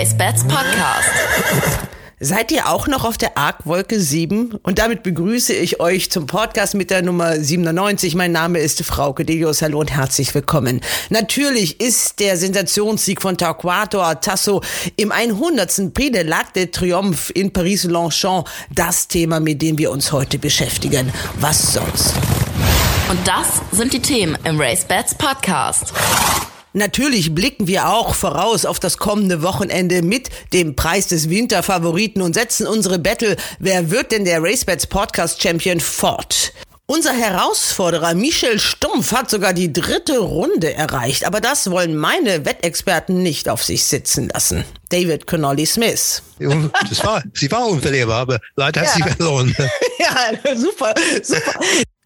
Race Bats Podcast. Seid ihr auch noch auf der Arkwolke 7? Und damit begrüße ich euch zum Podcast mit der Nummer 97. Mein Name ist Frauke Delius. Hallo und herzlich willkommen. Natürlich ist der Sensationssieg von Torquato Tasso im 100. Prix de l'Arc de Triomphe in Paris-Longchamp das Thema, mit dem wir uns heute beschäftigen. Was sonst? Und das sind die Themen im Race Bats Podcast. Natürlich blicken wir auch voraus auf das kommende Wochenende mit dem Preis des Winterfavoriten und setzen unsere Battle Wer wird denn der RaceBets Podcast Champion fort? Unser Herausforderer Michel Stumpf hat sogar die dritte Runde erreicht, aber das wollen meine Wettexperten nicht auf sich sitzen lassen. David Connolly Smith. Das war, sie war unverlierbar, aber leider hat Ja. sie verloren. ja, super, super.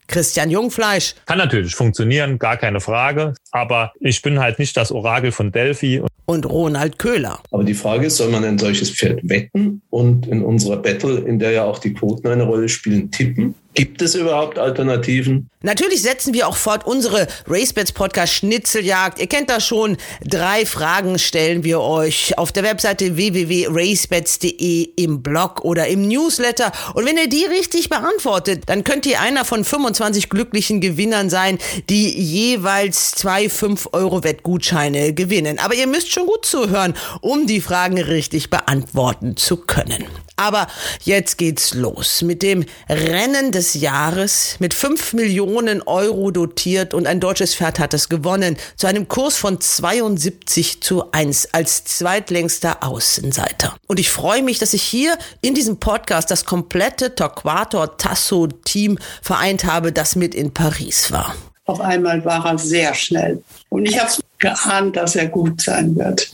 Christian Jungfleisch. Kann natürlich funktionieren, gar keine Frage. Aber ich bin halt nicht das Orakel von Delphi. und Ronald Köhler. Aber die Frage ist, soll man ein solches Pferd wetten und in unserer Battle, in der ja auch die Quoten eine Rolle spielen, tippen? Gibt es überhaupt Alternativen? Natürlich setzen wir auch fort unsere RaceBets Podcast Schnitzeljagd. Ihr kennt das schon. Drei Fragen stellen wir euch auf der Webseite www.racebets.de im Blog oder im Newsletter. Und wenn ihr die richtig beantwortet, dann könnt ihr einer von 25 glücklichen Gewinnern sein, die jeweils zwei 5-Euro-Wettgutscheine gewinnen. Aber ihr müsst schon gut zuhören, um die Fragen richtig beantworten zu können. Aber jetzt geht's los mit dem Rennen des Jahres mit 5 Millionen Euro dotiert und ein deutsches Pferd hat es gewonnen zu einem Kurs von 72 zu 1 als zweitlängster Außenseiter. Und ich freue mich, dass ich hier in diesem Podcast das komplette Torquator Tasso Team vereint habe, das mit in Paris war. Auf einmal war er sehr schnell. Und ich habe geahnt, dass er gut sein wird.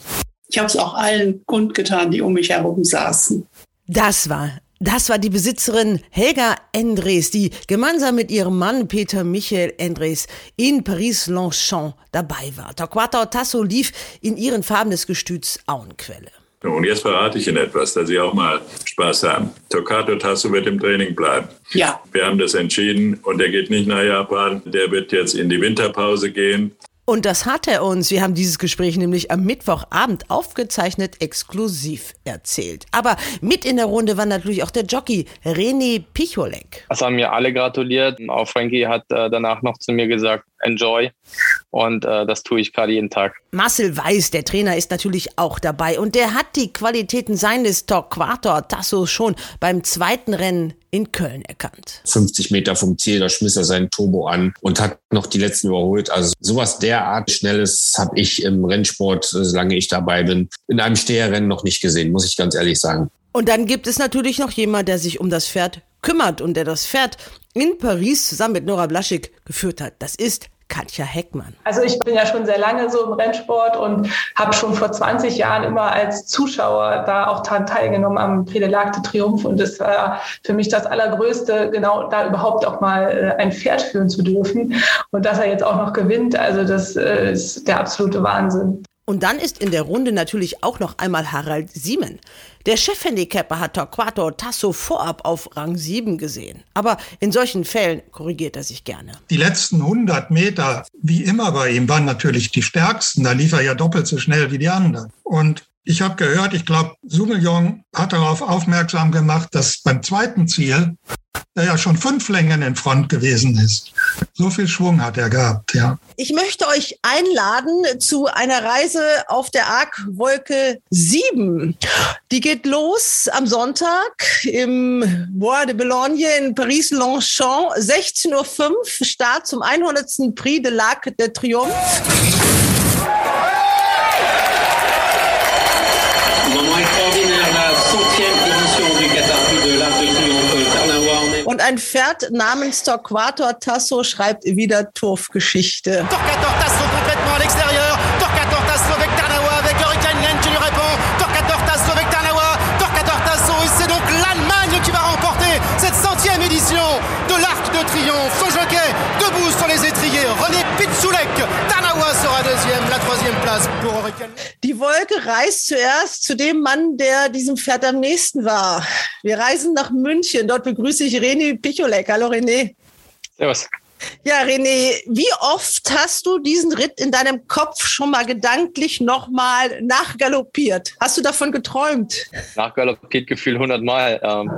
Ich habe es auch allen kundgetan, die um mich herum saßen. Das war das war die Besitzerin Helga Endres, die gemeinsam mit ihrem Mann Peter Michael Endres in Paris-Longchamp dabei war. Torquato Tasso lief in ihren Farben des Gestüts Auenquelle. Und jetzt verrate ich Ihnen etwas, dass Sie auch mal Spaß haben. Toccato Tasso wird im Training bleiben. Ja, Wir haben das entschieden und er geht nicht nach Japan. Der wird jetzt in die Winterpause gehen. Und das hat er uns, wir haben dieses Gespräch nämlich am Mittwochabend aufgezeichnet, exklusiv erzählt. Aber mit in der Runde war natürlich auch der Jockey René Picholek. Es haben mir alle gratuliert. Auch Frankie hat äh, danach noch zu mir gesagt, enjoy. Und äh, das tue ich gerade jeden Tag. Marcel Weiß, der Trainer, ist natürlich auch dabei und der hat die Qualitäten seines Torquator Tasso schon beim zweiten Rennen in Köln erkannt. 50 Meter vom Ziel, da schmiss er seinen Turbo an und hat noch die letzten überholt. Also sowas derart Schnelles habe ich im Rennsport, solange ich dabei bin, in einem Steherrennen noch nicht gesehen, muss ich ganz ehrlich sagen. Und dann gibt es natürlich noch jemand, der sich um das Pferd kümmert und der das Pferd in Paris zusammen mit Nora Blaschik geführt hat. Das ist Katja Heckmann. Also ich bin ja schon sehr lange so im Rennsport und habe schon vor 20 Jahren immer als Zuschauer da auch teilgenommen am Prix de l'Arc de Triomphe und es war für mich das Allergrößte, genau da überhaupt auch mal äh, ein Pferd führen zu dürfen und dass er jetzt auch noch gewinnt, also das äh, ist der absolute Wahnsinn. Und dann ist in der Runde natürlich auch noch einmal Harald Siemen. Der Chefhandicapper hat Torquato Tasso vorab auf Rang 7 gesehen. Aber in solchen Fällen korrigiert er sich gerne. Die letzten 100 Meter, wie immer bei ihm, waren natürlich die stärksten. Da lief er ja doppelt so schnell wie die anderen. Und ich habe gehört, ich glaube, Soumillon hat darauf aufmerksam gemacht, dass beim zweiten Ziel er ja schon fünf Längen in Front gewesen ist. So viel Schwung hat er gehabt, ja. Ich möchte euch einladen zu einer Reise auf der Arc-Wolke 7. Die geht los am Sonntag im Bois de Boulogne in Paris-Longchamp. 16.05 Uhr Start zum 100. Prix de l'Arc de Triomphe. Moment extraordinaire, la centième édition du Qatar Prix de l'Arc de Triomphe Tarnawa. On est Und ein Pferd namens Torquator Tasso schreibt wieder Turfgeschichte. Torquator Tasso complètement à l'extérieur. Die Wolke reist zuerst zu dem Mann, der diesem Pferd am nächsten war. Wir reisen nach München. Dort begrüße ich René Picholek. Hallo René. Servus. Ja, René, wie oft hast du diesen Ritt in deinem Kopf schon mal gedanklich nochmal nachgaloppiert? Hast du davon geträumt? Nachgaloppiert gefühlt 100 Mal. Ähm,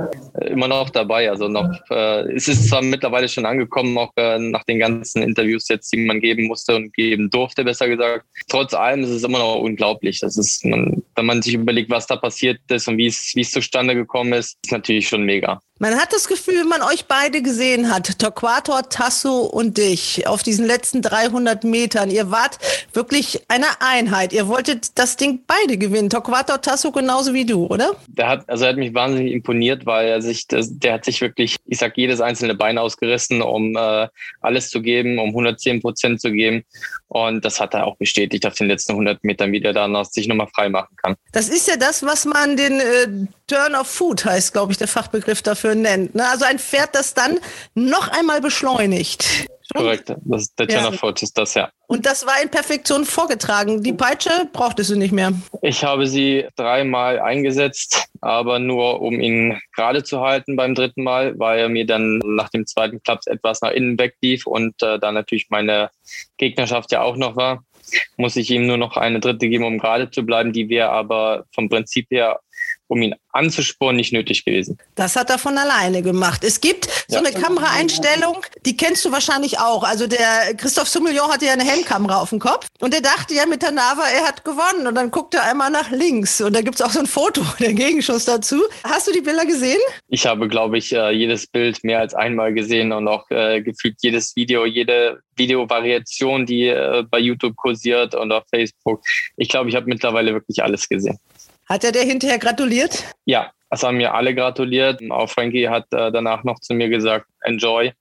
immer noch dabei. Also noch, äh, es ist zwar mittlerweile schon angekommen, auch äh, nach den ganzen Interviews jetzt, die man geben musste und geben durfte, besser gesagt. Trotz allem ist es immer noch unglaublich. Das ist, man, wenn man sich überlegt, was da passiert ist und wie es, zustande gekommen ist, ist natürlich schon mega. Man hat das Gefühl, wenn man euch beide gesehen hat, Torquator, Tasso und dich, auf diesen letzten 300 Metern, ihr wart wirklich eine Einheit. Ihr wolltet das Ding beide gewinnen. Torquator, Tasso genauso wie du, oder? Der hat, also er hat mich wahnsinnig imponiert, weil er sich, der hat sich wirklich, ich sag, jedes einzelne Bein ausgerissen, um äh, alles zu geben, um 110 Prozent zu geben. Und das hat er auch bestätigt auf den letzten 100 Metern, wie der danach sich nochmal frei machen kann. Das ist ja das, was man den äh, Turn of Food heißt, glaube ich, der Fachbegriff dafür nennt. Ne? Also ein Pferd, das dann noch einmal beschleunigt. Korrekt, das, der Turn of Food ist das, ja. Und das war in Perfektion vorgetragen. Die Peitsche brauchtest du nicht mehr. Ich habe sie dreimal eingesetzt, aber nur um ihn gerade zu halten beim dritten Mal, weil er mir dann nach dem zweiten Klaps etwas nach innen weglief und äh, da natürlich meine Gegnerschaft ja auch noch war muss ich ihm nur noch eine dritte geben, um gerade zu bleiben. Die wäre aber vom Prinzip her um ihn anzusporen, nicht nötig gewesen. Das hat er von alleine gemacht. Es gibt so ja. eine Kameraeinstellung, die kennst du wahrscheinlich auch. Also der Christoph Soumillon hatte ja eine Helmkamera auf dem Kopf und er dachte ja mit der Nava, er hat gewonnen und dann guckt er einmal nach links und da gibt es auch so ein Foto, der Gegenschuss dazu. Hast du die Bilder gesehen? Ich habe, glaube ich, äh, jedes Bild mehr als einmal gesehen und auch äh, gefühlt jedes Video, jede Videovariation, die äh, bei YouTube kursiert und auf Facebook. Ich glaube, ich habe mittlerweile wirklich alles gesehen. Hat er dir hinterher gratuliert? Ja, es haben mir alle gratuliert. Auch Frankie hat äh, danach noch zu mir gesagt, enjoy.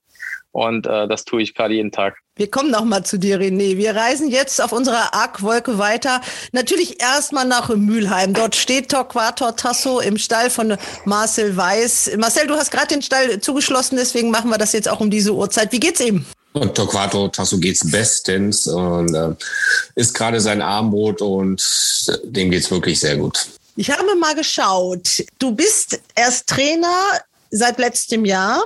Und äh, das tue ich gerade jeden Tag. Wir kommen noch mal zu dir, René. Wir reisen jetzt auf unserer Arc-Wolke weiter. Natürlich erstmal nach Mülheim. Dort steht Torquator Tasso im Stall von Marcel Weiß. Marcel, du hast gerade den Stall zugeschlossen, deswegen machen wir das jetzt auch um diese Uhrzeit. Wie geht's ihm? Und Torquato Tasso geht's bestens und äh, ist gerade sein Armbrot und dem geht's wirklich sehr gut. Ich habe mal geschaut. Du bist erst Trainer seit letztem Jahr,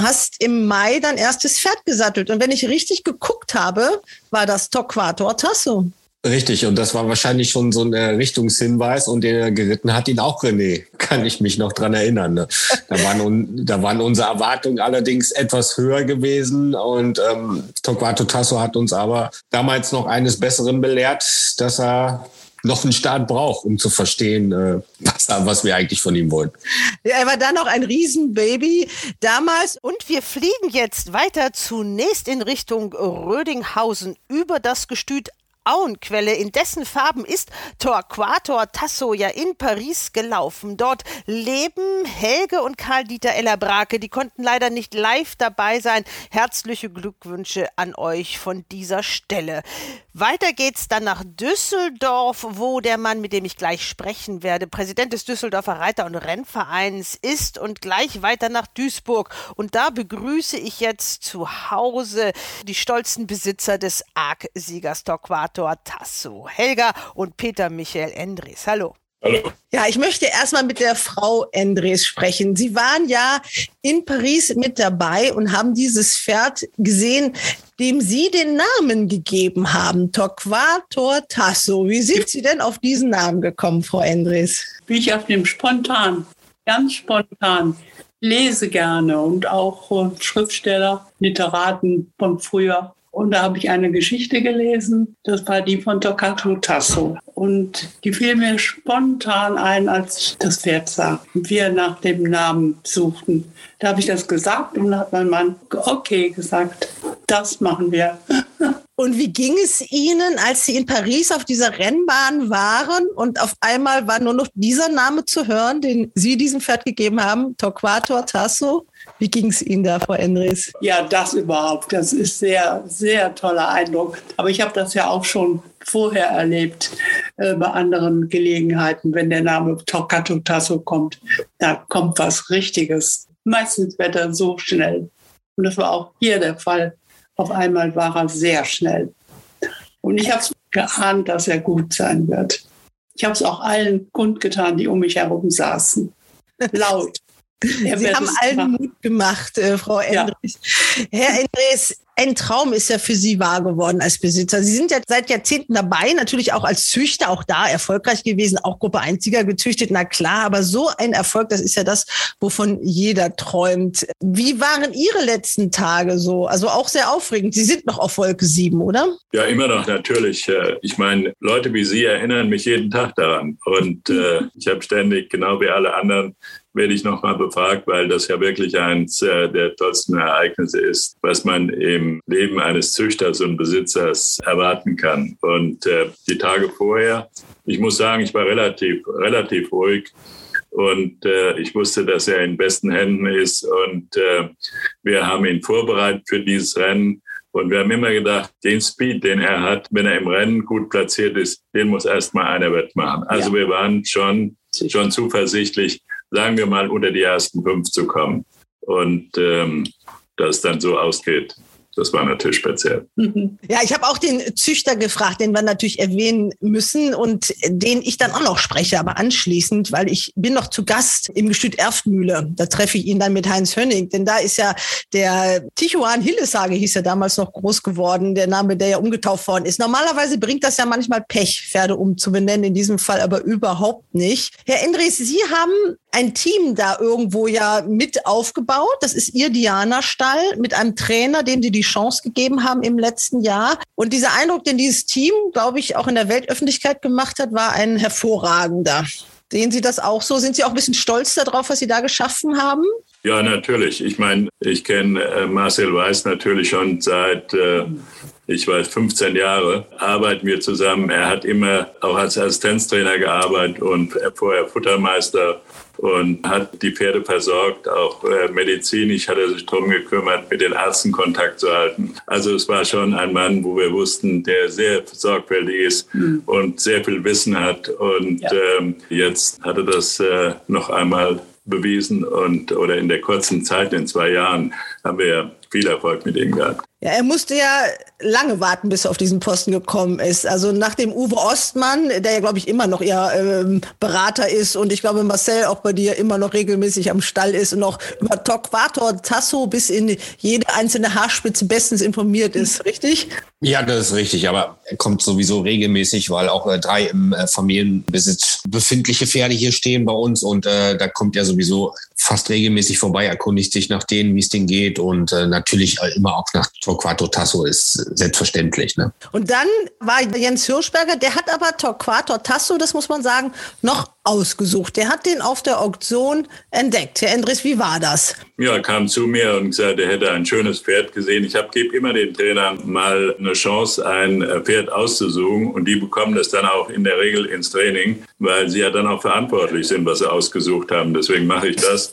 hast im Mai dein erstes Pferd gesattelt. Und wenn ich richtig geguckt habe, war das Torquator Tasso. Richtig, und das war wahrscheinlich schon so ein Richtungshinweis und der geritten hat ihn auch René, kann ich mich noch dran erinnern. Ne? Da, waren, da waren unsere Erwartungen allerdings etwas höher gewesen und ähm, Torquato Tasso hat uns aber damals noch eines Besseren belehrt, dass er noch einen Start braucht, um zu verstehen, äh, was, was wir eigentlich von ihm wollen. Ja, er war dann noch ein Riesenbaby damals. Und wir fliegen jetzt weiter zunächst in Richtung Rödinghausen über das Gestüt Auenquelle, in dessen Farben ist Torquator Tasso ja in Paris gelaufen. Dort leben Helge und Karl-Dieter Ellerbrake. Die konnten leider nicht live dabei sein. Herzliche Glückwünsche an euch von dieser Stelle. Weiter geht's dann nach Düsseldorf, wo der Mann, mit dem ich gleich sprechen werde, Präsident des Düsseldorfer Reiter- und Rennvereins ist und gleich weiter nach Duisburg. Und da begrüße ich jetzt zu Hause die stolzen Besitzer des Arc-Siegers Torquator. Tasso, Helga und Peter Michael Endres. Hallo. Hallo. Ja, ich möchte erstmal mit der Frau Endres sprechen. Sie waren ja in Paris mit dabei und haben dieses Pferd gesehen, dem Sie den Namen gegeben haben, Torquator Tasso. Wie sind Sie denn auf diesen Namen gekommen, Frau Endres? Wie ich auf dem spontan, ganz spontan lese gerne und auch äh, Schriftsteller, Literaten von früher und da habe ich eine Geschichte gelesen, das war die von Toccato Tasso. Und die fiel mir spontan ein, als ich das Pferd sah und wir nach dem Namen suchten. Da habe ich das gesagt und hat mein Mann okay gesagt, das machen wir. Und wie ging es Ihnen, als Sie in Paris auf dieser Rennbahn waren und auf einmal war nur noch dieser Name zu hören, den Sie diesem Pferd gegeben haben, Torquator Tasso? Wie ging es Ihnen da, Frau Endres? Ja, das überhaupt. Das ist sehr, sehr toller Eindruck. Aber ich habe das ja auch schon vorher erlebt äh, bei anderen Gelegenheiten, wenn der Name Toccata Tasso kommt. Da kommt was Richtiges. Meistens wird er so schnell. Und das war auch hier der Fall. Auf einmal war er sehr schnell. Und ich habe geahnt, dass er gut sein wird. Ich habe es auch allen kundgetan, die um mich herum saßen. Laut. Sie haben allen Mut gemacht, äh, Frau Endres. Ja. Herr Endres, ein Traum ist ja für Sie wahr geworden als Besitzer. Sie sind ja seit Jahrzehnten dabei, natürlich auch als Züchter, auch da erfolgreich gewesen, auch Gruppe 1 gezüchtet, na klar, aber so ein Erfolg, das ist ja das, wovon jeder träumt. Wie waren Ihre letzten Tage so? Also auch sehr aufregend. Sie sind noch auf Wolke 7, oder? Ja, immer noch natürlich. Äh, ich meine, Leute wie Sie erinnern mich jeden Tag daran. Und äh, ich habe ständig, genau wie alle anderen, werde ich nochmal befragt, weil das ja wirklich eines der tollsten Ereignisse ist, was man im Leben eines Züchters und Besitzers erwarten kann. Und äh, die Tage vorher, ich muss sagen, ich war relativ, relativ ruhig. Und äh, ich wusste, dass er in besten Händen ist. Und äh, wir haben ihn vorbereitet für dieses Rennen. Und wir haben immer gedacht, den Speed, den er hat, wenn er im Rennen gut platziert ist, den muss erstmal einer wettmachen. Also ja. wir waren schon, schon zuversichtlich, sagen wir mal, unter die ersten fünf zu kommen. Und ähm, dass es dann so ausgeht, das war natürlich speziell. Ja, ich habe auch den Züchter gefragt, den wir natürlich erwähnen müssen und den ich dann auch noch spreche, aber anschließend, weil ich bin noch zu Gast im Gestüt Erftmühle. Da treffe ich ihn dann mit Heinz Hönnig, denn da ist ja der Tichuan Hillesage, hieß er damals noch groß geworden, der Name, der ja umgetauft worden ist. Normalerweise bringt das ja manchmal Pech, Pferde umzubenennen, in diesem Fall aber überhaupt nicht. Herr Endres, Sie haben ein Team da irgendwo ja mit aufgebaut. Das ist Ihr Diana-Stall mit einem Trainer, dem Sie die Chance gegeben haben im letzten Jahr. Und dieser Eindruck, den dieses Team, glaube ich, auch in der Weltöffentlichkeit gemacht hat, war ein hervorragender. Sehen Sie das auch so? Sind Sie auch ein bisschen stolz darauf, was Sie da geschaffen haben? Ja, natürlich. Ich meine, ich kenne äh, Marcel Weiß natürlich schon seit äh, ich weiß, 15 Jahre arbeiten wir zusammen. Er hat immer auch als Assistenztrainer gearbeitet und vorher Futtermeister und hat die Pferde versorgt, auch äh, medizinisch hat er sich darum gekümmert, mit den Ärzten Kontakt zu halten. Also es war schon ein Mann, wo wir wussten, der sehr sorgfältig ist mhm. und sehr viel Wissen hat. Und ja. ähm, jetzt hat er das äh, noch einmal bewiesen und oder in der kurzen Zeit, in zwei Jahren, haben wir viel Erfolg mit ihm gehabt. Ja, er musste ja lange warten, bis er auf diesen Posten gekommen ist. Also nach dem Uwe Ostmann, der ja, glaube ich, immer noch ihr ähm, Berater ist und ich glaube, Marcel auch bei dir immer noch regelmäßig am Stall ist und auch über Torquator Tasso bis in jede einzelne Haarspitze bestens informiert ist, richtig? Ja, das ist richtig, aber er kommt sowieso regelmäßig, weil auch äh, drei im äh, Familienbesitz befindliche Pferde hier stehen bei uns und äh, da kommt er sowieso fast regelmäßig vorbei, erkundigt sich nach denen, wie es denen geht und äh, natürlich immer auch nach Torquato Tasso ist selbstverständlich. Ne? Und dann war Jens Hirschberger, der hat aber Torquato Tasso, das muss man sagen, noch ausgesucht. Der hat den auf der Auktion entdeckt. Herr Endres, wie war das? Ja, er kam zu mir und gesagt, er hätte ein schönes Pferd gesehen. Ich gebe immer den Trainern mal eine Chance, ein Pferd auszusuchen und die bekommen das dann auch in der Regel ins Training, weil sie ja dann auch verantwortlich sind, was sie ausgesucht haben. Deswegen mache ich das.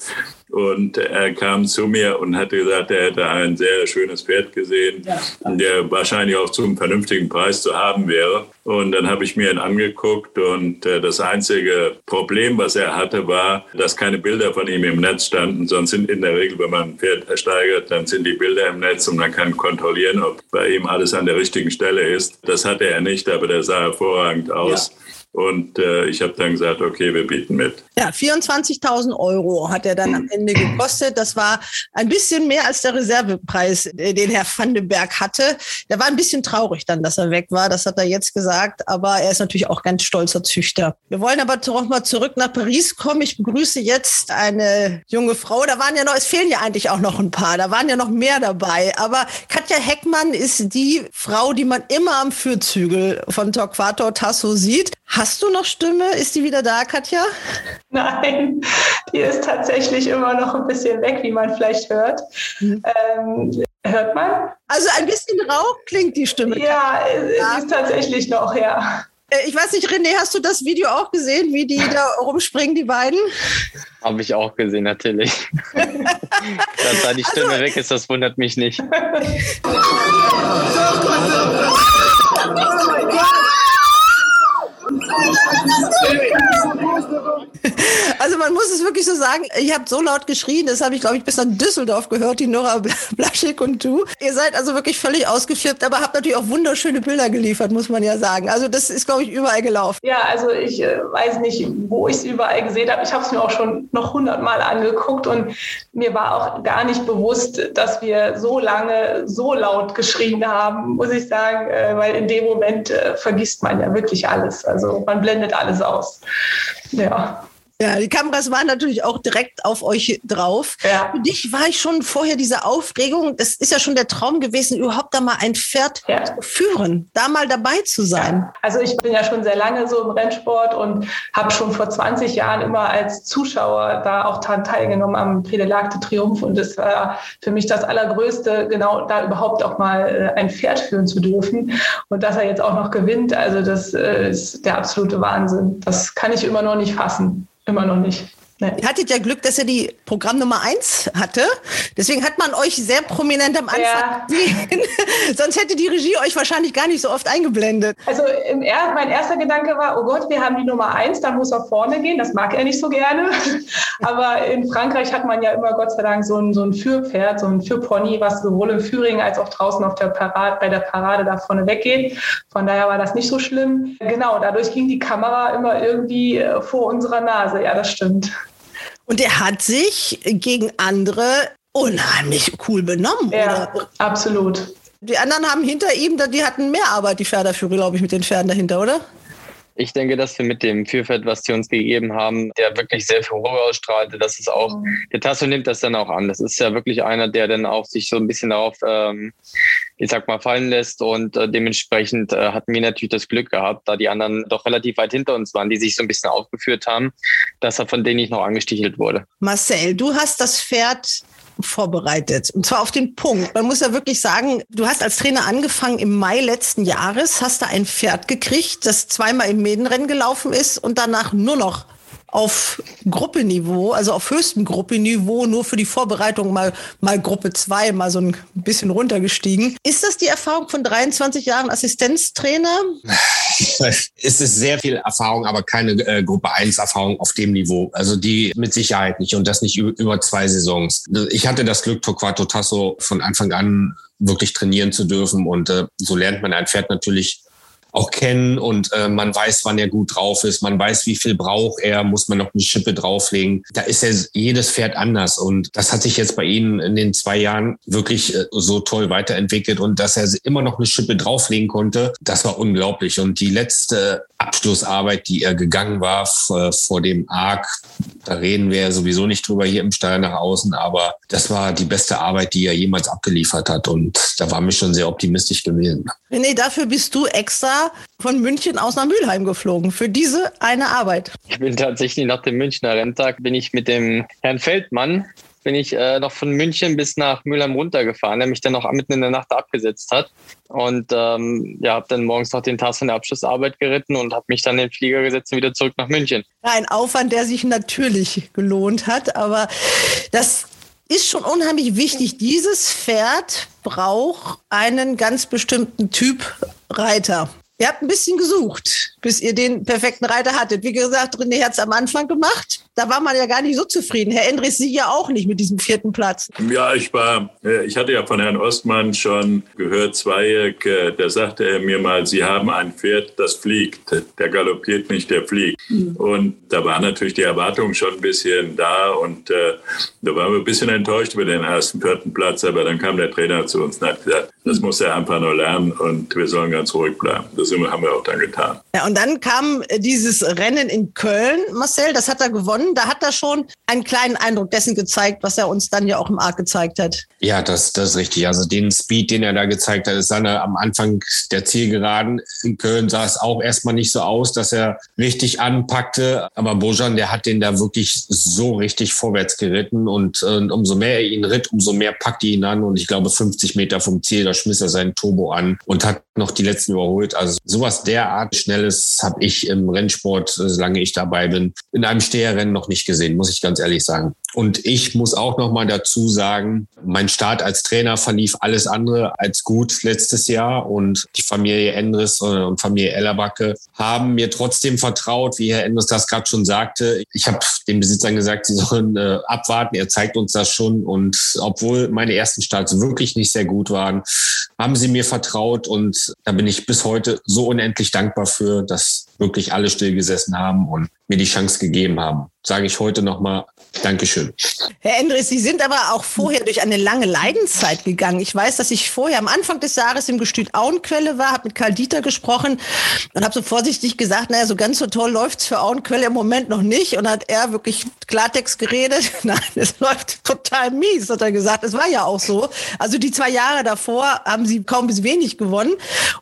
Und er kam zu mir und hatte gesagt, er hätte ein sehr schönes Pferd gesehen, der wahrscheinlich auch zum vernünftigen Preis zu haben wäre. Und dann habe ich mir ihn angeguckt und äh, das einzige Problem, was er hatte, war, dass keine Bilder von ihm im Netz standen. Sonst sind in der Regel, wenn man ein Pferd ersteigert, dann sind die Bilder im Netz und man kann kontrollieren, ob bei ihm alles an der richtigen Stelle ist. Das hatte er nicht, aber der sah hervorragend aus. Ja. Und äh, ich habe dann gesagt, okay, wir bieten mit. Ja, 24.000 Euro hat er dann am Ende gekostet. Das war ein bisschen mehr als der Reservepreis, äh, den Herr Vandenberg hatte. Der war ein bisschen traurig dann, dass er weg war. Das hat er jetzt gesagt. Aber er ist natürlich auch ganz stolzer Züchter. Wir wollen aber noch mal zurück nach Paris kommen. Ich begrüße jetzt eine junge Frau. Da waren ja noch, es fehlen ja eigentlich auch noch ein paar. Da waren ja noch mehr dabei. Aber Katja Heckmann ist die Frau, die man immer am Fürzügel von Torquato Tasso sieht. Hast du noch Stimme? Ist die wieder da, Katja? Nein, die ist tatsächlich immer noch ein bisschen weg, wie man vielleicht hört. Mhm. Ähm, hört man? Also ein bisschen rau klingt die Stimme. Ja, sie ist tatsächlich noch, ja. Äh, ich weiß nicht, René, hast du das Video auch gesehen, wie die da rumspringen, die beiden? Habe ich auch gesehen, natürlich. Dass da die Stimme also, weg ist, das wundert mich nicht. oh mein Gott! Also man muss es wirklich so sagen, ich habe so laut geschrien, das habe ich, glaube ich, bis nach Düsseldorf gehört, die Nora Blaschik und du. Ihr seid also wirklich völlig ausgeflippt, aber habt natürlich auch wunderschöne Bilder geliefert, muss man ja sagen. Also das ist, glaube ich, überall gelaufen. Ja, also ich äh, weiß nicht, wo ich es überall gesehen habe. Ich habe es mir auch schon noch hundertmal angeguckt und mir war auch gar nicht bewusst, dass wir so lange so laut geschrien haben, muss ich sagen, äh, weil in dem Moment äh, vergisst man ja wirklich alles. Also man blendet alles aus. Ja. Ja, die Kameras waren natürlich auch direkt auf euch drauf. Ja. Für dich war ich schon vorher diese Aufregung. Das ist ja schon der Traum gewesen, überhaupt da mal ein Pferd ja. zu führen, da mal dabei zu sein. Ja. Also ich bin ja schon sehr lange so im Rennsport und habe schon vor 20 Jahren immer als Zuschauer da auch teilgenommen am Predelagte Triumph. Und es war für mich das Allergrößte, genau da überhaupt auch mal äh, ein Pferd führen zu dürfen. Und dass er jetzt auch noch gewinnt, also das äh, ist der absolute Wahnsinn. Das kann ich immer noch nicht fassen. Immer noch nicht. Ihr hattet ja Glück, dass er die Programm Nummer eins hatte. Deswegen hat man euch sehr prominent am Anfang ja. gesehen. Sonst hätte die Regie euch wahrscheinlich gar nicht so oft eingeblendet. Also er mein erster Gedanke war, oh Gott, wir haben die Nummer eins, da muss er vorne gehen. Das mag er nicht so gerne. Aber in Frankreich hat man ja immer Gott sei Dank so ein, so ein Führpferd, so ein Führpony, was sowohl im Führing als auch draußen auf der Parade, bei der Parade da vorne weggeht. Von daher war das nicht so schlimm. Genau, dadurch ging die Kamera immer irgendwie äh, vor unserer Nase. Ja, das stimmt. Und er hat sich gegen andere unheimlich cool benommen. Ja, oder? absolut. Die anderen haben hinter ihm, die hatten mehr Arbeit, die Pferdeführer, glaube ich, mit den Pferden dahinter, oder? Ich denke, dass wir mit dem Führfeld, was sie uns gegeben haben, der wirklich sehr viel Ruhe ausstrahlte, dass es auch, mhm. der Tasso nimmt das dann auch an. Das ist ja wirklich einer, der dann auch sich so ein bisschen darauf, ähm, ich sag mal, fallen lässt und äh, dementsprechend äh, hatten wir natürlich das Glück gehabt, da die anderen doch relativ weit hinter uns waren, die sich so ein bisschen aufgeführt haben, dass er von denen nicht noch angestichelt wurde. Marcel, du hast das Pferd vorbereitet. Und zwar auf den Punkt. Man muss ja wirklich sagen, du hast als Trainer angefangen im Mai letzten Jahres, hast da ein Pferd gekriegt, das zweimal im Mädenrennen gelaufen ist und danach nur noch auf Gruppeniveau, also auf höchstem Gruppeniveau, nur für die Vorbereitung mal, mal Gruppe 2, mal so ein bisschen runtergestiegen. Ist das die Erfahrung von 23 Jahren Assistenztrainer? Es ist sehr viel Erfahrung, aber keine äh, Gruppe 1 Erfahrung auf dem Niveau. Also die mit Sicherheit nicht und das nicht über, über zwei Saisons. Ich hatte das Glück, Torquato Tasso von Anfang an wirklich trainieren zu dürfen und äh, so lernt man ein Pferd natürlich auch kennen und äh, man weiß, wann er gut drauf ist, man weiß, wie viel braucht er, muss man noch eine Schippe drauflegen. Da ist ja jedes Pferd anders und das hat sich jetzt bei Ihnen in den zwei Jahren wirklich äh, so toll weiterentwickelt und dass er immer noch eine Schippe drauflegen konnte, das war unglaublich. Und die letzte Abschlussarbeit, die er gegangen war vor dem Arc, da reden wir sowieso nicht drüber hier im Stall nach außen, aber das war die beste Arbeit, die er jemals abgeliefert hat und da war mir schon sehr optimistisch gewesen. René, dafür bist du extra von München aus nach Mülheim geflogen für diese eine Arbeit. Ich bin tatsächlich nach dem Münchner Renntag bin ich mit dem Herrn Feldmann bin ich äh, noch von München bis nach Mülheim runtergefahren, der mich dann noch mitten in der Nacht abgesetzt hat. Und ähm, ja, habe dann morgens noch den Tag von der Abschlussarbeit geritten und habe mich dann in den Flieger gesetzt und wieder zurück nach München. Ein Aufwand, der sich natürlich gelohnt hat, aber das ist schon unheimlich wichtig. Dieses Pferd braucht einen ganz bestimmten Typ Reiter. Ihr habt ein bisschen gesucht, bis ihr den perfekten Reiter hattet. Wie gesagt, René hat es am Anfang gemacht. Da war man ja gar nicht so zufrieden. Herr Endres, Sie ja auch nicht mit diesem vierten Platz. Ja, ich war, äh, ich hatte ja von Herrn Ostmann schon gehört, Zweieck, äh, da sagte er mir mal, Sie haben ein Pferd, das fliegt. Der galoppiert nicht, der fliegt. Mhm. Und da war natürlich die Erwartung schon ein bisschen da und äh, da waren wir ein bisschen enttäuscht über den ersten, vierten Platz, aber dann kam der Trainer zu uns und hat gesagt, das muss er einfach nur lernen und wir sollen ganz ruhig bleiben. Das haben wir auch dann getan. Ja, und dann kam dieses Rennen in Köln, Marcel, das hat er gewonnen. Da hat er schon einen kleinen Eindruck dessen gezeigt, was er uns dann ja auch im Arc gezeigt hat. Ja, das, das ist richtig. Also den Speed, den er da gezeigt hat, ist dann am Anfang der Zielgeraden in Köln sah es auch erstmal nicht so aus, dass er richtig anpackte. Aber Bojan, der hat den da wirklich so richtig vorwärts geritten und äh, umso mehr er ihn ritt, umso mehr packte ihn an. Und ich glaube, 50 Meter vom Ziel, da schmiss er seinen Turbo an und hat noch die letzten überholt. Also sowas derart Schnelles habe ich im Rennsport, solange ich dabei bin, in einem Steherrennen noch nicht gesehen, muss ich ganz ehrlich sagen. Und ich muss auch noch mal dazu sagen, mein Start als Trainer verlief alles andere als gut letztes Jahr und die Familie Endres und Familie Ellerbacke haben mir trotzdem vertraut, wie Herr Endres das gerade schon sagte. Ich habe den Besitzern gesagt, sie sollen äh, abwarten. Er zeigt uns das schon. Und obwohl meine ersten Starts wirklich nicht sehr gut waren, haben sie mir vertraut und da bin ich bis heute so unendlich dankbar für, dass wirklich alle stillgesessen haben und mir die Chance gegeben haben. Sage ich heute nochmal Dankeschön. Herr Endres, Sie sind aber auch vorher durch eine lange Leidenszeit gegangen. Ich weiß, dass ich vorher am Anfang des Jahres im Gestüt Auenquelle war, habe mit Karl Dieter gesprochen und habe so vorsichtig gesagt, naja, so ganz so toll läuft's für Auenquelle im Moment noch nicht. Und hat er wirklich Klartext geredet. Nein, es läuft total mies, hat er gesagt. Es war ja auch so. Also die zwei Jahre davor haben sie kaum bis wenig gewonnen.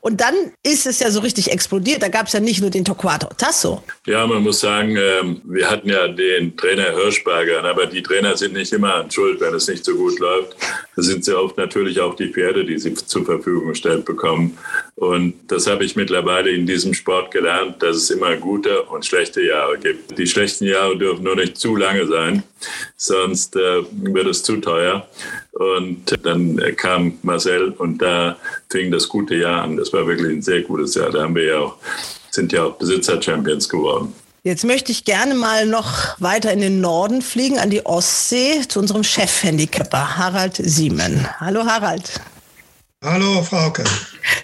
Und dann ist es ja so richtig explodiert. Da gab es ja nicht nur den Torquato Tasso. Ja, man muss sagen, ähm, wir hatten ja den Trainer Hirschberger, aber die Trainer sind nicht immer Schuld, wenn es nicht so gut läuft. Da sind sie oft natürlich auch die Pferde, die sie zur Verfügung gestellt bekommen. Und das habe ich mittlerweile in diesem Sport gelernt, dass es immer gute und schlechte Jahre gibt. Die schlechten Jahre dürfen nur nicht zu lange sein, sonst äh, wird es zu teuer. Und dann kam Marcel und da fing das gute Jahr an. Das war wirklich ein sehr gutes Jahr. Da haben wir ja auch, sind ja auch Besitzer-Champions geworden. Jetzt möchte ich gerne mal noch weiter in den Norden fliegen, an die Ostsee, zu unserem Chef-Handicapper, Harald Siemen. Hallo Harald. Hallo Frauke.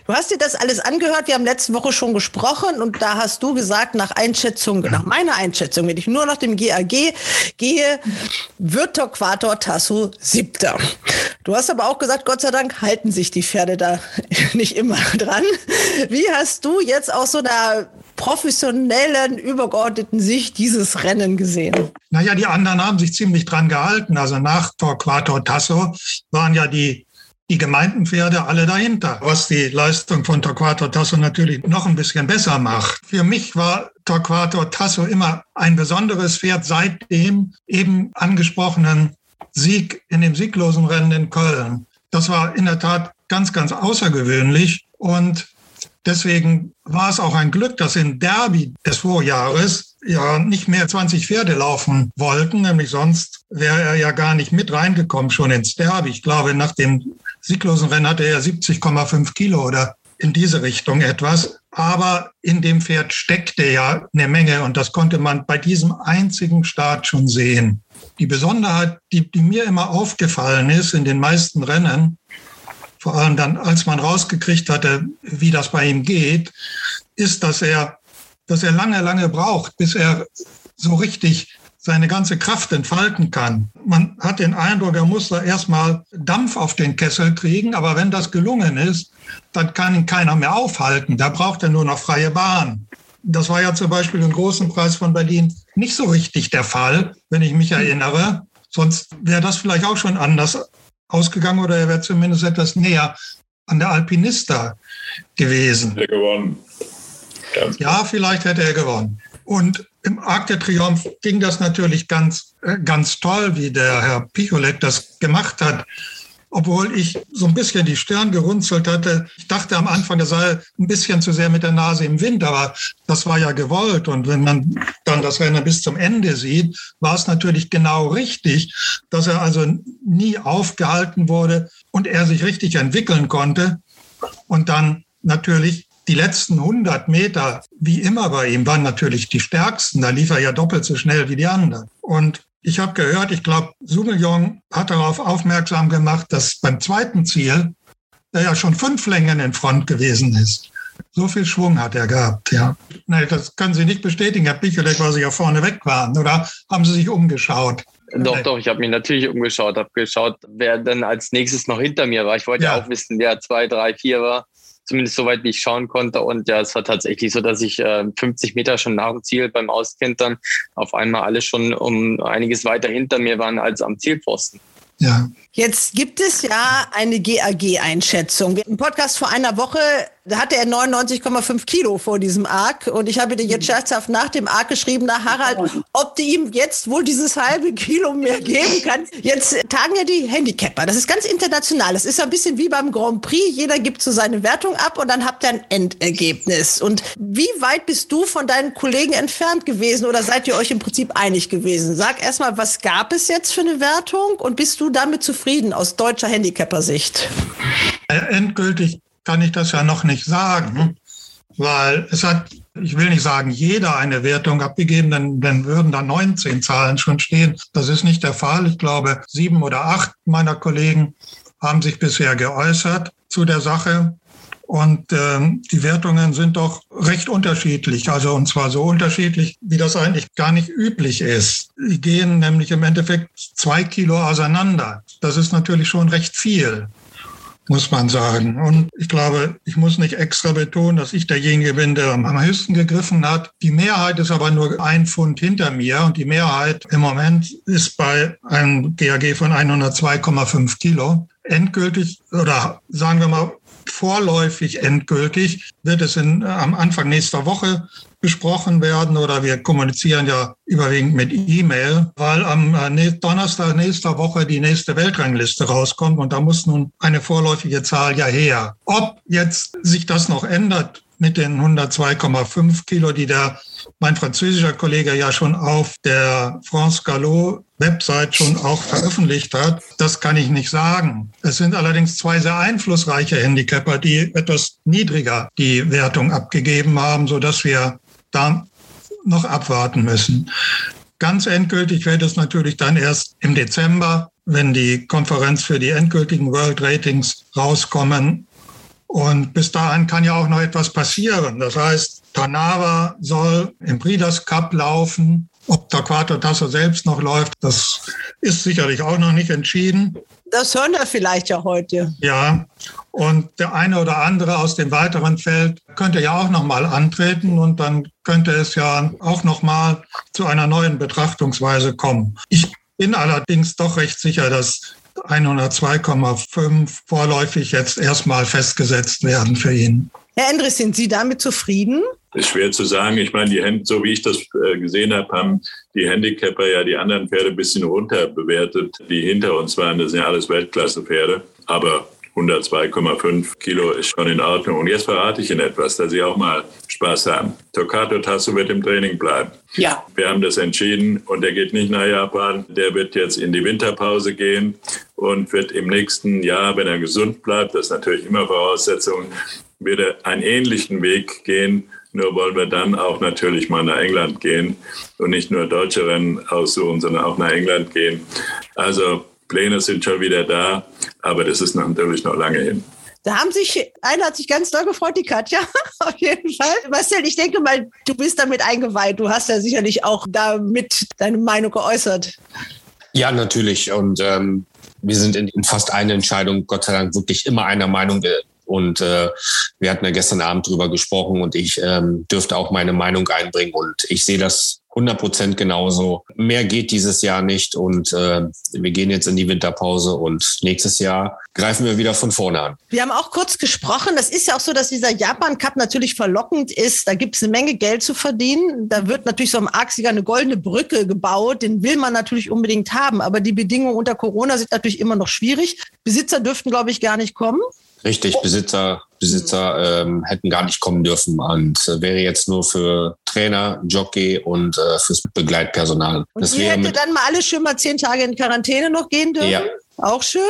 Du hast dir das alles angehört. Wir haben letzte Woche schon gesprochen und da hast du gesagt, nach Einschätzung, nach meiner Einschätzung, wenn ich nur nach dem GAG gehe, wird Torquator Tasso siebter. Du hast aber auch gesagt, Gott sei Dank halten sich die Pferde da nicht immer dran. Wie hast du jetzt aus so einer professionellen, übergeordneten Sicht dieses Rennen gesehen? Naja, die anderen haben sich ziemlich dran gehalten. Also nach Torquator Tasso waren ja die die gemeinten Pferde alle dahinter, was die Leistung von Torquato Tasso natürlich noch ein bisschen besser macht. Für mich war Torquato Tasso immer ein besonderes Pferd seit dem eben angesprochenen Sieg in dem sieglosen Rennen in Köln. Das war in der Tat ganz, ganz außergewöhnlich und deswegen war es auch ein Glück, dass in Derby des Vorjahres ja nicht mehr 20 Pferde laufen wollten, nämlich sonst wäre er ja gar nicht mit reingekommen schon ins Derby. Ich glaube, nach dem sieglosen Rennen hatte er 70,5 Kilo oder in diese Richtung etwas. Aber in dem Pferd steckte ja eine Menge und das konnte man bei diesem einzigen Start schon sehen. Die Besonderheit, die, die mir immer aufgefallen ist in den meisten Rennen, vor allem dann, als man rausgekriegt hatte, wie das bei ihm geht, ist, dass er, dass er lange, lange braucht, bis er so richtig seine ganze Kraft entfalten kann. Man hat den Eindruck, er muss da erstmal Dampf auf den Kessel kriegen, aber wenn das gelungen ist, dann kann ihn keiner mehr aufhalten. Da braucht er nur noch freie Bahn. Das war ja zum Beispiel im Großen Preis von Berlin nicht so richtig der Fall, wenn ich mich erinnere. Sonst wäre das vielleicht auch schon anders ausgegangen oder er wäre zumindest etwas näher an der Alpinista gewesen. Hätte gewonnen. Ja, vielleicht hätte er gewonnen. Und im Arc de Triomphe ging das natürlich ganz, äh, ganz toll, wie der Herr Picholek das gemacht hat. Obwohl ich so ein bisschen die Stirn gerunzelt hatte. Ich dachte am Anfang, er sei ein bisschen zu sehr mit der Nase im Wind, aber das war ja gewollt. Und wenn man dann das Rennen bis zum Ende sieht, war es natürlich genau richtig, dass er also nie aufgehalten wurde und er sich richtig entwickeln konnte. Und dann natürlich die letzten 100 Meter, wie immer bei ihm, waren natürlich die stärksten. Da lief er ja doppelt so schnell wie die anderen. Und ich habe gehört, ich glaube, Soumillon hat darauf aufmerksam gemacht, dass beim zweiten Ziel er ja schon fünf Längen in Front gewesen ist. So viel Schwung hat er gehabt, ja. Nee, das können Sie nicht bestätigen, Herr Picholek, weil Sie ja vorne weg waren. Oder haben Sie sich umgeschaut? Doch, doch, ich habe mich natürlich umgeschaut, habe geschaut, wer denn als nächstes noch hinter mir war. Ich wollte ja, ja auch wissen, wer zwei, drei, vier war zumindest soweit wie ich schauen konnte. Und ja, es war tatsächlich so, dass ich äh, 50 Meter schon nach dem Ziel beim Auskentern auf einmal alle schon um einiges weiter hinter mir waren als am Zielpfosten. Ja. Jetzt gibt es ja eine GAG-Einschätzung. Im Podcast vor einer Woche Da hatte er 99,5 Kilo vor diesem Arc. Und ich habe dir jetzt scherzhaft nach dem Arc geschrieben, nach Harald, ob du ihm jetzt wohl dieses halbe Kilo mehr geben kannst. Jetzt tagen ja die Handicapper. Das ist ganz international. Das ist ein bisschen wie beim Grand Prix. Jeder gibt so seine Wertung ab und dann habt ihr ein Endergebnis. Und wie weit bist du von deinen Kollegen entfernt gewesen oder seid ihr euch im Prinzip einig gewesen? Sag erstmal, was gab es jetzt für eine Wertung und bist du damit zufrieden aus deutscher Handicapper-Sicht? Äh, Endgültig kann ich das ja noch nicht sagen, weil es hat, ich will nicht sagen, jeder eine Wertung abgegeben, denn dann würden da 19 Zahlen schon stehen. Das ist nicht der Fall. Ich glaube, sieben oder acht meiner Kollegen haben sich bisher geäußert zu der Sache. Und ähm, die Wertungen sind doch recht unterschiedlich. Also und zwar so unterschiedlich, wie das eigentlich gar nicht üblich ist. Die gehen nämlich im Endeffekt zwei Kilo auseinander. Das ist natürlich schon recht viel muss man sagen. Und ich glaube, ich muss nicht extra betonen, dass ich derjenige bin, der am höchsten gegriffen hat. Die Mehrheit ist aber nur ein Pfund hinter mir und die Mehrheit im Moment ist bei einem GAG von 102,5 Kilo. Endgültig oder sagen wir mal vorläufig endgültig wird es in, am Anfang nächster Woche besprochen werden oder wir kommunizieren ja überwiegend mit E-Mail, weil am äh, Donnerstag nächster Woche die nächste Weltrangliste rauskommt und da muss nun eine vorläufige Zahl ja her. Ob jetzt sich das noch ändert mit den 102,5 Kilo, die der mein französischer Kollege ja schon auf der France Gallo Website schon auch veröffentlicht hat, das kann ich nicht sagen. Es sind allerdings zwei sehr einflussreiche Handicapper, die etwas niedriger die Wertung abgegeben haben, so dass wir da noch abwarten müssen. Ganz endgültig wird es natürlich dann erst im Dezember, wenn die Konferenz für die endgültigen World Ratings rauskommen. Und bis dahin kann ja auch noch etwas passieren. Das heißt, Tanava soll im Breeders Cup laufen. Ob Torquato Tasso selbst noch läuft, das ist sicherlich auch noch nicht entschieden. Das hören wir vielleicht ja heute. Ja, und der eine oder andere aus dem weiteren Feld könnte ja auch nochmal antreten und dann könnte es ja auch nochmal zu einer neuen Betrachtungsweise kommen. Ich bin allerdings doch recht sicher, dass 102,5 vorläufig jetzt erstmal festgesetzt werden für ihn. Herr Endres, sind Sie damit zufrieden? Ist schwer zu sagen. Ich meine, die so wie ich das äh, gesehen habe, haben die Handicapper ja die anderen Pferde ein bisschen runter bewertet, die hinter uns waren. Das sind ja alles Weltklasse-Pferde. Aber 102,5 Kilo ist schon in Ordnung. Und jetzt verrate ich Ihnen etwas, dass Sie auch mal Spaß haben. Tokato Tasso wird im Training bleiben. Ja. Wir haben das entschieden und er geht nicht nach Japan. Der wird jetzt in die Winterpause gehen und wird im nächsten Jahr, wenn er gesund bleibt, das ist natürlich immer Voraussetzung, wird er einen ähnlichen Weg gehen. Nur wollen wir dann auch natürlich mal nach England gehen und nicht nur deutsche Rennen aussuchen, sondern auch nach England gehen. Also Pläne sind schon wieder da, aber das ist natürlich noch lange hin. Da haben sich, einer hat sich ganz doll gefreut, die Katja, auf jeden Fall. Marcel, ich denke mal, du bist damit eingeweiht. Du hast ja sicherlich auch damit deine Meinung geäußert. Ja, natürlich. Und ähm, wir sind in, in fast einer Entscheidung, Gott sei Dank, wirklich immer einer Meinung. Und äh, wir hatten ja gestern Abend drüber gesprochen und ich ähm, dürfte auch meine Meinung einbringen. Und ich sehe das 100 Prozent genauso. Mehr geht dieses Jahr nicht und äh, wir gehen jetzt in die Winterpause und nächstes Jahr greifen wir wieder von vorne an. Wir haben auch kurz gesprochen. Das ist ja auch so, dass dieser Japan Cup natürlich verlockend ist. Da gibt es eine Menge Geld zu verdienen. Da wird natürlich so am Arxiger eine goldene Brücke gebaut. Den will man natürlich unbedingt haben. Aber die Bedingungen unter Corona sind natürlich immer noch schwierig. Besitzer dürften, glaube ich, gar nicht kommen. Richtig, Besitzer, Besitzer ähm, hätten gar nicht kommen dürfen und äh, wäre jetzt nur für Trainer, Jockey und äh, fürs Begleitpersonal. Und das ihr hätte dann mal alle schön mal zehn Tage in Quarantäne noch gehen dürfen? Ja. Auch schön.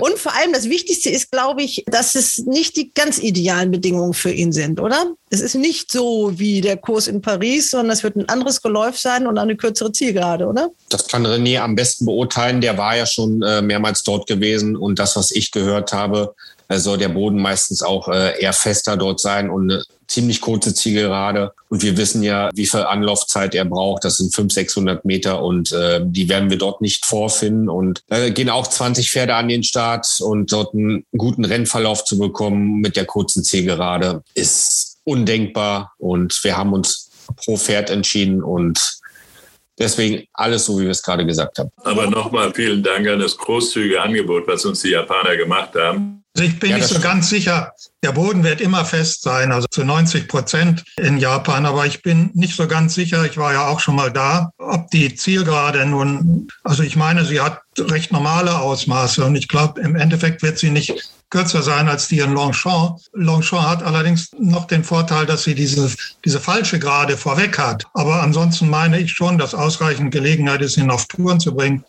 Und vor allem das Wichtigste ist, glaube ich, dass es nicht die ganz idealen Bedingungen für ihn sind, oder? Es ist nicht so wie der Kurs in Paris, sondern es wird ein anderes Geläuf sein und eine kürzere Zielgerade, oder? Das kann René am besten beurteilen. Der war ja schon äh, mehrmals dort gewesen und das, was ich gehört habe, soll der Boden meistens auch äh, eher fester dort sein und eine ziemlich kurze Zielgerade. Und wir wissen ja, wie viel Anlaufzeit er braucht. Das sind 500, 600 Meter und äh, die werden wir dort nicht vorfinden. Und da äh, gehen auch 20 Pferde an den Start und dort einen guten Rennverlauf zu bekommen mit der kurzen Zielgerade ist undenkbar. Und wir haben uns pro Pferd entschieden und Deswegen alles so, wie wir es gerade gesagt haben. Aber nochmal vielen Dank an das großzügige Angebot, was uns die Japaner gemacht haben. Ich bin Ja, nicht so ganz sicher. Der Boden wird immer fest sein, also zu 90 Prozent in Japan. Aber ich bin nicht so ganz sicher, ich war ja auch schon mal da, ob die Zielgerade nun, also ich meine, sie hat recht normale Ausmaße und ich glaube, im Endeffekt wird sie nicht kürzer sein als die in Longchamp. Longchamp hat allerdings noch den Vorteil, dass sie diese, diese falsche Gerade vorweg hat. Aber ansonsten meine ich schon, dass ausreichend Gelegenheit ist, ihn auf Touren zu bringen,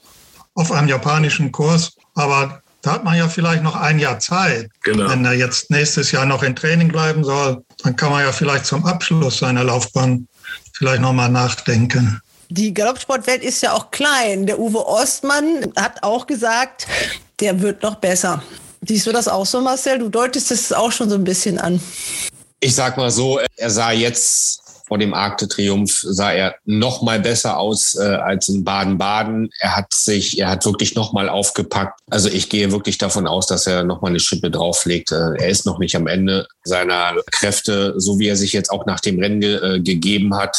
auf einem japanischen Kurs. Aber da hat man ja vielleicht noch ein Jahr Zeit. Genau. Wenn er jetzt nächstes Jahr noch in Training bleiben soll, dann kann man ja vielleicht zum Abschluss seiner Laufbahn vielleicht nochmal nachdenken. Die Galoppsportwelt ist ja auch klein. Der Uwe Ostmann hat auch gesagt, der wird noch besser. Siehst du das auch so, Marcel? Du deutest es auch schon so ein bisschen an. Ich sag mal so, er sah jetzt vor dem Arc de Triumph sah er noch mal besser aus äh, als in Baden-Baden. Er hat sich, er hat wirklich noch mal aufgepackt. Also ich gehe wirklich davon aus, dass er noch mal eine Schippe drauflegt. Äh, er ist noch nicht am Ende seiner Kräfte, so wie er sich jetzt auch nach dem Rennen ge äh, gegeben hat.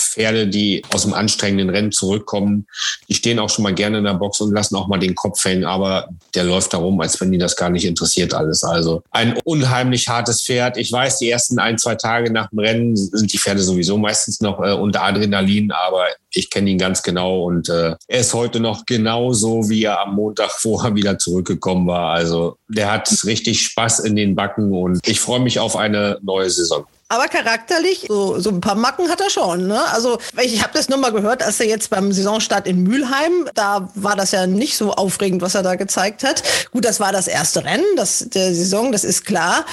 Pferde, die aus dem anstrengenden Rennen zurückkommen, die stehen auch schon mal gerne in der Box und lassen auch mal den Kopf hängen, aber der läuft da rum, als wenn die das gar nicht interessiert alles. Also ein unheimlich hartes Pferd. Ich weiß, die ersten ein, zwei Tage nach dem Rennen sind die Pferde sowieso meistens noch äh, unter Adrenalin, aber ich kenne ihn ganz genau und äh, er ist heute noch genauso, wie er am Montag vorher wieder zurückgekommen war. Also der hat richtig Spaß in den Backen und ich freue mich auf eine neue Saison. Aber charakterlich, so, so ein paar Macken hat er schon. Ne? Also ich habe das nur mal gehört, als er jetzt beim Saisonstart in Mülheim, da war das ja nicht so aufregend, was er da gezeigt hat. Gut, das war das erste Rennen das, der Saison, das ist klar.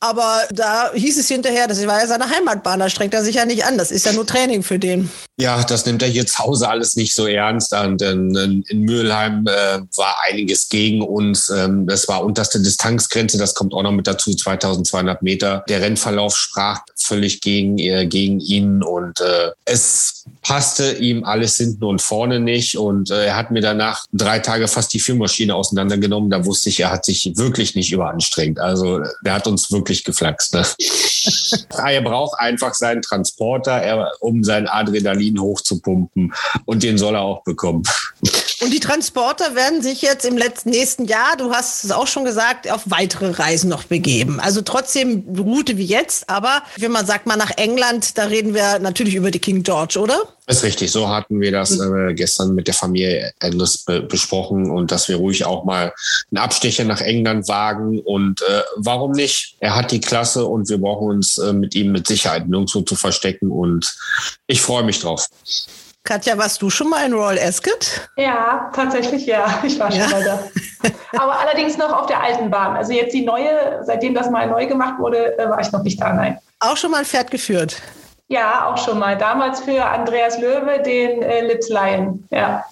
Aber da hieß es hinterher, das war ja seine Heimatbahn, da strengt er sich ja nicht an. Das ist ja nur Training für den. Ja, das nimmt er hier zu Hause alles nicht so ernst. Und in, in Mülheim äh, war einiges gegen uns. Ähm, das war unterste Distanzgrenze, das kommt auch noch mit dazu, 2200 Meter. Der Rennverlauf sprach völlig gegen, äh, gegen ihn und äh, es passte ihm alles hinten und vorne nicht. Und äh, er hat mir danach drei Tage fast die Führmaschine auseinandergenommen. Da wusste ich, er hat sich wirklich nicht überanstrengt. Also der hat uns wirklich geflaxt. Ne? er braucht einfach seinen Transporter, er, um sein Adrenalin hochzupumpen. Und den soll er auch bekommen. Und die Transporter werden sich jetzt im letzten, nächsten Jahr, du hast es auch schon gesagt, auf weitere Reisen noch begeben. Also trotzdem Route wie jetzt, aber wenn man sagt mal nach England, da reden wir natürlich über die King George, oder? Ist richtig, so hatten wir das äh, gestern mit der Familie Endless be besprochen und dass wir ruhig auch mal einen Abstecher nach England wagen und äh, warum nicht? Er hat die Klasse und wir brauchen uns äh, mit ihm mit Sicherheit nirgendwo zu verstecken und ich freue mich drauf. Katja, warst du schon mal in Royal Ascot? Ja, tatsächlich ja. Ich war schon Ja. mal da. Aber allerdings noch auf der alten Bahn. Also jetzt die neue, seitdem das mal neu gemacht wurde, äh, war ich noch nicht da, nein. Auch schon mal ein Pferd geführt? Ja, auch schon mal. Damals für Andreas Löwe, den äh, Lips Lion. Ja.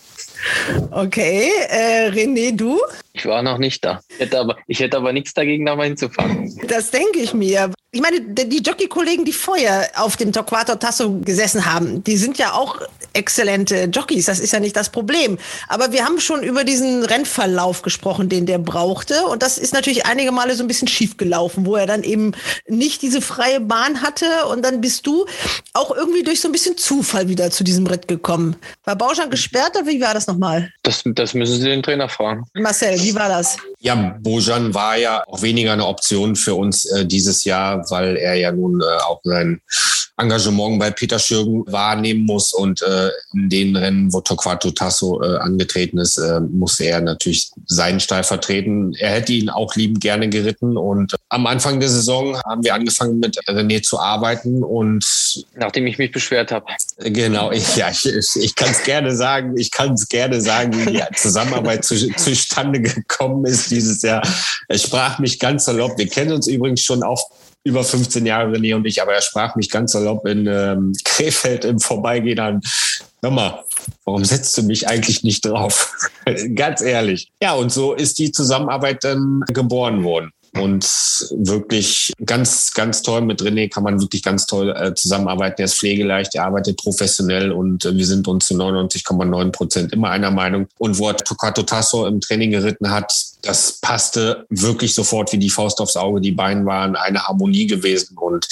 Okay, äh, René, du? Ich war noch nicht da. Ich hätte aber, ich hätte aber nichts dagegen, da mal hinzufahren. Das denke ich mir. Ich meine, die Jockey-Kollegen, die vorher auf dem Torquato Tasso gesessen haben, die sind ja auch exzellente Jockeys. Das ist ja nicht das Problem. Aber wir haben schon über diesen Rennverlauf gesprochen, den der brauchte. Und das ist natürlich einige Male so ein bisschen schief gelaufen, wo er dann eben nicht diese freie Bahn hatte. Und dann bist du auch irgendwie durch so ein bisschen Zufall wieder zu diesem Ritt gekommen. War Bauschan gesperrt oder wie war das nochmal? Das, das müssen Sie den Trainer fragen. Marcel, wie war das? Ja, Bojan war ja auch weniger eine Option für uns äh, dieses Jahr, weil er ja nun äh, auch sein Engagement bei Peter Schürgen wahrnehmen muss und äh, in den Rennen, wo Torquato Tasso äh, angetreten ist, äh, musste er natürlich seinen Stall vertreten. Er hätte ihn auch liebend gerne geritten und am Anfang der Saison haben wir angefangen mit René zu arbeiten und Nachdem ich mich beschwert habe. Genau, ich, ja, ich, ich, kann es gerne sagen, ich kann es gerne sagen, wie die Zusammenarbeit zu, zustande gekommen ist dieses Jahr. Er sprach mich ganz salopp. Wir kennen uns übrigens schon auch über 15 Jahre, René und ich, aber er sprach mich ganz salopp in ähm, Krefeld im Vorbeigehen an. Hör mal, warum setzt du mich eigentlich nicht drauf? ganz ehrlich. Ja, und so ist die Zusammenarbeit dann geboren worden. Und wirklich ganz, ganz toll. Mit René kann man wirklich ganz toll äh, zusammenarbeiten. Er ist pflegeleicht, er arbeitet professionell und äh, wir sind uns zu 99,9 Prozent immer einer Meinung. Und wo er Tocato Tasso im Training geritten hat, das passte wirklich sofort wie die Faust aufs Auge. Die beiden waren eine Harmonie gewesen und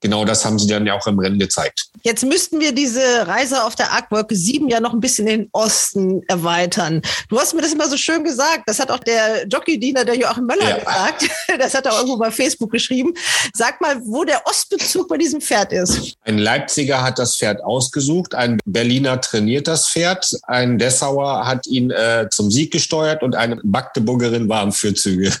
genau das haben sie dann ja auch im Rennen gezeigt. Jetzt müssten wir diese Reise auf der Arkwolke 7 ja noch ein bisschen in den Osten erweitern. Du hast mir das immer so schön gesagt. Das hat auch der Jockey-Diener, der Joachim Möller, ja. gesagt. Das hat er irgendwo bei Facebook geschrieben. Sag mal, wo der Ostbezug bei diesem Pferd ist. Ein Leipziger hat das Pferd ausgesucht, ein Berliner trainiert das Pferd, ein Dessauer hat ihn äh, zum Sieg gesteuert und eine Magdeburgerin war am Fürzüge.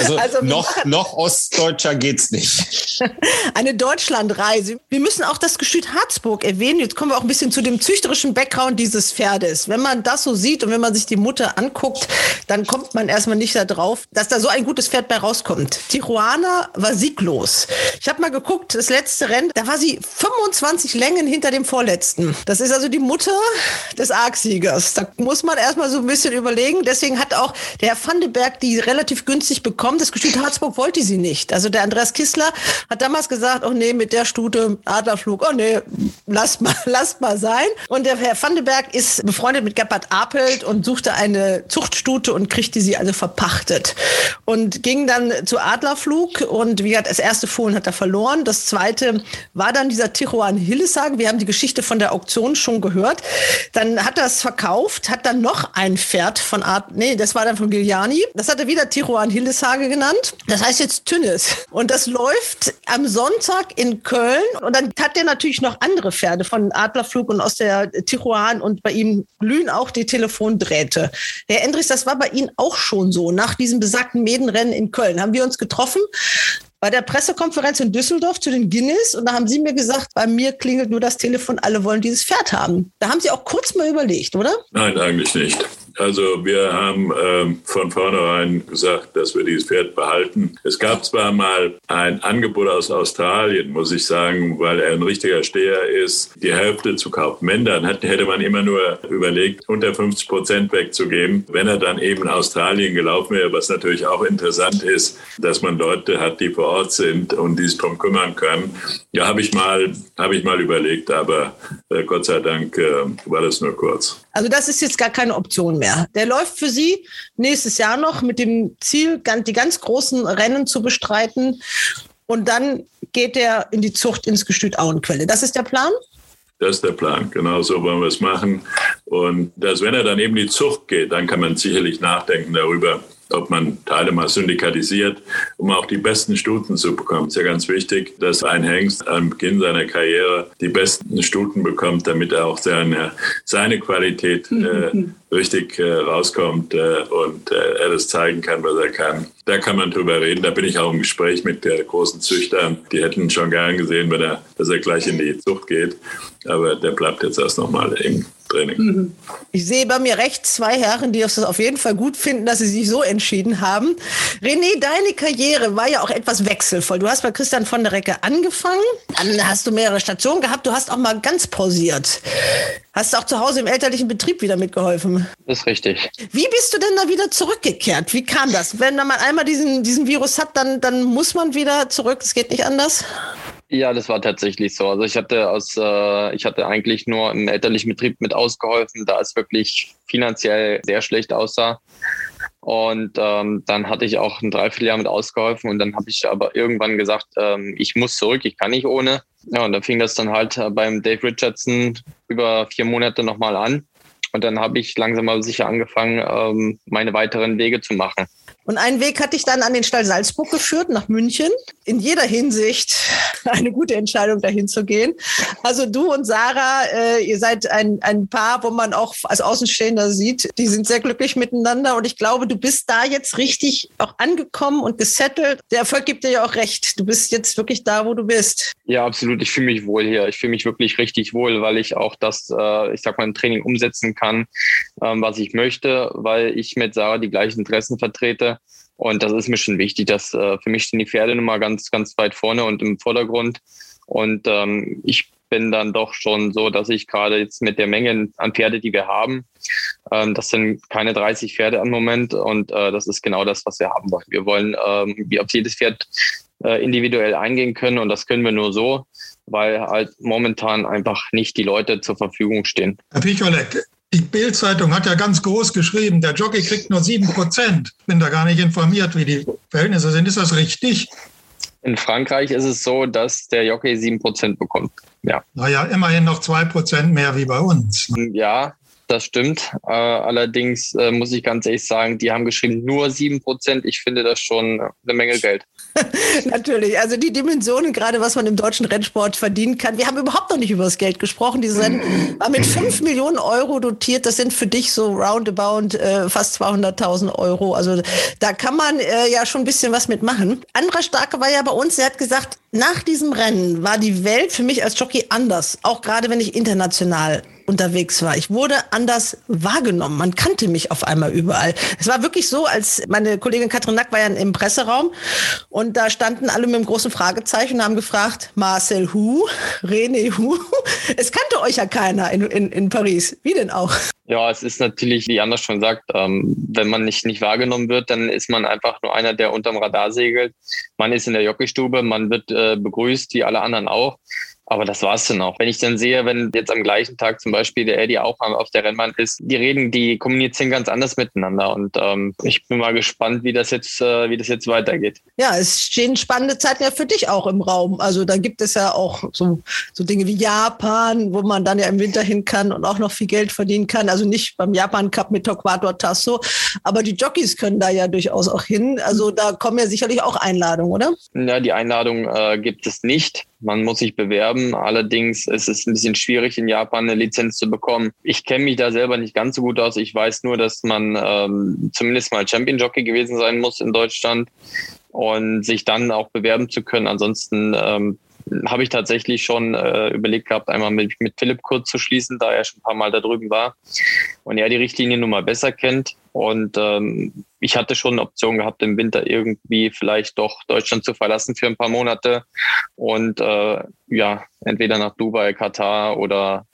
also, also noch, noch ostdeutscher geht's nicht. Eine Deutschlandreise. Wir müssen auch das Gestüt Harzburg erwähnen. Jetzt kommen wir auch ein bisschen zu dem züchterischen Background dieses Pferdes. Wenn man das so sieht und wenn man sich die Mutter anguckt, dann kommt man erstmal nicht darauf, dass da so ein gutes Pferd bei rauskommt. Tijuana war sieglos. Ich habe mal geguckt, das letzte Rennen, da war sie 25 Längen hinter dem vorletzten. Das ist also die Mutter des Arksiegers. Da muss man erstmal so ein bisschen überlegen. Deswegen hat auch der Herr Vandenberg die relativ günstig bekommen. Das Gestüt Harzburg wollte sie nicht. Also der Andreas Kissler hat damals gesagt, oh nee, mit der Stute Adlerflug, oh nee, lasst mal, lasst mal sein. Und der Herr Vandenberg ist befreundet mit Gebhard Apelt und suchte eine Zuchtstute und kriegte sie also verpachtet. Und ging dann zu Adlerflug und wie gesagt, das erste Fohlen hat er verloren. Das zweite war dann dieser Tijuan Hillesage. Wir haben die Geschichte von der Auktion schon gehört. Dann hat er es verkauft, hat dann noch ein Pferd von Art, nee, das war dann von Giuliani. Das hat er wieder Tijuan Hillesage genannt. Das heißt jetzt Tünnes. Und das läuft am Sonntag in Köln. Und dann hat er natürlich noch andere Pferde von Adlerflug und aus der Tijuan und bei ihm glühen auch die Telefondrähte. Herr Endrichs, das war bei Ihnen auch schon so. Nach diesem besagten Medenrennen in Köln haben wir uns getroffen bei der Pressekonferenz in Düsseldorf zu den Guinness und da haben Sie mir gesagt, bei mir klingelt nur das Telefon, alle wollen dieses Pferd haben. Da haben Sie auch kurz mal überlegt, oder? Nein, eigentlich nicht. Also wir haben ähm, von vornherein gesagt, dass wir dieses Pferd behalten. Es gab zwar mal ein Angebot aus Australien, muss ich sagen, weil er ein richtiger Steher ist, die Hälfte zu kaufen. Wenn, dann hätte man immer nur überlegt, unter 50 Prozent wegzugeben. Wenn er dann eben in Australien gelaufen wäre, was natürlich auch interessant ist, dass man Leute hat, die vor Ort sind und die sich darum kümmern können. Ja, habe ich mal, habe ich mal überlegt, aber äh, Gott sei Dank äh, war das nur kurz. Also das ist jetzt gar keine Option mehr. Der läuft für Sie nächstes Jahr noch mit dem Ziel, die ganz großen Rennen zu bestreiten. Und dann geht er in die Zucht ins Gestüt Auenquelle. Das ist der Plan? Das ist der Plan. Genau so wollen wir es machen. Und dass, wenn er dann eben die Zucht geht, dann kann man sicherlich nachdenken darüber, ob man Teile mal syndikatisiert, um auch die besten Stuten zu bekommen. Es ist ja ganz wichtig, dass ein Hengst am Beginn seiner Karriere die besten Stuten bekommt, damit er auch seine, seine Qualität äh, richtig äh, rauskommt äh, und äh, er das zeigen kann, was er kann. Da kann man drüber reden. Da bin ich auch im Gespräch mit der großen Züchtern. Die hätten schon gern gesehen, wenn er, dass er gleich in die Zucht geht. Aber der bleibt jetzt erst nochmal im Training. Mhm. Ich sehe bei mir rechts zwei Herren, die es auf jeden Fall gut finden, dass sie sich so entschieden haben. René, deine Karriere war ja auch etwas wechselvoll. Du hast bei Christian von der Recke angefangen, dann hast du mehrere Stationen gehabt, du hast auch mal ganz pausiert. Hast du auch zu Hause im elterlichen Betrieb wieder mitgeholfen? Das ist richtig. Wie bist du denn da wieder zurückgekehrt? Wie kam das? Wenn man einmal diesen, diesen Virus hat, dann, dann muss man wieder zurück. Es geht nicht anders? Ja, das war tatsächlich so. Also ich hatte aus, äh, ich hatte eigentlich nur im elterlichen Betrieb mit ausgeholfen, da es wirklich finanziell sehr schlecht aussah. Und ähm, dann hatte ich auch ein Dreivierteljahr mit ausgeholfen und dann habe ich aber irgendwann gesagt, ähm, ich muss zurück, ich kann nicht ohne. Ja, und dann fing das dann halt beim Dave Richardson über vier Monate nochmal an. Und dann habe ich langsam aber sicher angefangen, ähm, meine weiteren Wege zu machen. Und ein Weg hat dich dann an den Stall Salzburg geführt, nach München. In jeder Hinsicht eine gute Entscheidung, dahin zu gehen. Also du und Sarah, äh, ihr seid ein, ein Paar, wo man auch als Außenstehender sieht, die sind sehr glücklich miteinander. Und ich glaube, du bist da jetzt richtig auch angekommen und gesettelt. Der Erfolg gibt dir ja auch recht. Du bist jetzt wirklich da, wo du bist. Ja, absolut. Ich fühle mich wohl hier. Ich fühle mich wirklich richtig wohl, weil ich auch das, äh, ich sag mal, im Training umsetzen kann, ähm, was ich möchte, weil ich mit Sarah die gleichen Interessen vertrete. Und das ist mir schon wichtig, dass äh, für mich stehen die Pferde nun mal ganz, ganz weit vorne und im Vordergrund. Und ähm, ich bin dann doch schon so, dass ich gerade jetzt mit der Menge an Pferde, die wir haben, ähm, das sind keine 30 Pferde am Moment und äh, das ist genau das, was wir haben wollen. Wir wollen ähm, wie auf jedes Pferd äh, individuell eingehen können und das können wir nur so, weil halt momentan einfach nicht die Leute zur Verfügung stehen. Herr Picholek, Die Bild-Zeitung hat ja ganz groß geschrieben, der Jockey kriegt nur sieben Prozent. Bin da gar nicht informiert, wie die Verhältnisse sind. Ist das richtig? In Frankreich ist es so, dass der Jockey sieben Prozent bekommt. Ja. Naja, immerhin noch zwei Prozent mehr wie bei uns. Ja, das stimmt. Äh, allerdings äh, muss ich ganz ehrlich sagen, die haben geschrieben nur sieben Prozent. Ich finde das schon eine Menge Geld. Natürlich. Also die Dimensionen, gerade was man im deutschen Rennsport verdienen kann. Wir haben überhaupt noch nicht über das Geld gesprochen. Diese Rennen war mit fünf Millionen Euro dotiert. Das sind für dich so roundabout äh, fast 200.000 Euro. Also da kann man äh, ja schon ein bisschen was mitmachen. Anderer Starke war ja bei uns. Er hat gesagt, nach diesem Rennen war die Welt für mich als Jockey anders. Auch gerade wenn ich international unterwegs war. Ich wurde anders wahrgenommen. Man kannte mich auf einmal überall. Es war wirklich so, als meine Kollegin Katrin Nack war ja im Presseraum und da standen alle mit einem großen Fragezeichen und haben gefragt, Marcel Hu, René Hu. Es kannte euch ja keiner in, in, in Paris. Wie denn auch? Ja, es ist natürlich, wie Anders schon sagt, ähm, wenn man nicht, nicht wahrgenommen wird, dann ist man einfach nur einer, der unterm Radar segelt. Man ist in der Jockeystube, man wird äh, begrüßt, wie alle anderen auch. Aber das war's dann auch. Wenn ich dann sehe, wenn jetzt am gleichen Tag zum Beispiel der Eddie auch auf der Rennbahn ist, die reden, die kommunizieren ganz anders miteinander. Und ähm, ich bin mal gespannt, wie das jetzt, äh, wie das jetzt weitergeht. Ja, es stehen spannende Zeiten ja für dich auch im Raum. Also da gibt es ja auch so, so Dinge wie Japan, wo man dann ja im Winter hin kann und auch noch viel Geld verdienen kann. Also nicht beim Japan Cup mit Torquato Tasso, aber die Jockeys können da ja durchaus auch hin. Also da kommen ja sicherlich auch Einladungen, oder? Ja, die Einladung äh, gibt es nicht. Man muss sich bewerben. Allerdings ist es ein bisschen schwierig, in Japan eine Lizenz zu bekommen. Ich kenne mich da selber nicht ganz so gut aus. Ich weiß nur, dass man ähm, zumindest mal Champion Jockey gewesen sein muss in Deutschland und sich dann auch bewerben zu können. Ansonsten ähm, habe ich tatsächlich schon äh, überlegt gehabt, einmal mit, mit Philipp kurz zu schließen, da er schon ein paar Mal da drüben war und er die Richtlinie nun mal besser kennt. Und ähm, ich hatte schon eine Option gehabt, im Winter irgendwie vielleicht doch Deutschland zu verlassen für ein paar Monate und äh, ja, entweder nach Dubai, Katar oder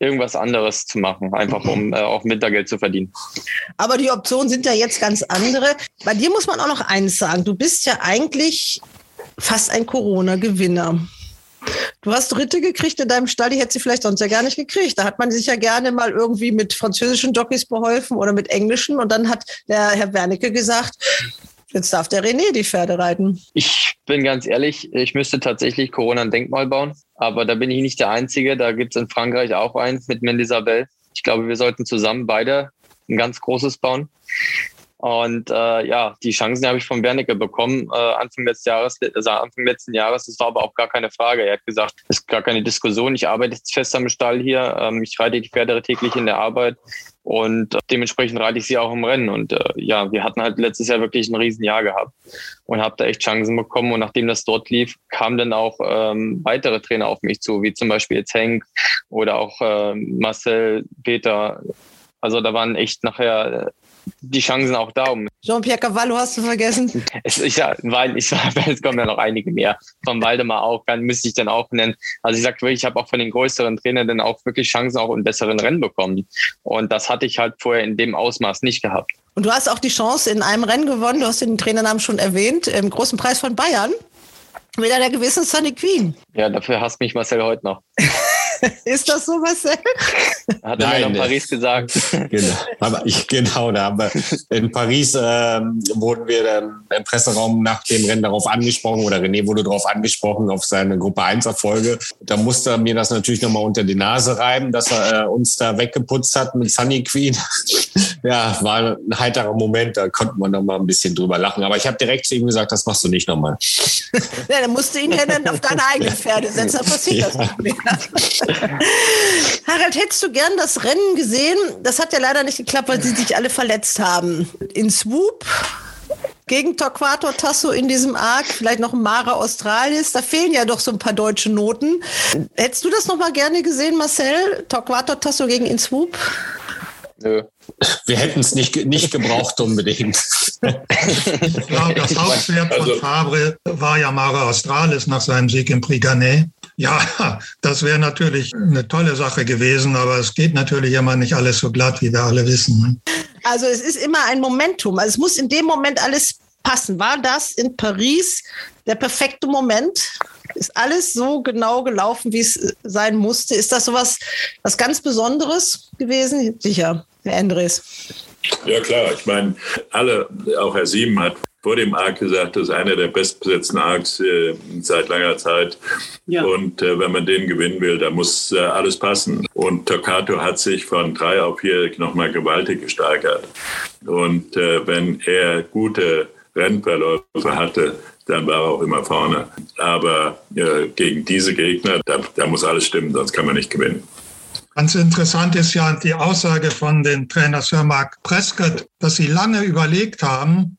irgendwas anderes zu machen, einfach um äh, auch Wintergeld zu verdienen. Aber die Optionen sind ja jetzt ganz andere. Bei dir muss man auch noch eins sagen. Du bist ja eigentlich fast ein Corona-Gewinner. Du hast Dritte gekriegt in deinem Stall, die hätte sie vielleicht sonst ja gar nicht gekriegt. Da hat man sich ja gerne mal irgendwie mit französischen Jockeys beholfen oder mit englischen. Und dann hat der Herr Wernicke gesagt, jetzt darf der René die Pferde reiten. Ich bin ganz ehrlich, ich müsste tatsächlich Corona ein Denkmal bauen. Aber da bin ich nicht der Einzige. Da gibt es in Frankreich auch eins mit Mendisabel. Ich glaube, wir sollten zusammen beide ein ganz großes bauen. Und äh, ja, die Chancen habe ich von Wernicke bekommen äh, Anfang letzten Jahres, also Anfang letzten Jahres. Das war aber auch gar keine Frage. Er hat gesagt, es ist gar keine Diskussion. Ich arbeite jetzt fest am Stall hier. Ähm, ich reite die Pferde täglich in der Arbeit und äh, dementsprechend reite ich sie auch im Rennen. Und äh, ja, wir hatten halt letztes Jahr wirklich ein Riesenjahr gehabt und habe da echt Chancen bekommen. Und nachdem das dort lief, kamen dann auch ähm, weitere Trainer auf mich zu, wie zum Beispiel jetzt Henk oder auch äh, Marcel, Peter. Also da waren echt nachher äh, die Chancen auch da. Um Jean-Pierre Cavallo hast du vergessen? Es, ich, ja, weil ich, es kommen ja noch einige mehr. Von Waldemar auch, dann müsste ich dann auch nennen. Also ich sag wirklich, ich habe auch von den größeren Trainern dann auch wirklich Chancen auch in besseren Rennen bekommen. Und das hatte ich halt vorher in dem Ausmaß nicht gehabt. Und du hast auch die Chance in einem Rennen gewonnen, du hast den Trainernamen schon erwähnt, im großen Preis von Bayern. Mit einer gewissen Sunny Queen. Ja, dafür hasst mich Marcel heute noch. Ist das so, Marcel? Hat er mir in Paris gesagt. Genau, aber ich, genau, da haben wir in Paris ähm, wurden wir dann im Presseraum nach dem Rennen darauf angesprochen oder René wurde darauf angesprochen auf seine Gruppe 1 Erfolge. Da musste er mir das natürlich nochmal unter die Nase reiben, dass er äh, uns da weggeputzt hat mit Sunny Queen. ja, war ein heiterer Moment, da konnte man noch mal ein bisschen drüber lachen. Aber ich habe direkt zu ihm gesagt, das machst du nicht nochmal. ja, dann musst du ihn ja dann auf deine eigenen Pferde setzen, dann passiert ja. das nicht mehr. Harald, hättest du gern das Rennen gesehen? Das hat ja leider nicht geklappt, weil sie sich alle verletzt haben. In Swoop gegen Torquato Tasso in diesem Arc, vielleicht noch Mara Australis, da fehlen ja doch so ein paar deutsche Noten. Hättest du das noch mal gerne gesehen, Marcel? Torquato Tasso gegen Inswoop? Nö. Wir hätten es nicht, nicht gebraucht unbedingt. Ich glaube, das Hauptpferd von also, Fabre war ja Mara Australis nach seinem Sieg im Prix Garnet. Ja, das wäre natürlich eine tolle Sache gewesen, aber es geht natürlich immer nicht alles so glatt, wie wir alle wissen. Ne? Also es ist immer ein Momentum. Also es muss in dem Moment alles passen. War das in Paris der perfekte Moment? Ist alles so genau gelaufen, wie es sein musste? Ist das sowas was ganz Besonderes gewesen? Sicher, Herr Andres. Ja klar, ich meine, alle, auch Herr Sieben hat vor dem Arc gesagt, das ist einer der bestbesetzten Arcs äh, seit langer Zeit. Ja. Und äh, wenn man den gewinnen will, da muss äh, alles passen. Und Tocato hat sich von drei auf vier nochmal gewaltig gesteigert. Und äh, wenn er gute Rennverläufe hatte, dann war er auch immer vorne. Aber äh, gegen diese Gegner, da, da muss alles stimmen, sonst kann man nicht gewinnen. Ganz interessant ist ja die Aussage von dem Trainer Sir Mark Prescott, dass sie lange überlegt haben,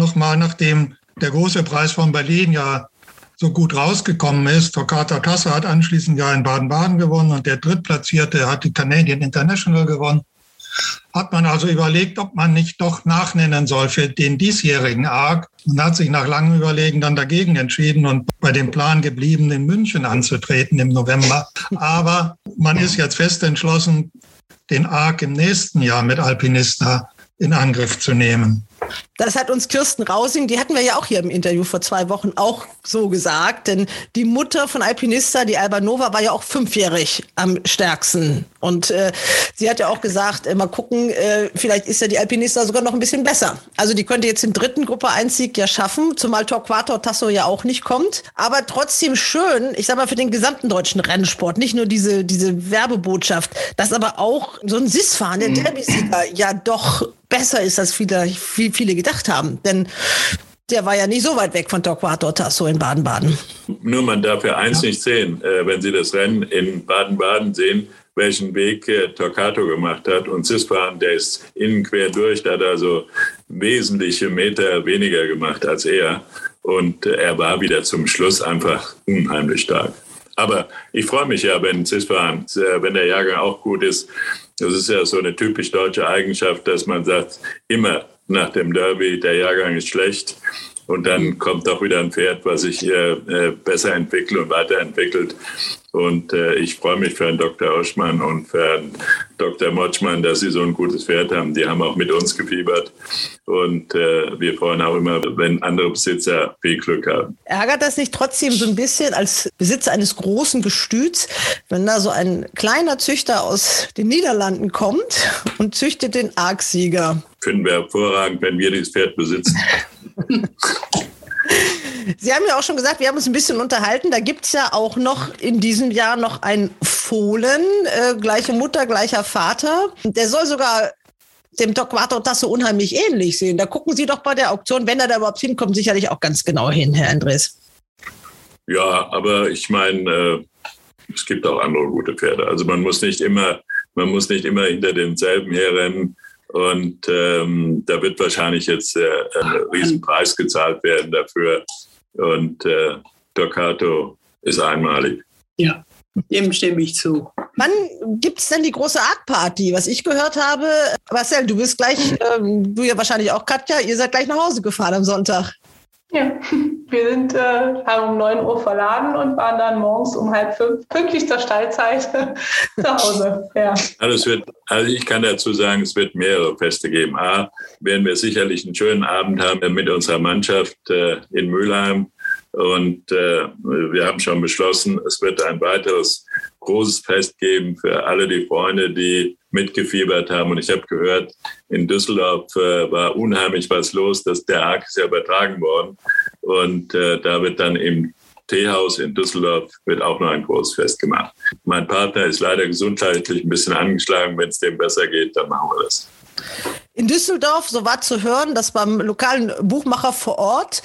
nochmal nachdem der große Preis von Berlin ja so gut rausgekommen ist. Toccata Tasse hat anschließend ja in Baden-Baden gewonnen und der Drittplatzierte hat die Canadian International gewonnen. Hat man also überlegt, ob man nicht doch nachnennen soll für den diesjährigen Arc und hat sich nach langem Überlegen dann dagegen entschieden und bei dem Plan geblieben, in München anzutreten im November. Aber man ist jetzt fest entschlossen, den Arc im nächsten Jahr mit Alpinista in Angriff zu nehmen. Das hat uns Kirsten Rausing, die hatten wir ja auch hier im Interview vor zwei Wochen auch so gesagt, denn die Mutter von Alpinista, die Albanova, war ja auch fünfjährig am stärksten. Und äh, sie hat ja auch gesagt, äh, mal gucken, äh, vielleicht ist ja die Alpinista sogar noch ein bisschen besser. Also die könnte jetzt den dritten Gruppe Einzug ja schaffen, zumal Torquato Tasso ja auch nicht kommt. Aber trotzdem schön, ich sag mal, für den gesamten deutschen Rennsport, nicht nur diese, diese Werbebotschaft, dass aber auch so ein Sisfahren, der mhm. Derby-Sieger, ja doch besser ist, als viele, viele gedacht haben. Denn der war ja nicht so weit weg von Torquato Tasso in Baden-Baden. Nur man darf ja eins ja. nicht sehen, äh, wenn Sie das Rennen in Baden-Baden sehen, welchen Weg äh, Torquato gemacht hat. Und Cisfahren, der ist innen quer durch, der hat also wesentliche Meter weniger gemacht als er. Und äh, er war wieder zum Schluss einfach unheimlich stark. Aber ich freue mich ja, wenn Cisfahren, äh, wenn der Jahrgang auch gut ist, das ist ja so eine typisch deutsche Eigenschaft, dass man sagt, immer nach dem Derby, der Jahrgang ist schlecht. Und dann kommt auch wieder ein Pferd, was sich äh, äh besser entwickelt und weiterentwickelt. Und äh, ich freue mich für Herrn Dr. Oschmann und für Herrn Dr. Motschmann, dass sie so ein gutes Pferd haben. Die haben auch mit uns gefiebert. Und äh, wir freuen auch immer, wenn andere Besitzer viel Glück haben. Ärgert das nicht trotzdem so ein bisschen als Besitzer eines großen Gestüts, wenn da so ein kleiner Züchter aus den Niederlanden kommt und züchtet den Argsieger? Finden wir hervorragend, wenn wir dieses Pferd besitzen. Sie haben ja auch schon gesagt, wir haben uns ein bisschen unterhalten. Da gibt es ja auch noch in diesem Jahr noch ein Fohlen, äh, gleiche Mutter, gleicher Vater. Der soll sogar dem Torquato Tasso unheimlich ähnlich sehen. Da gucken Sie doch bei der Auktion, wenn er da überhaupt hinkommt, sicherlich auch ganz genau hin, Herr Andres. Ja, aber ich meine, äh, es gibt auch andere gute Pferde. Also man muss nicht immer, man muss nicht immer hinter demselben herrennen. Und ähm, da wird wahrscheinlich jetzt äh, ein Riesenpreis gezahlt werden dafür. Und äh, Torquato ist einmalig. Ja, dem stimme ich zu. Wann gibt es denn die große Art-Party? Was ich gehört habe, Marcel, du bist gleich, ähm, du ja wahrscheinlich auch, Katja, ihr seid gleich nach Hause gefahren am Sonntag. Ja, wir sind, äh, haben um 9 Uhr verladen und waren dann morgens um halb fünf, pünktlich zur Stallzeit, zu Hause. Ja. Also, wird, also ich kann dazu sagen, es wird mehrere Feste geben. A, werden wir sicherlich einen schönen Abend haben mit unserer Mannschaft äh, in Mülheim. Und äh, wir haben schon beschlossen, es wird ein weiteres großes Fest geben für alle die Freunde, die mitgefiebert haben. Und ich habe gehört, in Düsseldorf äh, war unheimlich was los, dass der Arc ist ja übertragen worden. Und äh, da wird dann im Teehaus in Düsseldorf wird auch noch ein großes Fest gemacht. Mein Partner ist leider gesundheitlich ein bisschen angeschlagen. Wenn es dem besser geht, dann machen wir das. In Düsseldorf, so war zu hören, dass beim lokalen Buchmacher vor Ort,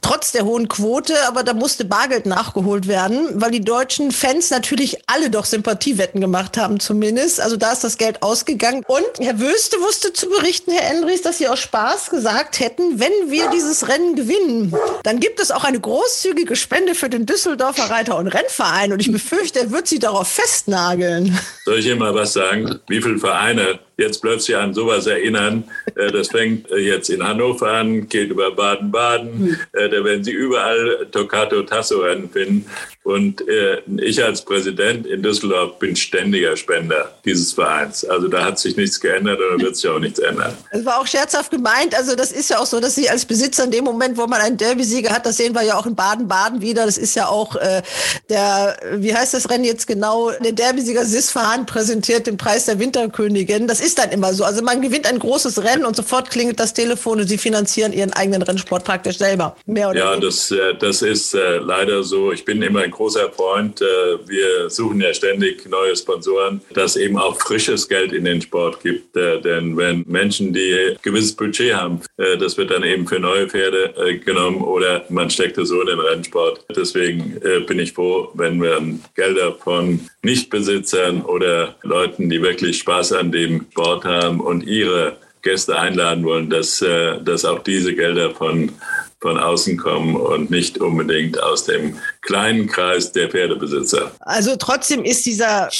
trotz der hohen Quote, aber da musste Bargeld nachgeholt werden, weil die deutschen Fans natürlich alle doch Sympathiewetten gemacht haben zumindest. Also da ist das Geld ausgegangen. Und Herr Wöste wusste zu berichten, Herr Endries, dass Sie aus Spaß gesagt hätten, wenn wir dieses Rennen gewinnen, dann gibt es auch eine großzügige Spende für den Düsseldorfer Reiter- und Rennverein. Und ich befürchte, er wird Sie darauf festnageln. Soll ich Ihnen mal was sagen? Wie viele Vereine jetzt plötzlich an sowas erinnern. Äh, das fängt äh, jetzt in Hannover an, geht über Baden-Baden. Hm. Äh, da werden Sie überall Toccato Tasso Rennen finden. Und äh, ich als Präsident in Düsseldorf bin ständiger Spender dieses Vereins. Also da hat sich nichts geändert oder wird sich auch nichts ändern. Das war auch scherzhaft gemeint. Also das ist ja auch so, dass Sie als Besitzer in dem Moment, wo man einen Derby-Sieger hat, das sehen wir ja auch in Baden-Baden wieder. Das ist ja auch äh, der, wie heißt das Rennen jetzt genau? Der Derby-Sieger Sisfahan präsentiert den Preis der Winterkönigin. Das ist dann immer so. Also man gewinnt ein großes Rennen und sofort klingelt das Telefon und Sie finanzieren Ihren eigenen Rennsport praktisch selber. Mehr oder ja, weniger. das, äh, das ist äh, leider so. Ich bin immer ein großer Freund. Äh, wir suchen ja ständig neue Sponsoren, dass eben auch frisches Geld in den Sport gibt. Äh, denn wenn Menschen, die ein gewisses Budget haben, äh, das wird dann eben für neue Pferde genommen oder man steckt es so in den Rennsport. Deswegen bin ich froh, wenn wir Gelder von Nichtbesitzern oder Leuten, die wirklich Spaß an dem Sport haben und ihre Gäste einladen wollen, dass, dass auch diese Gelder von von außen kommen und nicht unbedingt aus dem kleinen Kreis der Pferdebesitzer. Also trotzdem ist dieser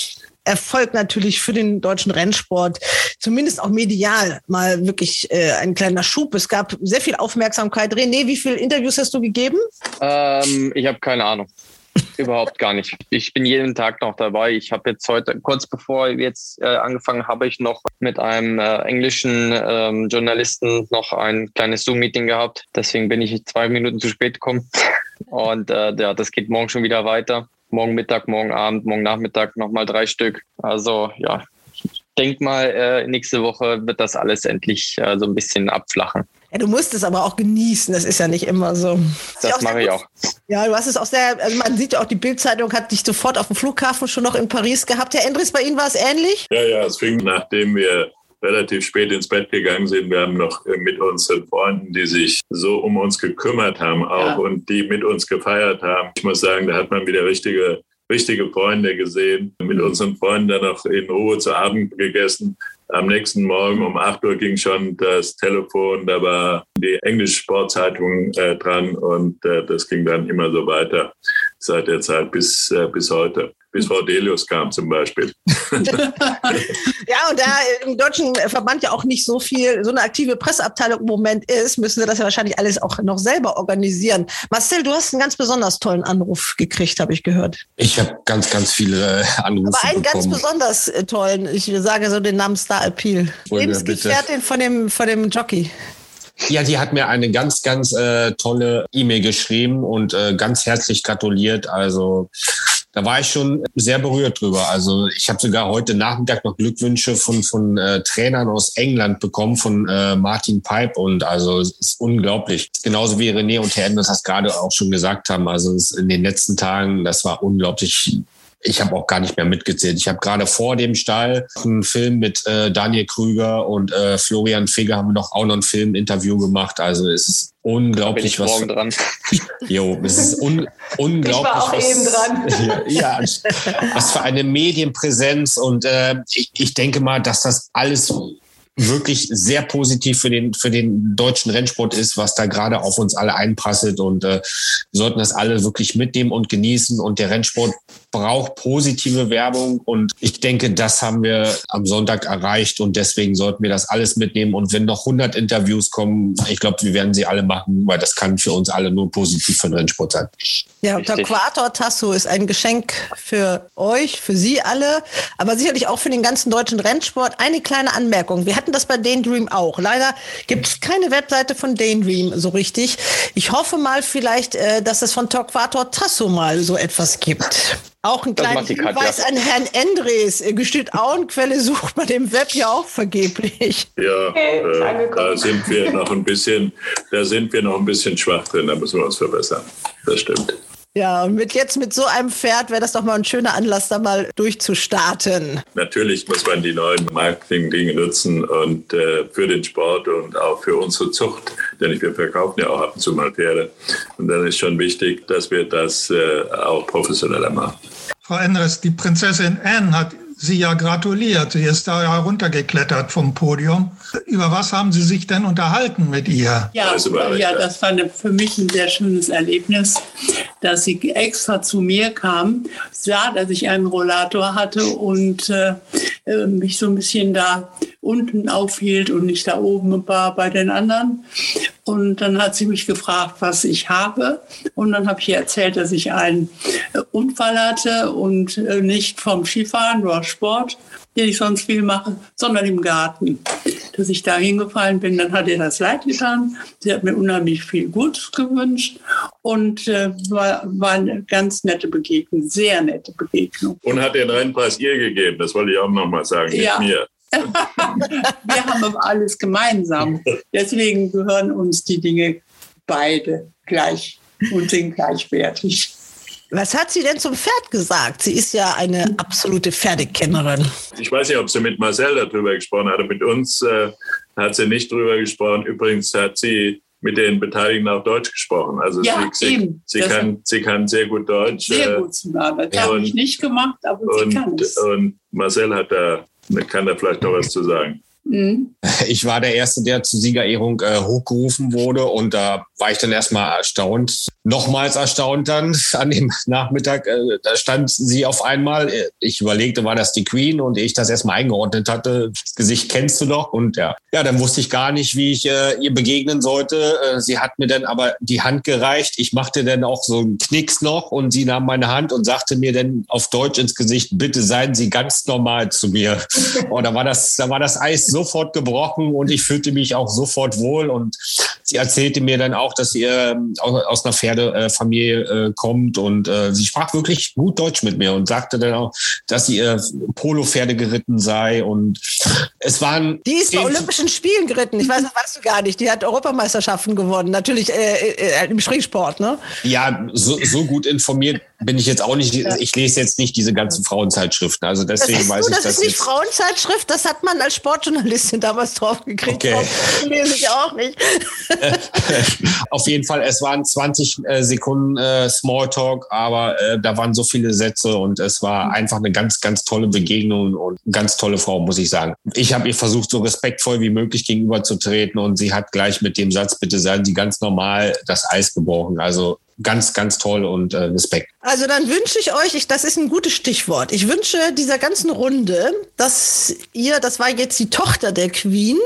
Erfolg natürlich für den deutschen Rennsport, zumindest auch medial, mal wirklich äh, ein kleiner Schub. Es gab sehr viel Aufmerksamkeit. René, wie viele Interviews hast du gegeben? Ähm, ich habe keine Ahnung. Überhaupt gar nicht. Ich bin jeden Tag noch dabei. Ich habe jetzt heute, kurz bevor wir jetzt äh, angefangen, habe ich noch mit einem äh, englischen ähm, Journalisten noch ein kleines Zoom-Meeting gehabt. Deswegen bin ich zwei Minuten zu spät gekommen. Und äh, ja, das geht morgen schon wieder weiter. Morgen Mittag, morgen Abend, morgen Nachmittag nochmal drei Stück. Also ja, ich denke mal, äh, nächste Woche wird das alles endlich äh, so ein bisschen abflachen. Ja, du musst es aber auch genießen. Das ist ja nicht immer so. Das mache ich auch. Ja, du hast es auch sehr, also man sieht ja auch, die Bildzeitung hat dich sofort auf dem Flughafen schon noch in Paris gehabt. Herr Endres, bei Ihnen war es ähnlich? Ja, ja, es fing, nachdem wir relativ spät ins Bett gegangen sind. Wir haben noch äh, mit unseren Freunden, die sich so um uns gekümmert haben auch Ja. und die mit uns gefeiert haben. Ich muss sagen, da hat man wieder richtige, richtige Freunde gesehen. Mit unseren Freunden dann noch in Ruhe zu Abend gegessen. Am nächsten Morgen um 8 Uhr ging schon das Telefon, da war die englische Sportzeitung äh, dran und äh, das ging dann immer so weiter seit der Zeit bis, äh, bis heute. Bis Frau Delius kam zum Beispiel. Ja, und da im deutschen Verband ja auch nicht so viel, so eine aktive Presseabteilung im Moment ist, müssen sie das ja wahrscheinlich alles auch noch selber organisieren. Marcel, du hast einen ganz besonders tollen Anruf gekriegt, habe ich gehört. Ich habe ganz, ganz viele äh, Anrufe Aber einen ganz bekommen. besonders äh, tollen, ich sage so den Namen Star Appeal. Wir Lebensgefährtin von dem, von dem Jockey. Ja, die hat mir eine ganz, ganz äh, tolle E-Mail geschrieben und äh, ganz herzlich gratuliert. Also da war ich schon sehr berührt drüber. Also ich habe sogar heute Nachmittag noch Glückwünsche von, von äh, Trainern aus England bekommen, von äh, Martin Pipe. Und also es ist unglaublich. Genauso wie René und Herr Enders das gerade auch schon gesagt haben. Also in den letzten Tagen, das war unglaublich ich habe auch gar nicht mehr mitgezählt. Ich habe gerade vor dem Stall einen Film mit äh, Daniel Krüger und äh, Florian Feger haben wir noch auch noch ein Film-Interview gemacht. Also es ist unglaublich, Bin ich was. morgen dran. Jo, es ist un unglaublich. Ich war auch was, eben dran. Ja, ja, was für eine Medienpräsenz und äh, ich, ich denke mal, dass das alles wirklich sehr positiv für den, für den deutschen Rennsport ist, was da gerade auf uns alle einprasselt. Und äh, wir sollten das alle wirklich mitnehmen und genießen. Und der Rennsport braucht positive Werbung. Und ich denke, das haben wir am Sonntag erreicht. Und deswegen sollten wir das alles mitnehmen. Und wenn noch 100 Interviews kommen, ich glaube, wir werden sie alle machen, weil das kann für uns alle nur positiv für den Rennsport sein. Ja, Richtig. der Quator Tasso ist ein Geschenk für euch, für Sie alle, aber sicherlich auch für den ganzen deutschen Rennsport. Eine kleine Anmerkung. Wir hatten das bei Daydream auch. Leider gibt es keine Webseite von Daydream so richtig. Ich hoffe mal vielleicht, äh, dass es von Torquator Tasso mal so etwas gibt. Auch ein kleiner. Hinweis an Herrn Endres. Äh, Gestüt Auenquelle sucht man im Web ja auch vergeblich. Ja, Okay, äh, da sind wir noch ein bisschen, da sind wir noch ein bisschen schwach drin, da müssen wir uns verbessern. Das stimmt. Ja, und mit jetzt mit so einem Pferd wäre das doch mal ein schöner Anlass, da mal durchzustarten. Natürlich muss man die neuen Marketing-Dinge nutzen und äh, für den Sport und auch für unsere Zucht, denn wir verkaufen ja auch ab und zu mal Pferde. Und dann ist schon wichtig, dass wir das äh, auch professioneller machen. Frau Endres, die Prinzessin Anne hat Sie ja gratuliert. Sie ist da heruntergeklettert vom Podium. Über was haben Sie sich denn unterhalten mit ihr? Ja, ja, das war eine, für mich ein sehr schönes Erlebnis, dass sie extra zu mir kam, sah, dass ich einen Rollator hatte und äh, äh, mich so ein bisschen da unten aufhielt und nicht da oben war bei den anderen. Und dann hat sie mich gefragt, was ich habe. Und dann habe ich ihr erzählt, dass ich einen äh, Unfall hatte und äh, nicht vom Skifahren oder Sport, den ich sonst viel mache, sondern im Garten. Dass ich da hingefallen bin, dann hat ihr das leid getan. Sie hat mir unheimlich viel Gutes gewünscht und äh, war, war eine ganz nette Begegnung, sehr nette Begegnung. Und hat den Rennpreis ihr gegeben, das wollte ich auch noch mal sagen, nicht Ja. mir. Wir haben aber alles gemeinsam. Deswegen gehören uns die Dinge beide gleich und sind gleichwertig. Was hat sie denn zum Pferd gesagt? Sie ist ja eine absolute Pferdekennerin. Ich weiß nicht, ob sie mit Marcel darüber gesprochen hat, aber mit uns äh, hat sie nicht darüber gesprochen. Übrigens hat sie mit den Beteiligten auch Deutsch gesprochen. Also Ja, sie, sie, eben. sie, kann, sie kann sehr gut Deutsch. Sehr äh, gut sogar. Das habe ich und- nicht gemacht, aber sie kann Und, es. und Marcel hat da, kann da vielleicht noch was zu sagen. Mhm. Ich war der Erste, der zur Siegerehrung äh, hochgerufen wurde und da war ich dann erstmal erstaunt. Nochmals erstaunt dann an dem Nachmittag, äh, da stand sie auf einmal. Äh, Ich überlegte, war das die Queen und ich das erstmal eingeordnet hatte, das Gesicht kennst du doch und ja, ja, dann wusste ich gar nicht, wie ich äh, ihr begegnen sollte. Äh, sie hat mir dann aber die Hand gereicht. Ich machte dann auch so einen Knicks noch und sie nahm meine Hand und sagte mir dann auf Deutsch ins Gesicht, bitte seien Sie ganz normal zu mir. Und da war das, da war das Eis sofort gebrochen und ich fühlte mich auch sofort wohl. Und sie erzählte mir dann auch, dass sie ähm, aus, einer Pferdefamilie äh, kommt und äh, sie sprach wirklich gut Deutsch mit mir und sagte dann auch, dass sie äh, Polo-Pferde geritten sei und es waren Die ist bei Olympischen Spielen geritten. Ich weiß, das weißt du gar nicht. Die hat Europameisterschaften gewonnen. Natürlich äh, äh, im Springsport, ne? Ja, so, so gut informiert bin ich jetzt auch nicht. Ich lese jetzt nicht diese ganzen Frauenzeitschriften. Also Das deswegen ist, weiß nur, ich das das ist nicht jetzt. Frauenzeitschrift, das hat man als Sportjournalistin damals drauf gekriegt. Okay. Das lese ich auch nicht. Auf jeden Fall, es waren 20 äh, Sekunden äh, Smalltalk, aber äh, da waren so viele Sätze und es war einfach eine ganz, ganz tolle Begegnung und eine ganz tolle Frau, muss ich sagen. Ich habe ihr versucht, so respektvoll wie möglich gegenüberzutreten und sie hat gleich mit dem Satz, bitte seien Sie ganz normal, das Eis gebrochen. Also ganz, ganz toll und äh, Respekt. Also dann wünsche ich euch, ich, das ist ein gutes Stichwort. Ich wünsche dieser ganzen Runde, dass ihr, das war jetzt die Tochter der Queen,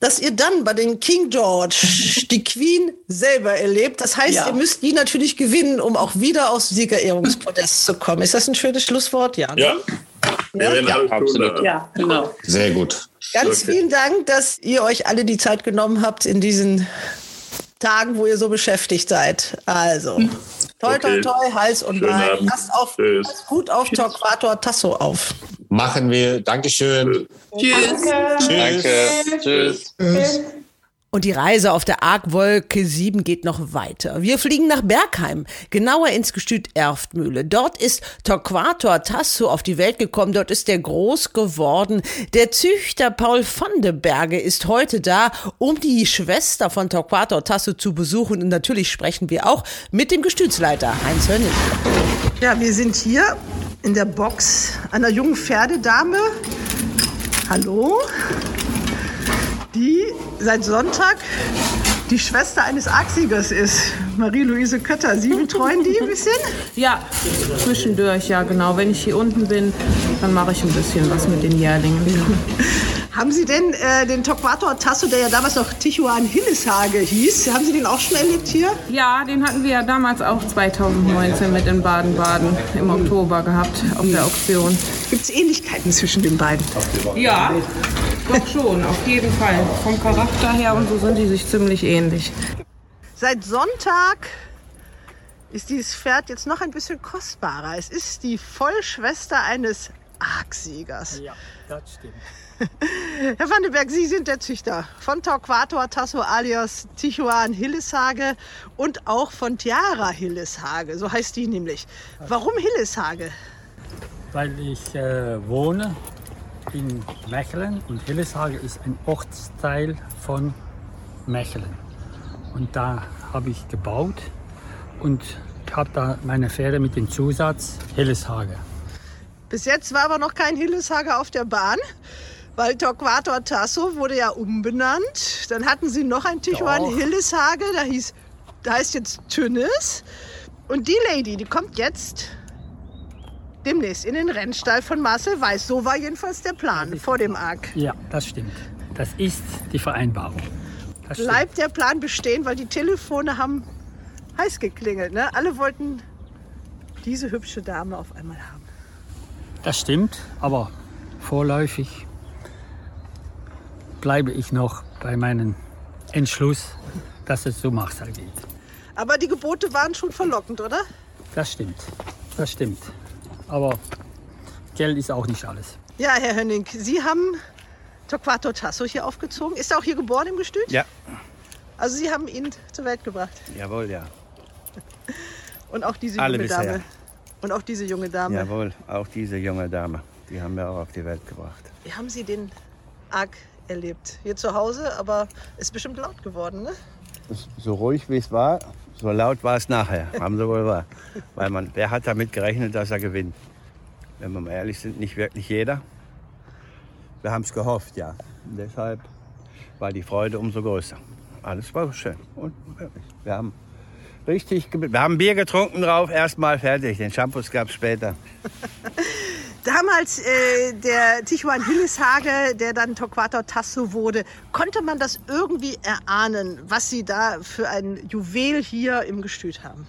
dass ihr dann bei den King George die Queen selber erlebt. Das heißt, Ja. ihr müsst die natürlich gewinnen, um auch wieder aufs Siegerehrungspodest zu kommen. Ist das ein schönes Schlusswort? Ja. ne? Ja. Alles tun absolut. Ja, genau. Sehr gut. Ganz Okay. vielen Dank, dass ihr euch alle die Zeit genommen habt in diesen Tagen, wo ihr so beschäftigt seid. Also, toi, toi, Okay. toi, Hals und Schönen Bein. Abend. Passt auf, Tschüss. passt gut auf Torquator Tasso auf. Machen wir. Dankeschön. Tschüss. Tschüss. Danke. Tschüss. Und die Reise auf der Argwolke 7 geht noch weiter. Wir fliegen nach Bergheim, genauer ins Gestüt Erftmühle. Dort ist Torquator Tasso auf die Welt gekommen, dort ist er groß geworden. Der Züchter Paul van de Berge ist heute da, um die Schwester von Torquator Tasso zu besuchen. Und natürlich sprechen wir auch mit dem Gestütsleiter Heinz Hörnig. Ja, wir sind hier in der Box einer jungen Pferdedame. Hallo? Die seit Sonntag die Schwester eines Arksiegers ist, Marie-Louise Kötter. Sie betreuen die ein bisschen? Ja, zwischendurch, ja genau. Wenn ich hier unten bin, dann mache ich ein bisschen was mit den Jährlingen. Haben Sie denn äh, den Torquator Tasso, der ja damals noch Tichuan Hilleshage hieß, haben Sie den auch schon erlebt hier? Ja, den hatten wir ja damals auch 2019 mit in Baden-Baden im Oktober gehabt auf der Auktion. Gibt es Ähnlichkeiten zwischen den beiden? Ja, doch schon, auf jeden Fall. Vom Charakter her und so sind die sich ziemlich ähnlich. Seit Sonntag ist dieses Pferd jetzt noch ein bisschen kostbarer. Es ist die Vollschwester eines Arksiegers. Ja, das stimmt. Herr Van den Berg, Sie sind der Züchter von Torquator Tasso alias Tichuan Hilleshage und auch von Tiara Hilleshage, so heißt die nämlich. Warum Hilleshage? Weil ich äh, wohne in Mechelen und Hilleshage ist ein Ortsteil von Mechelen. Und da habe ich gebaut und habe da meine Pferde mit dem Zusatz Hilleshage. Bis jetzt war aber noch kein Hilleshage auf der Bahn, weil Torquator Tasso wurde ja umbenannt. Dann hatten sie noch ein Doch. Hilleshage, da hieß, da heißt jetzt Tünnes. Und die Lady, die kommt jetzt demnächst in den Rennstall von Marcel Weiß. So war jedenfalls der Plan vor dem Arc. Ja, das stimmt. Das ist die Vereinbarung. Das stimmt. bleibt der Plan bestehen, weil die Telefone haben heiß geklingelt. Ne? Alle wollten diese hübsche Dame auf einmal haben. Das stimmt, aber vorläufig bleibe ich noch bei meinem Entschluss, dass es so Machsal geht. Aber die Gebote waren schon verlockend, oder? Das stimmt, das stimmt. Aber Geld ist auch nicht alles. Ja, Herr Hönning, Sie haben Torquato Tasso hier aufgezogen. Ist er auch hier geboren im Gestüt? Ja, Also Sie haben ihn zur Welt gebracht. jawohl, ja. Und auch diese Alle junge bisher. Dame. Und auch diese junge Dame. Jawohl, auch diese junge Dame, die haben wir auch auf die Welt gebracht. Wie haben Sie den arg erlebt? Hier zu Hause, aber ist bestimmt laut geworden, ne? So ruhig wie es war, so laut war es nachher, haben sie wohl wahr. Weil man, wer hat damit gerechnet, dass er gewinnt? Wenn wir mal ehrlich sind, nicht wirklich jeder. Wir haben es gehofft, ja. Und deshalb war die Freude umso größer. Alles war schön. Und wirklich, wir haben richtig, wir haben Bier getrunken drauf, erstmal fertig. Den Shampoos gab es später. Damals äh, der Tijuan Hilleshage, der dann Torquato Tasso wurde, konnte man das irgendwie erahnen, was Sie da für ein Juwel hier im Gestüt haben?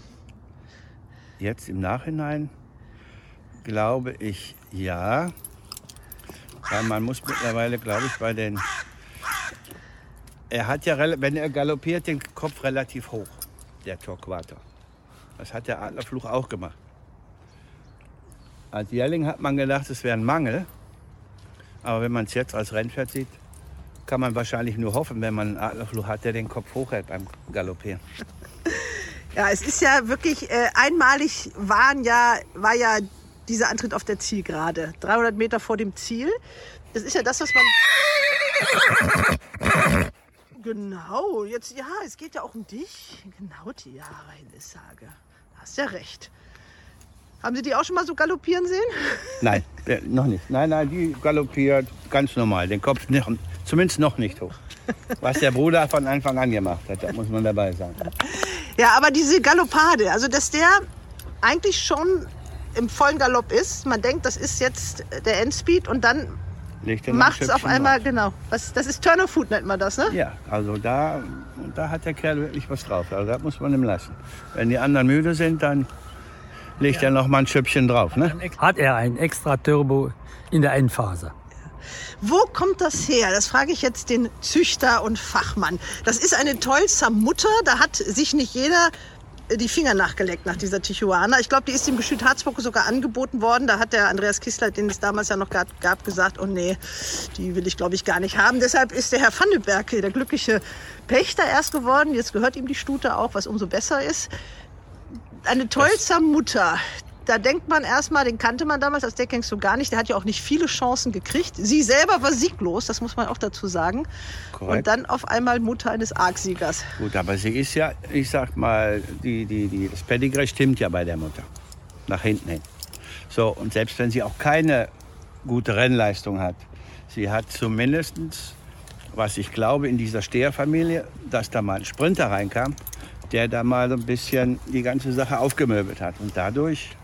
Jetzt im Nachhinein glaube ich ja. Weil man muss mittlerweile, glaube ich, bei den. Er hat ja, wenn er galoppiert, den Kopf relativ hoch, der Torquato. Das hat der Adlerfluch auch gemacht. Als Jährling hat man gedacht, es wäre ein Mangel. Aber wenn man es jetzt als Rennpferd sieht, kann man wahrscheinlich nur hoffen, wenn man einen Adlerfluch hat, der den Kopf hochhält beim Galoppieren. Ja, es ist ja wirklich äh, einmalig waren ja, war ja dieser Antritt auf der Zielgerade. 300 Meter vor dem Ziel. Das ist ja das, was man... Genau, jetzt, ja, es geht ja auch um dich. Genau, Tiara Hilleshage. Da hast ja recht. Haben Sie die auch schon mal so galoppieren sehen? Nein, äh, noch nicht. Nein, nein, die galoppiert ganz normal. Den Kopf nicht, zumindest noch nicht hoch. Was der Bruder von Anfang an gemacht hat, das muss man dabei sagen. Ja, aber diese Galoppade, also dass der eigentlich schon im vollen Galopp ist. Man denkt, das ist jetzt der Endspeed und dann macht es auf einmal, drauf. genau. Was, das ist Turner Food, nennt man das, ne? Ja, also da, da hat der Kerl wirklich was drauf. Also das muss man ihm lassen. Wenn die anderen müde sind, dann legt er noch mal ein Schüppchen drauf. Ne? Hat er ein extra Turbo in der Endphase? Wo kommt das her? Das frage ich jetzt den Züchter und Fachmann. Das ist eine Tolzer Mutter. Da hat sich nicht jeder die Finger nachgeleckt nach dieser Tijuana. Ich glaube, die ist dem Gestüt Harzburg sogar angeboten worden. Da hat der Andreas Kistler, den es damals ja noch gab, gab gesagt, oh nee, die will ich glaube ich gar nicht haben. Deshalb ist der Herr Vandenberg der glückliche Pächter erst geworden. Jetzt gehört ihm die Stute auch, was umso besser ist. Eine Tolzer Mutter. Da denkt man erstmal, den kannte man damals als Deckhengst so gar nicht. Der hat ja auch nicht viele Chancen gekriegt. Sie selber war sieglos, das muss man auch dazu sagen. Korrekt. Und dann auf einmal Mutter eines Argsiegers. Gut, aber sie ist ja, ich sag mal, die, die, die, das Pedigree stimmt ja bei der Mutter. Nach hinten hin. So, und selbst wenn sie auch keine gute Rennleistung hat, sie hat zumindest, was ich glaube, in dieser Steherfamilie, dass da mal ein Sprinter reinkam, der da mal so ein bisschen die ganze Sache aufgemöbelt hat. Und dadurch,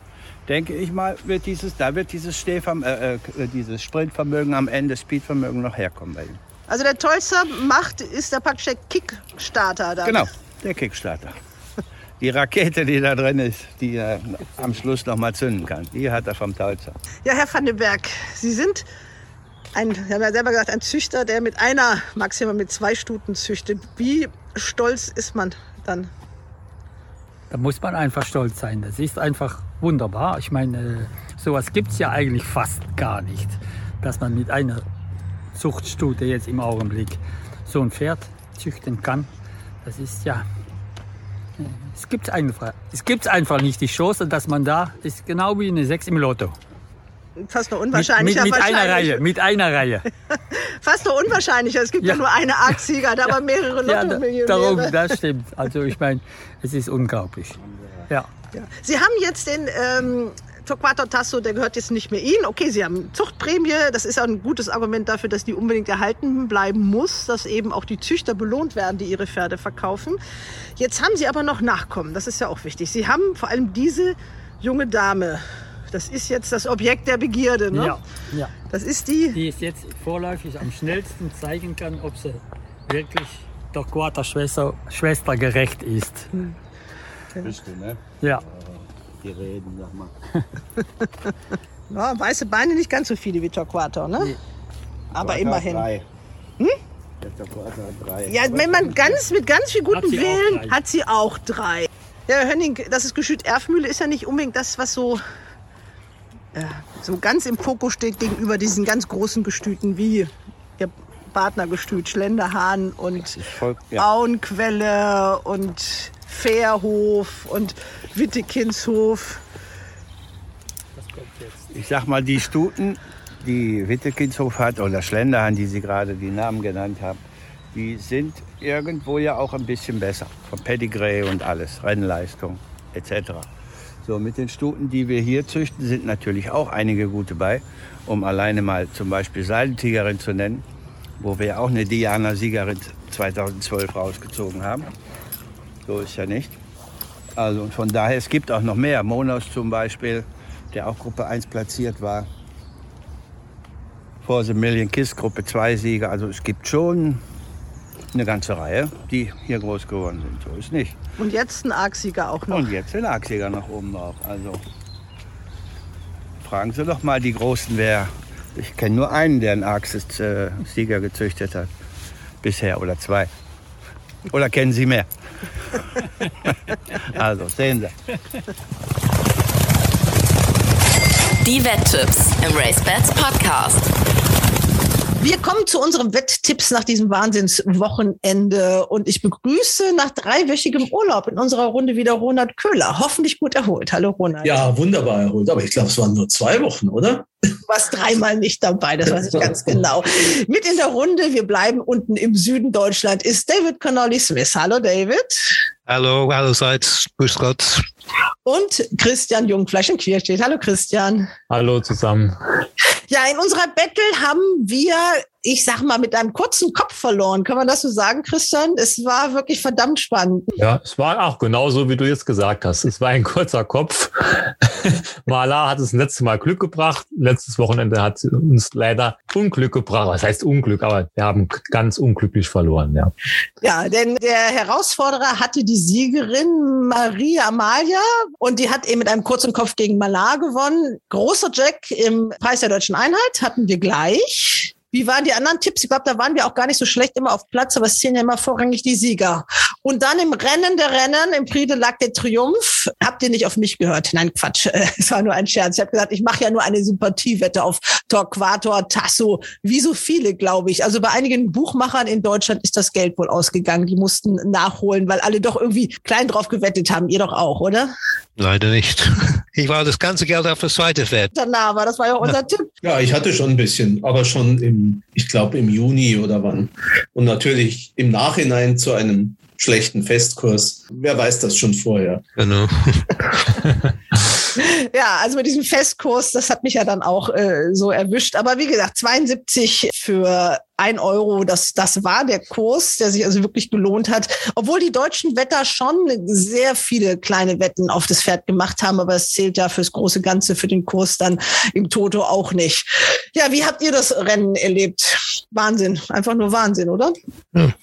denke ich mal, wird dieses, da wird dieses, Stehverm äh, äh, dieses Sprintvermögen am Ende, Speedvermögen noch herkommen bei ihm. Also der Tolzer macht, ist der praktisch der Kickstarter da. Genau, der Kickstarter. Die Rakete, die da drin ist, die er am Schluss noch mal zünden kann, die hat er vom Tolzer. Ja, Herr van den Berg, Sie sind ein, Sie haben ja selber gesagt, ein Züchter, der mit einer, maximal mit zwei Stuten züchtet. Wie stolz ist man dann? Da muss man einfach stolz sein. Das ist einfach wunderbar. Ich meine, äh, sowas gibt es ja eigentlich fast gar nicht, dass man mit einer Zuchtstute jetzt im Augenblick so ein Pferd züchten kann. Das ist ja, äh, es gibt einfach, es gibt einfach nicht die Chance, dass man da ist genau wie eine Sechs im Lotto. Fast nur Mit, unwahrscheinlicher. mit, mit einer wahrscheinlich. Reihe, mit einer Reihe. Fast nur unwahrscheinlicher. Es gibt ja, Ja. nur eine Argsieger, da aber mehrere Ja, Lotto-Millionäre. darum, das stimmt. Also ich meine, es ist unglaublich. Ja. Sie haben jetzt den ähm, Torquato Tasso, der gehört jetzt nicht mehr Ihnen. Okay, Sie haben Zuchtprämie. Das ist ja ein gutes Argument dafür, dass die unbedingt erhalten bleiben muss, dass eben auch die Züchter belohnt werden, die ihre Pferde verkaufen. Jetzt haben Sie aber noch Nachkommen. Das ist ja auch wichtig. Sie haben vor allem diese junge Dame. Das ist jetzt das Objekt der Begierde. Ne? Ja, ja. Das ist die. Die es jetzt vorläufig am schnellsten zeigen kann, ob sie wirklich Torquato Schwester, Schwester gerecht ist. Bist du, ne? Ja. Die reden, sag mal. Ja, weiße Beine nicht ganz so viele wie Torquato, ne? Aber Torquato immerhin. hat Drei. Hm? Der drei. Ja, wenn man ganz mit ganz viel gutem Willen hat sie auch drei. Ja, Hönning, das ist Gestüt Erfmühle, ist ja nicht unbedingt das, was so, ja, so ganz im Fokus steht gegenüber diesen ganz großen Gestüten wie ihr Partnergestüt Schlenderhahn und voll- ja. Auenquelle und Fährhof und Wittekinshof. Ich sag mal, die Stuten, die Wittekinshof hat oder Schlenderhahn, die Sie gerade die Namen genannt haben, die sind irgendwo ja auch ein bisschen besser. Vom Pedigree und alles, Rennleistung etc. So, mit den Stuten, die wir hier züchten, sind natürlich auch einige gute bei. Um alleine mal zum Beispiel Seilentigerin zu nennen, wo wir auch eine Diana-Siegerin 2012 rausgezogen haben. So ist ja nicht. Also von daher, es gibt auch noch mehr. Monos zum Beispiel, der auch Gruppe 1 platziert war. For the Million Kiss, Gruppe 2 Sieger. Also es gibt schon eine ganze Reihe, die hier groß geworden sind. So ist nicht. Und jetzt ein Argsieger auch noch. Und jetzt den Achsjäger noch oben drauf. Also fragen Sie doch mal die Großen, wer. Ich kenne nur einen, der einen Arxis-Sieger gezüchtet hat. Bisher oder zwei. Oder kennen Sie mehr? also sehen Sie. Die Wetttipps im RaceBets Podcast. Wir kommen zu unseren Wetttipps nach diesem Wahnsinnswochenende und ich begrüße nach dreiwöchigem Urlaub in unserer Runde wieder Ronald Köhler. Hoffentlich gut erholt. Hallo Ronald. Ja, wunderbar erholt. Aber ich glaube, es waren nur zwei Wochen, oder? Du warst dreimal nicht dabei, das weiß ich ganz genau. Mit in der Runde, wir bleiben unten im Süden Deutschland, ist David Connolly Smith. Hallo David. Hallo, allerseits. Grüß Gott. Und Christian Jungfleisch in Querstedt. Hallo Christian. Hallo zusammen. Ja, in unserer Battle haben wir, ich sag mal, mit einem kurzen Kopf verloren. Kann man das so sagen, Christian? Es war wirklich verdammt spannend. Ja, es war auch genauso, wie du jetzt gesagt hast. Es war ein kurzer Kopf. Malar hat es letztes Mal Glück gebracht. Letztes Wochenende hat sie uns leider Unglück gebracht. Was heißt Unglück? Aber wir haben ganz unglücklich verloren, ja. Ja, denn der Herausforderer hatte die Siegerin Maria Amalia und die hat eben mit einem kurzen Kopf gegen Malar gewonnen. Großer Jack im Preis der deutschen Einheit hatten wir gleich. Wie waren die anderen Tipps? Ich glaube, da waren wir auch gar nicht so schlecht immer auf Platz, aber es zählen ja immer vorrangig die Sieger. Und dann im Rennen der Rennen, im Prix de Lac der Triumph, habt ihr nicht auf mich gehört? Nein, Quatsch, es war nur ein Scherz. Ich habe gesagt, ich mache ja nur eine Sympathiewette auf Torquator, Tasso, wie so viele, glaube ich. Also bei einigen Buchmachern in Deutschland ist das Geld wohl ausgegangen. Die mussten nachholen, weil alle doch irgendwie klein drauf gewettet haben. Ihr doch auch, oder? Leider nicht. Ich war das ganze Geld auf das zweite Fett. Danach, aber das war ja unser Tipp. Ja, ich hatte schon ein bisschen, aber schon im, ich glaube im Juni oder wann. Und natürlich im Nachhinein zu einem schlechten Festkurs. Wer weiß das schon vorher? Genau. Ja, also mit diesem Festkurs, das hat mich ja dann auch äh, so erwischt. Aber wie gesagt, 72 für ein Euro, das, das war der Kurs, der sich also wirklich gelohnt hat. Obwohl die deutschen Wetter schon sehr viele kleine Wetten auf das Pferd gemacht haben, aber es zählt ja fürs große Ganze, für den Kurs dann im Toto auch nicht. Ja, wie habt ihr das Rennen erlebt? Wahnsinn, einfach nur Wahnsinn, oder? Ja.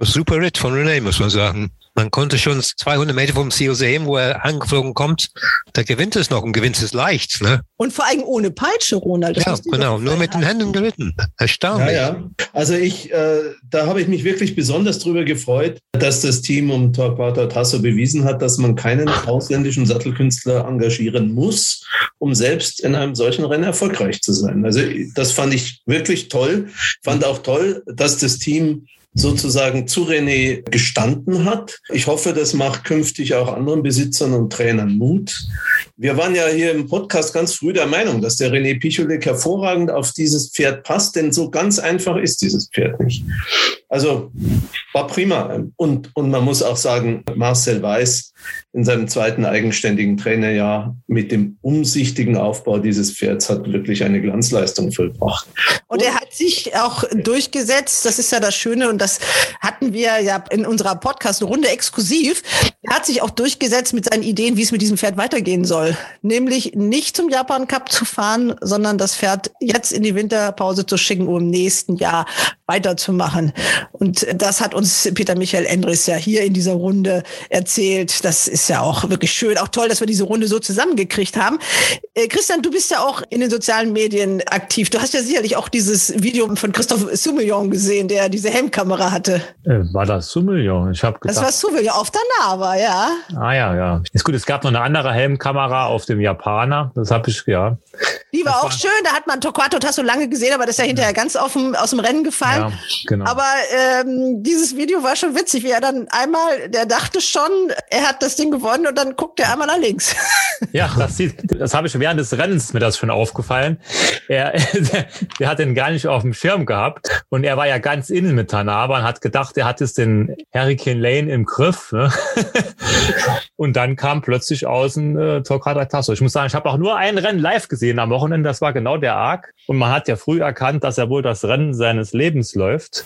Super Ritt von René, muss man sagen. Man konnte schon 200 Meter vom Ziel sehen, wo er angeflogen kommt. Da gewinnt es noch und gewinnt es leicht. Ne? Und vor allem ohne Peitsche, Ronald. Das Ja, genau. Nur mit den Händen geritten. Erstaunlich. Ja, ja. Also ich, äh, da habe ich mich wirklich besonders drüber gefreut, dass das Team um Torquato Tasso bewiesen hat, dass man keinen ausländischen Sattelkünstler engagieren muss, um selbst in einem solchen Rennen erfolgreich zu sein. Also das fand ich wirklich toll. Fand auch toll, dass das Team sozusagen zu René gestanden hat. Ich hoffe, das macht künftig auch anderen Besitzern und Trainern Mut. Wir waren ja hier im Podcast ganz früh der Meinung, dass der René Picholik hervorragend auf dieses Pferd passt, denn so ganz einfach ist dieses Pferd nicht. Also war prima. Und, und man muss auch sagen, Marcel Weiß in seinem zweiten eigenständigen Trainerjahr mit dem umsichtigen Aufbau dieses Pferds hat wirklich eine Glanzleistung vollbracht. Und er hat sich auch durchgesetzt, das ist ja das Schöne und das hatten wir ja in unserer Podcast-Runde exklusiv. Er hat sich auch durchgesetzt mit seinen Ideen, wie es mit diesem Pferd weitergehen soll. Nämlich nicht zum Japan Cup zu fahren, sondern das Pferd jetzt in die Winterpause zu schicken, um im nächsten Jahr weiterzumachen. Und das hat uns Peter Michael Endres ja hier in dieser Runde erzählt. Das ist ja auch wirklich schön. Auch toll, dass wir diese Runde so zusammengekriegt haben. Äh, Christian, du bist ja auch in den sozialen Medien aktiv. Du hast ja sicherlich auch dieses Video von Christoph Soumillon gesehen, der diese Helmkamera hatte. Äh, war das Soumillon? Ich habe Das war Soumillon auf der Nava, ja. Ah ja, ja. Ist gut, es gab noch eine andere Helmkamera auf dem Japaner. Das habe ich, ja. Die war auch schön. Da hat man Torquato Tasso lange gesehen, aber das ist ja hinterher ganz auf dem, aus dem Rennen gefallen. Ja, genau. Aber ähm, dieses Video war schon witzig, wie er dann einmal, der dachte schon, er hat das Ding gewonnen und dann guckt er einmal nach links. Ja, das sieht, das habe ich während des Rennens mir das schon aufgefallen. Er, der, der hat den gar nicht auf dem Schirm gehabt und er war ja ganz innen mit Tanaba und hat gedacht, er hat jetzt den Hurricane Lane im Griff. Ne? Und dann kam plötzlich außen äh, Torquato Tasso. Ich muss sagen, ich habe auch nur ein Rennen live gesehen am Wochenende. Das war genau der Arc. Und man hat ja früh erkannt, dass er wohl das Rennen seines Lebens läuft.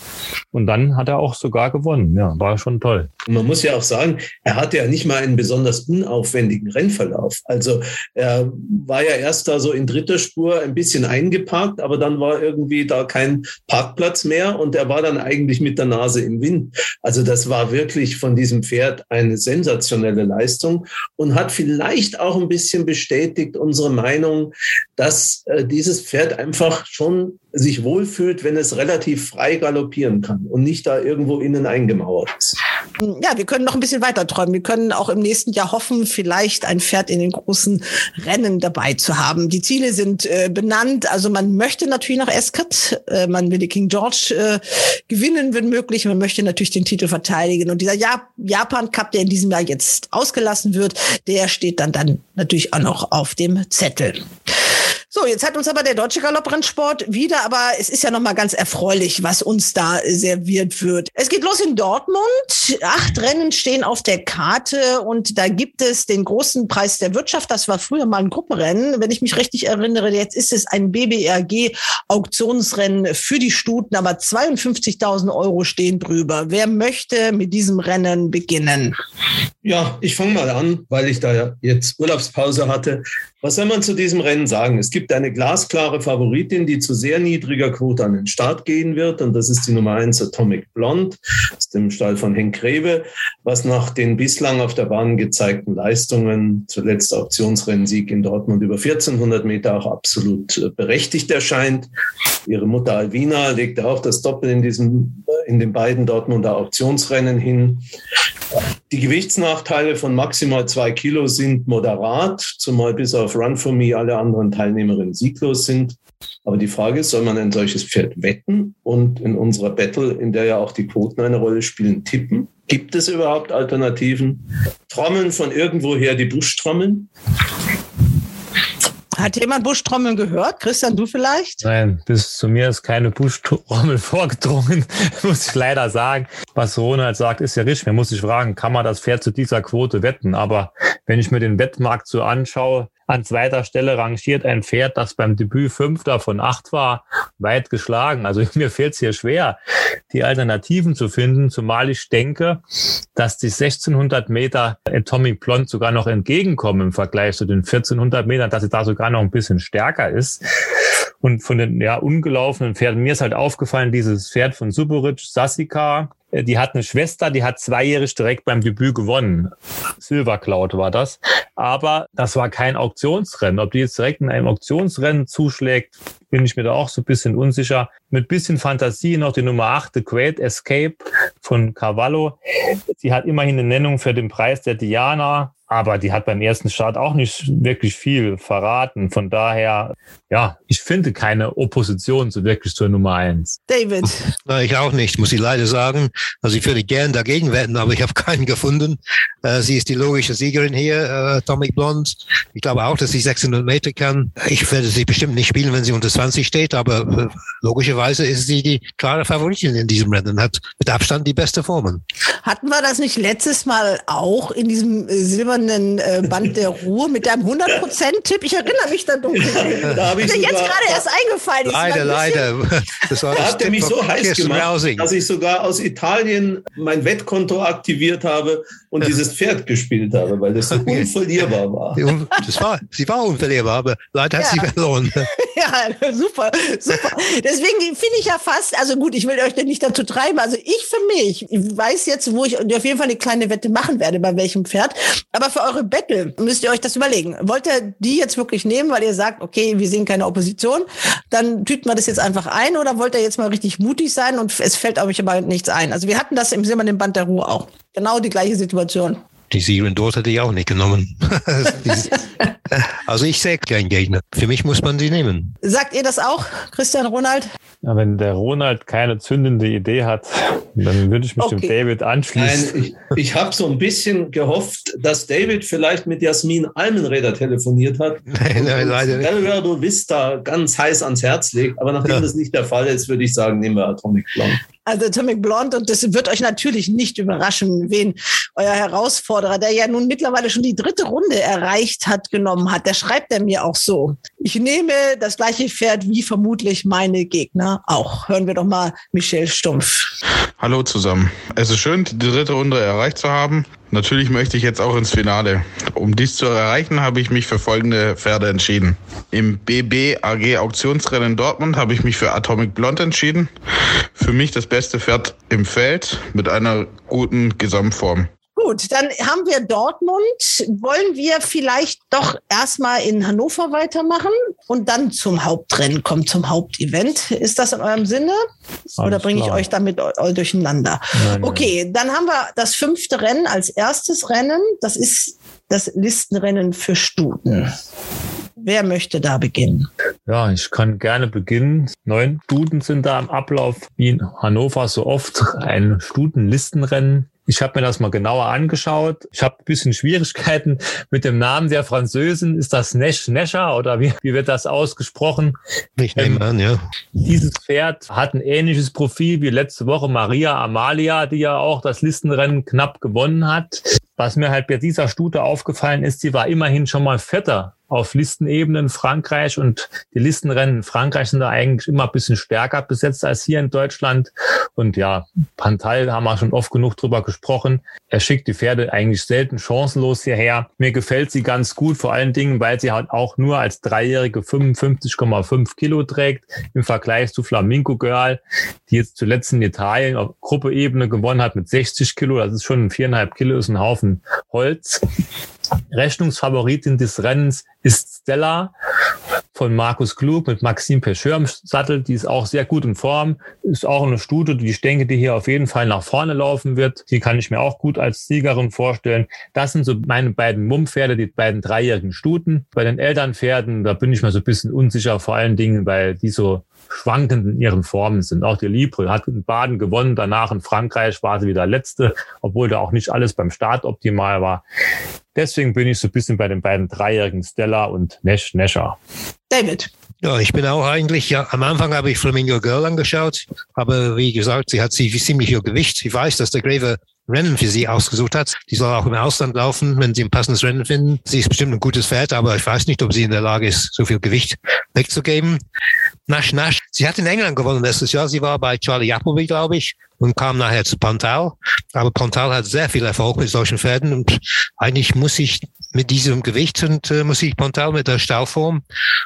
Und dann hat er auch sogar gewonnen. Ja, war schon toll. Und man muss ja auch sagen, er hatte ja nicht mal einen besonders unaufwendigen Rennverlauf. Also er war ja erst da so in dritter Spur ein bisschen eingeparkt, aber dann war irgendwie da kein Parkplatz mehr und er war dann eigentlich mit der Nase im Wind. Also das war wirklich von diesem Pferd eine sensationelle Leistung und hat vielleicht auch ein bisschen bestätigt unsere Meinung, dass äh, dieses Pferd einfach schon sich wohlfühlt, wenn es relativ frei galoppieren kann und nicht da irgendwo innen eingemauert ist. Ja, wir können noch ein bisschen weiter träumen. Wir können auch im nächsten Jahr hoffen, vielleicht ein Pferd in den großen Rennen dabei zu haben. Die Ziele sind äh, benannt. Also man möchte natürlich nach Escat, äh, man will die King George äh, gewinnen, wenn möglich. Man möchte natürlich den Titel verteidigen. Und dieser Jap Japan Cup, der in diesem Jahr jetzt ausgelassen wird, der steht dann dann natürlich auch noch auf dem Zettel. So, jetzt hat uns aber der deutsche Galopprennsport wieder, aber es ist ja noch mal ganz erfreulich, was uns da serviert wird. Es geht los in Dortmund. Acht Rennen stehen auf der Karte und da gibt es den großen Preis der Wirtschaft. Das war früher mal ein Gruppenrennen, wenn ich mich richtig erinnere. Jetzt ist es ein BBRG Auktionsrennen für die Stuten, aber 52.000 Euro stehen drüber. Wer möchte mit diesem Rennen beginnen? Ja, ich fange mal an, weil ich da jetzt Urlaubspause hatte. Was soll man zu diesem Rennen sagen? Es gibt eine glasklare Favoritin, die zu sehr niedriger Quote an den Start gehen wird. Und das ist die Nummer eins Atomic Blonde aus dem Stall von Henk Greve, was nach den bislang auf der Bahn gezeigten Leistungen, zuletzt Auktionsrennsieg in Dortmund über 1400 Meter, auch absolut äh, berechtigt erscheint. Ihre Mutter Alvina legte auch das Doppel in, diesem, in den beiden Dortmunder Auktionsrennen hin. Die Gewichtsnachteile von maximal zwei Kilo sind moderat, zumal bis auf Run for Me alle anderen Teilnehmerinnen sieglos sind. Aber die Frage ist, soll man ein solches Pferd wetten und in unserer Battle, in der ja auch die Quoten eine Rolle spielen, tippen? Gibt es überhaupt Alternativen? Trommeln von irgendwoher die Buschtrommeln? Hat jemand Buschtrommeln gehört? Christian, du vielleicht? Nein, bis zu mir ist keine Buschtrommel vorgedrungen, muss ich leider sagen. Was Ronald sagt, ist ja richtig. Man muss sich fragen, kann man das Pferd zu dieser Quote wetten? Aber wenn ich mir den Wettmarkt so anschaue, an zweiter Stelle rangiert ein Pferd, das beim Debüt Fünfter von acht war, weit geschlagen. Also mir fällt es hier schwer, die Alternativen zu finden, zumal ich denke, dass die 1600 Meter Atomic Blonde sogar noch entgegenkommen im Vergleich zu den 1400 Metern, dass sie da sogar noch ein bisschen stärker ist. Und von den ja, ungelaufenen Pferden, mir ist halt aufgefallen, dieses Pferd von Suboric, Sassika, äh, die hat eine Schwester, die hat zweijährig direkt beim Debüt gewonnen. Silver Cloud war das. Aber das war kein Auktionsrennen. Ob die jetzt direkt in einem Auktionsrennen zuschlägt, bin ich mir da auch so ein bisschen unsicher. Mit bisschen Fantasie noch die Nummer 8, The Great Escape von Cavallo. Sie hat immerhin eine Nennung für den Preis der Diana aber die hat beim ersten Start auch nicht wirklich viel verraten. Von daher, ja, ich finde keine Opposition so wirklich zur Nummer eins. David. Na, ich auch nicht, muss ich leider sagen. Also ich würde gern dagegen wetten, aber ich habe keinen gefunden. Äh, sie ist die logische Siegerin hier, äh, Atomic Blonde. Ich glaube auch, dass sie 600 Meter kann. Ich werde sie bestimmt nicht spielen, wenn sie unter 20 steht, aber äh, logischerweise ist sie die klare Favoritin in diesem Rennen, hat mit Abstand die beste Formen. Hatten wir das nicht letztes Mal auch in diesem äh, silbernen äh, Band der Ruhe mit deinem 100%-Tipp? Ich erinnere mich da dunkel. Da habe ich Mir jetzt gerade erst eingefallen. ist. Leider, leider. Das war Da das hat er mich so heiß gemacht, Rausing. dass ich sogar aus Italien mein Wettkonto aktiviert habe und dieses Pferd gespielt habe, weil das so unverlierbar war. Das war, sie war unverlierbar, aber leider hat Ja. sie verloren. Ja, super, super. Deswegen finde ich ja fast, also gut, ich will euch denn nicht dazu treiben. Also ich für mich, ich weiß jetzt, wo ich auf jeden Fall eine kleine Wette machen werde, bei welchem Pferd. Aber für eure Battle müsst ihr euch das überlegen. Wollt ihr die jetzt wirklich nehmen, weil ihr sagt, okay, wir sehen keine Opposition, dann tüten wir das jetzt einfach ein oder wollt ihr jetzt mal richtig mutig sein und es fällt euch aber nichts ein? Also wir hatten das im Silbernen Band der Ruhe auch. Genau die gleiche Situation. Die Siegerin dort hätte ich auch nicht genommen. also ich sehe keinen Gegner. Für mich muss man sie nehmen. Sagt ihr das auch, Christian Ronald? Ja, wenn der Ronald keine zündende Idee hat, dann würde ich mich dem Okay. David anschließen. Nein, ich, ich habe so ein bisschen gehofft, dass David vielleicht mit Jasmin Almenräder telefoniert hat. Nein, nein, leider nicht. Vista ganz heiß ans Herz legt. Aber nachdem das nicht der Fall ist, würde ich sagen, nehmen wir Atomic Blonde. Also Atomic Blonde und das wird euch natürlich nicht überraschen, wen euer Herausforderer, der ja nun mittlerweile schon die dritte Runde erreicht hat, genommen hat. Der schreibt er mir auch so. Ich nehme das gleiche Pferd wie vermutlich meine Gegner auch. Hören wir doch mal Michel Stumpf. Hallo zusammen. Es ist schön, die dritte Runde erreicht zu haben. Natürlich möchte ich jetzt auch ins Finale. Um dies zu erreichen, habe ich mich für folgende Pferde entschieden. Im BB AG Auktionsrennen Dortmund habe ich mich für Atomic Blonde entschieden. Für mich das beste Pferd im Feld mit einer guten Gesamtform. Gut, dann haben wir Dortmund. Wollen wir vielleicht doch erstmal in Hannover weitermachen und dann zum Hauptrennen kommen, zum Hauptevent? Ist das in eurem Sinne? Oder Alles bringe ich euch damit durcheinander? Nein, nein. Okay, dann haben wir das fünfte Rennen als erstes Rennen. Das ist das Listenrennen für Stuten. Wer möchte da beginnen? Ja, ich kann gerne beginnen. Neun Stuten sind da im Ablauf, wie in Hannover so oft, ein Stutenlistenrennen. Ich habe mir das mal genauer angeschaut. Ich habe ein bisschen Schwierigkeiten mit dem Namen der Französin. Ist das Nesch Nescher oder wie, wie wird das ausgesprochen? Ich nehme an, ja. Dieses Pferd hat ein ähnliches Profil wie letzte Woche Maria Amalia, die ja auch das Listenrennen knapp gewonnen hat. Was mir halt bei dieser Stute aufgefallen ist, sie war immerhin schon mal Vierter auf Listenebene in Frankreich und die Listenrennen in Frankreich sind da eigentlich immer ein bisschen stärker besetzt als hier in Deutschland. Und ja, Pantal haben wir schon oft genug drüber gesprochen. Er schickt die Pferde eigentlich selten chancenlos hierher. Mir gefällt sie ganz gut, vor allen Dingen, weil sie halt auch nur als Dreijährige 55,5 Kilo trägt im Vergleich zu Flamingo Girl, die jetzt zuletzt in Italien auf Gruppeebene gewonnen hat mit 60 Kilo. Das ist schon viereinhalb Kilo, ist ein Haufen Holz. Rechnungsfavoritin des Rennens ist Stella von Markus Klug mit Maxim Pecheur im Sattel. Die ist auch sehr gut in Form. Ist auch eine Stute, die ich denke, die hier auf jeden Fall nach vorne laufen wird. Die kann ich mir auch gut als Siegerin vorstellen. Das sind so meine beiden Mummpferde, die beiden dreijährigen Stuten. Bei den Elternpferden, da bin ich mir so ein bisschen unsicher, vor allen Dingen, weil die so schwankend in ihren Formen sind. Auch die Libre hat in Baden gewonnen, danach in Frankreich war sie wieder letzte, obwohl da auch nicht alles beim Start optimal war. Deswegen bin ich so ein bisschen bei den beiden dreijährigen Stella und Nesh Nescher. David. Ja, ich bin auch eigentlich, ja, am Anfang habe ich Flamingo Girl angeschaut, aber wie gesagt, sie hat sie ziemlich viel Gewicht. Sie weiß, dass der Grave Rennen für sie ausgesucht hat. Die soll auch im Ausland laufen, wenn sie ein passendes Rennen finden. Sie ist bestimmt ein gutes Pferd, aber ich weiß nicht, ob sie in der Lage ist, so viel Gewicht wegzugeben. Nash Nash, sie hat in England gewonnen letztes Jahr. Sie war bei Charlie Appleby, glaube ich, und kam nachher zu Pontal. Aber Pontal hat sehr viel Erfolg mit solchen Pferden und eigentlich muss ich mit diesem Gewicht und äh, muss ich Pontal mit der Stauform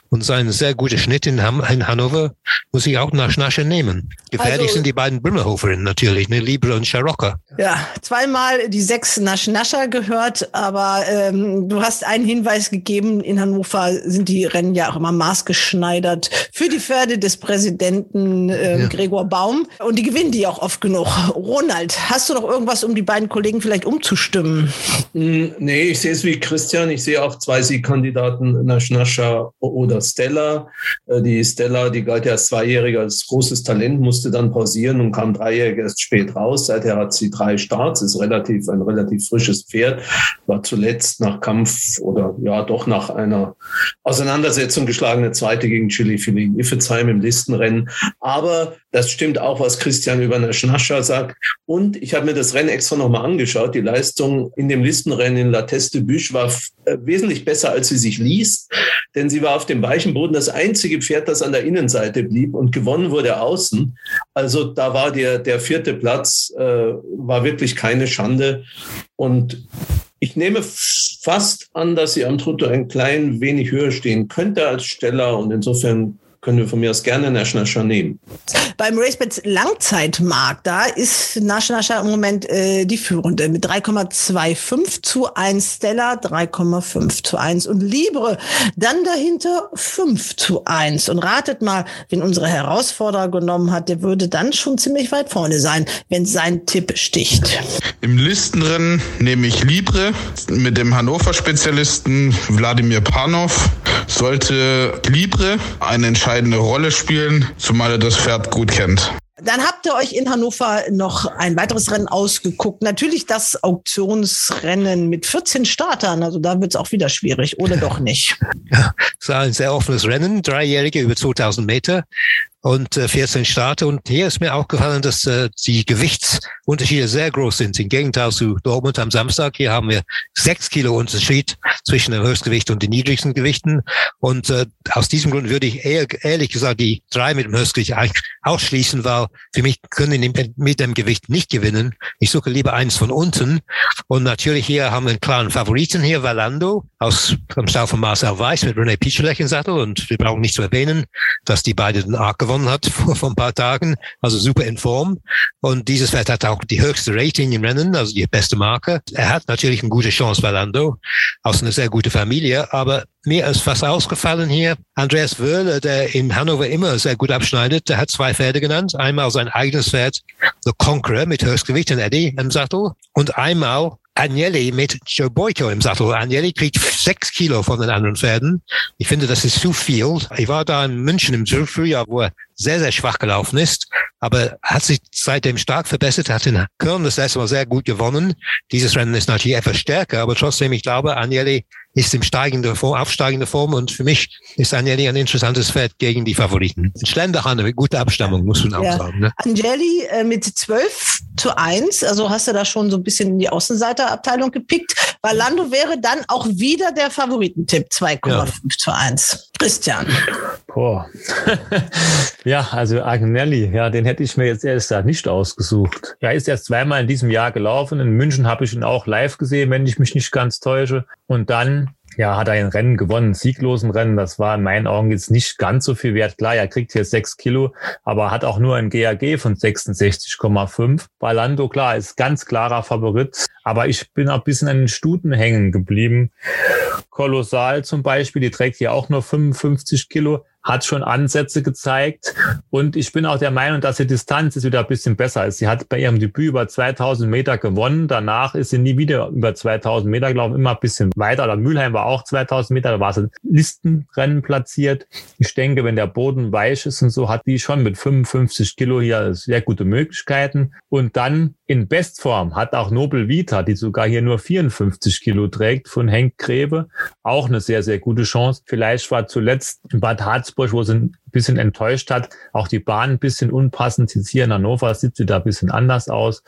und seinen sehr guten Schnitt in, Ham in Hannover muss ich auch nach Schnasche nehmen. Gefährlich Also- sind die beiden Brümmerhoferinnen natürlich, ne, Libre und Scharocca. Ja, zweimal die sechs Nasch-Nascher gehört, aber ähm, du hast einen Hinweis gegeben, in Hannover sind die Rennen ja auch immer maßgeschneidert für die Pferde des Präsidenten äh, ja. Gregor Baum und die gewinnen die auch oft genug. Ronald, hast du noch irgendwas, um die beiden Kollegen vielleicht umzustimmen? Hm, nee, ich sehe es wie Christian. Ich sehe auch zwei Siegkandidaten, Nasch-Nascher oder Stella. Äh, die Stella, die galt ja als Zweijähriger als großes Talent, musste dann pausieren und kam dreijährig erst spät raus. Seither hat sie drei Starts, ist relativ ein relativ frisches Pferd, war zuletzt nach Kampf oder ja doch nach einer Auseinandersetzung geschlagene Zweite gegen Chili Philin Iffezheim im Listenrennen. Aber das stimmt auch, was Christian über eine sagt. Und ich habe mir das Rennen extra nochmal angeschaut. Die Leistung in dem Listenrennen in La Teste Büche war äh, wesentlich besser, als sie sich liest, denn sie war auf dem weichen Boden das einzige Pferd, das an der Innenseite blieb und gewonnen wurde außen. Also da war der, der vierte Platz, äh, war wirklich keine Schande. Und ich nehme fast an, dass sie am Trotto ein klein wenig höher stehen könnte als Steller und insofern können wir von mir aus gerne National nehmen. Beim RaceBets Langzeitmarkt, da ist National im Moment äh, die führende mit 3,25 zu 1 Stella, 3,5 zu 1 und Libre dann dahinter 5 zu 1. Und ratet mal, wenn unsere Herausforderer genommen hat, der würde dann schon ziemlich weit vorne sein, wenn sein Tipp sticht. Im Listenrennen nehme ich Libre mit dem Hannover-Spezialisten Wladimir Panov. Sollte Libre eine entscheidende Rolle spielen, zumal er das Pferd gut kennt. Dann habt ihr euch in Hannover noch ein weiteres Rennen ausgeguckt. Natürlich das Auktionsrennen mit 14 Startern. Also da wird es auch wieder schwierig, oder doch nicht? Ja, es war ein sehr offenes Rennen, dreijährige über 2000 Meter und äh, 14 Starter. Und hier ist mir auch gefallen, dass äh, die Gewichtsunterschiede sehr groß sind. Im Gegenteil zu Dortmund am Samstag. Hier haben wir sechs Kilo Unterschied zwischen dem Höchstgewicht und den niedrigsten Gewichten. Und äh, aus diesem Grund würde ich eher, ehrlich gesagt die drei mit dem Höchstgewicht ausschließen, weil für mich können die mit dem Gewicht nicht gewinnen. Ich suche lieber eins von unten. Und natürlich hier haben wir einen klaren Favoriten hier, Valando aus dem Stall von Marcel Weiss mit René Pichulek im Sattel. Und wir brauchen nicht zu erwähnen, dass die beiden den Arc gewonnen gewonnen hat vor, vor ein paar Tagen, also super in Form. Und dieses Pferd hat auch die höchste Rating im Rennen, also die beste Marke. Er hat natürlich eine gute Chance, Valando, aus einer sehr guten Familie, aber mir ist fast ausgefallen hier. Andreas Wöhle, der in Hannover immer sehr gut abschneidet, der hat zwei Pferde genannt. Einmal sein eigenes Pferd, The Conqueror mit Höchstgewicht und Eddie im Sattel und einmal Agnelli mit Joe Boyko im Sattel. Agnelli kriegt sechs Kilo von den anderen Pferden. Ich finde, das ist zu viel. Ich war da in München im Frühjahr, wo er sehr, sehr schwach gelaufen ist, aber hat sich seitdem stark verbessert, hat in Köln das erste Mal sehr gut gewonnen. Dieses Rennen ist natürlich etwas stärker, aber trotzdem, ich glaube, Agnelli ist im steigenden Form, aufsteigender Form und für mich ist Agnelli ein interessantes Pferd gegen die Favoriten. Schlenderhahn mit guter Abstammung, muss man auch ja. sagen. Ne? Angeli äh, mit 12 zu 1, also hast du da schon so ein bisschen in die Außenseiterabteilung gepickt. Valando wäre dann auch wieder der Favoritentipp, 2,5 ja. zu 1. Christian. Boah. ja, also Agnelli, ja, den hätte ich mir jetzt erst nicht ausgesucht. Er ist erst zweimal in diesem Jahr gelaufen. In München habe ich ihn auch live gesehen, wenn ich mich nicht ganz täusche. Und dann ja, hat ein Rennen gewonnen, sieglosen Rennen. Das war in meinen Augen jetzt nicht ganz so viel wert. Klar, er kriegt hier sechs Kilo, aber hat auch nur ein GAG von 66,5. Balando, klar, ist ganz klarer Favorit. Aber ich bin ein bisschen an den Stuten hängen geblieben. Kolossal zum Beispiel, die trägt hier auch nur 55 Kilo hat schon Ansätze gezeigt. Und ich bin auch der Meinung, dass die Distanz ist wieder ein bisschen besser ist. Sie hat bei ihrem Debüt über 2000 Meter gewonnen. Danach ist sie nie wieder über 2000 Meter gelaufen, immer ein bisschen weiter. Oder Mülheim war auch 2000 Meter, da war sie Listenrennen platziert. Ich denke, wenn der Boden weich ist und so, hat die schon mit 55 Kilo hier sehr gute Möglichkeiten. Und dann in Bestform hat auch Nobel Vita, die sogar hier nur 54 Kilo trägt, von Henk Grebe, auch eine sehr, sehr gute Chance. Vielleicht war zuletzt Bad Harzburg, wo sie ein bisschen enttäuscht hat, auch die Bahn ein bisschen unpassend. Jetzt hier in Hannover sieht sie da ein bisschen anders aus.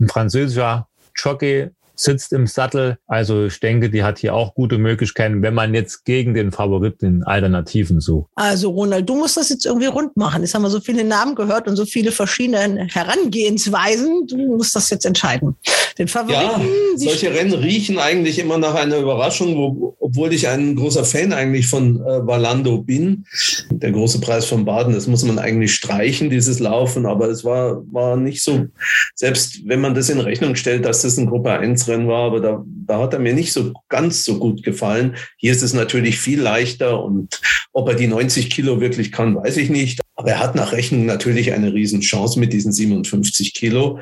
Ein französischer Jockey sitzt im Sattel. Also ich denke, die hat hier auch gute Möglichkeiten, wenn man jetzt gegen den Favoriten Alternativen sucht. Also Ronald, du musst das jetzt irgendwie rund machen. Jetzt haben wir so viele Namen gehört und so viele verschiedene Herangehensweisen. Du musst das jetzt entscheiden. Den Favoriten. Ja, solche Rennen riechen eigentlich immer nach einer Überraschung, wo, obwohl ich ein großer Fan eigentlich von äh, Valando bin. Der große Preis von Baden, das muss man eigentlich streichen, dieses Laufen, aber es war, war nicht so, selbst wenn man das in Rechnung stellt, dass das ein Gruppe 1 Rennen war, aber da, da hat er mir nicht so ganz so gut gefallen. Hier ist es natürlich viel leichter und ob er die 90 Kilo wirklich kann, weiß ich nicht. Aber er hat nach Rechnung natürlich eine Riesenchance mit diesen 57 Kilo.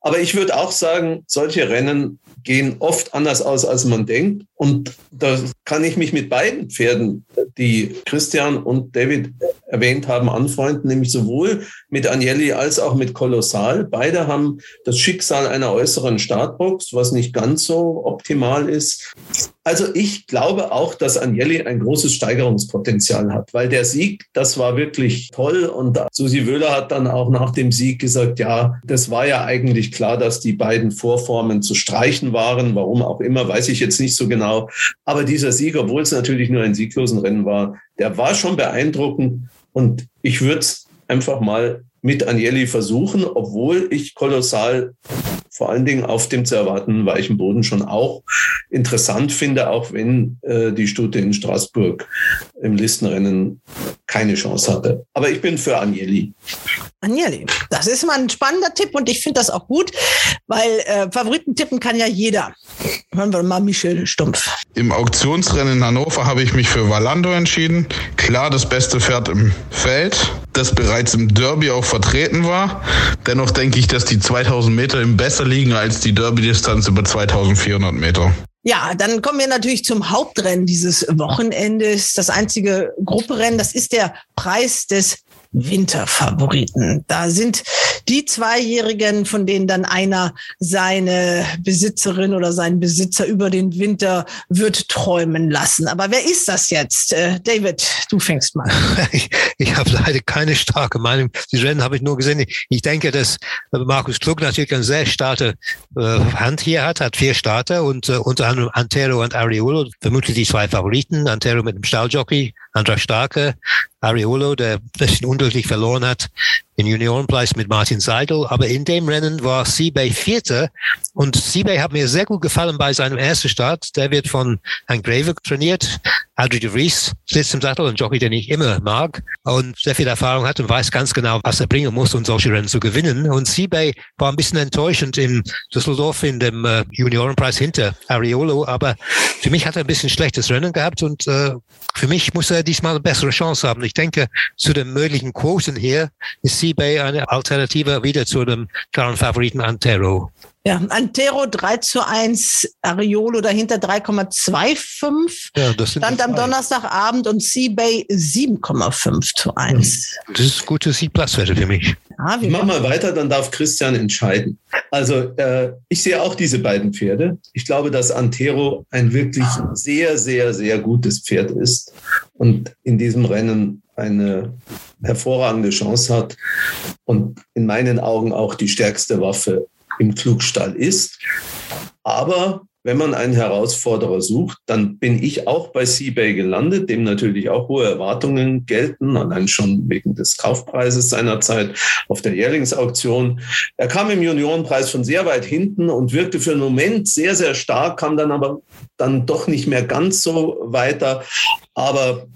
Aber ich würde auch sagen, solche Rennen gehen oft anders aus, als man denkt. Und da kann ich mich mit beiden Pferden, die Christian und David erwähnt haben, anfreunden, nämlich sowohl mit Agnelli als auch mit Kolossal. Beide haben das Schicksal einer äußeren Startbox, was nicht ganz so optimal ist. Also ich glaube auch, dass Agnelli ein großes Steigerungspotenzial hat, weil der Sieg, das war wirklich toll. Und Susi Wöhler hat dann auch nach dem Sieg gesagt, ja, das war ja eigentlich klar, dass die beiden Vorformen zu streichen waren. Warum auch immer, weiß ich jetzt nicht so genau. Aber dieser Sieg, obwohl es natürlich nur ein sieglosen Rennen war, der war schon beeindruckend. Und ich würde es einfach mal mit Agnelli versuchen, obwohl ich kolossal vor allen Dingen auf dem zu erwartenden weichen Boden schon auch interessant finde, auch wenn äh, die Stute in Straßburg im Listenrennen keine Chance hatte. Aber ich bin für Agnelli. Agnelli, das ist mal ein spannender Tipp und ich finde das auch gut, weil äh, Favoriten tippen kann ja jeder. Hören wir mal Michel Stumpf. Im Auktionsrennen in Hannover habe ich mich für Valando entschieden. Klar das beste Pferd im Feld, das bereits im Derby auch vertreten war. Dennoch denke ich, dass die 2000 Meter ihm besser liegen als die Derby-Distanz über 2400 Meter. Ja, dann kommen wir natürlich zum Hauptrennen dieses Wochenendes. Das einzige Grupperennen, das ist der Preis des Winterfavoriten. Da sind die Zweijährigen, von denen dann einer seine Besitzerin oder seinen Besitzer über den Winter wird träumen lassen. Aber wer ist das jetzt? Äh, David, du fängst mal. Ich, ich habe leider keine starke Meinung. Die Rennen habe ich nur gesehen. Ich, ich denke, dass Markus Klug natürlich eine sehr starke äh, Hand hier hat, hat vier Starter und äh, unter anderem Antero und Ariolo, vermutlich die zwei Favoriten. Antero mit dem Stahljockey, Andra Starke, Ariolo, der ein bisschen unglücklich verloren hat, den Juniorenpreis mit Martin Seidel. Aber in dem Rennen war Seabay Vierter. Und Seabay hat mir sehr gut gefallen bei seinem ersten Start. Der wird von Hank Grave trainiert. Aldrich de Vries sitzt im Sattel, ein Jockey, den ich immer mag und sehr viel Erfahrung hat und weiß ganz genau, was er bringen muss, um solche Rennen zu gewinnen. Und Seabay war ein bisschen enttäuschend in Düsseldorf in dem äh, Juniorenpreis hinter Ariolo, aber für mich hat er ein bisschen schlechtes Rennen gehabt und äh, für mich muss er diesmal eine bessere Chance haben. Ich denke, zu den möglichen Quoten hier ist Seabay eine Alternative wieder zu dem klaren Favoriten Antero. Ja, Antero 3 zu 1, Ariolo dahinter 3,25. Ja, das sind Stand am Donnerstagabend und Seabay 7,5 zu 1. Das ist gute Siegplatzwerte für mich. Ja, Ich mach mal weiter, dann darf Christian entscheiden. Also äh, ich sehe auch diese beiden Pferde. Ich glaube, dass Antero ein wirklich sehr, sehr, sehr gutes Pferd ist und in diesem Rennen eine hervorragende Chance hat und in meinen Augen auch die stärkste Waffe im Klugstall ist. Aber wenn man einen Herausforderer sucht, dann bin ich auch bei Seabay gelandet, dem natürlich auch hohe Erwartungen gelten, allein schon wegen des Kaufpreises seinerzeit auf der Jährlingsauktion. Er kam im Juniorenpreis von sehr weit hinten und wirkte für einen Moment sehr, sehr stark, kam dann aber dann doch nicht mehr ganz so weiter. Aber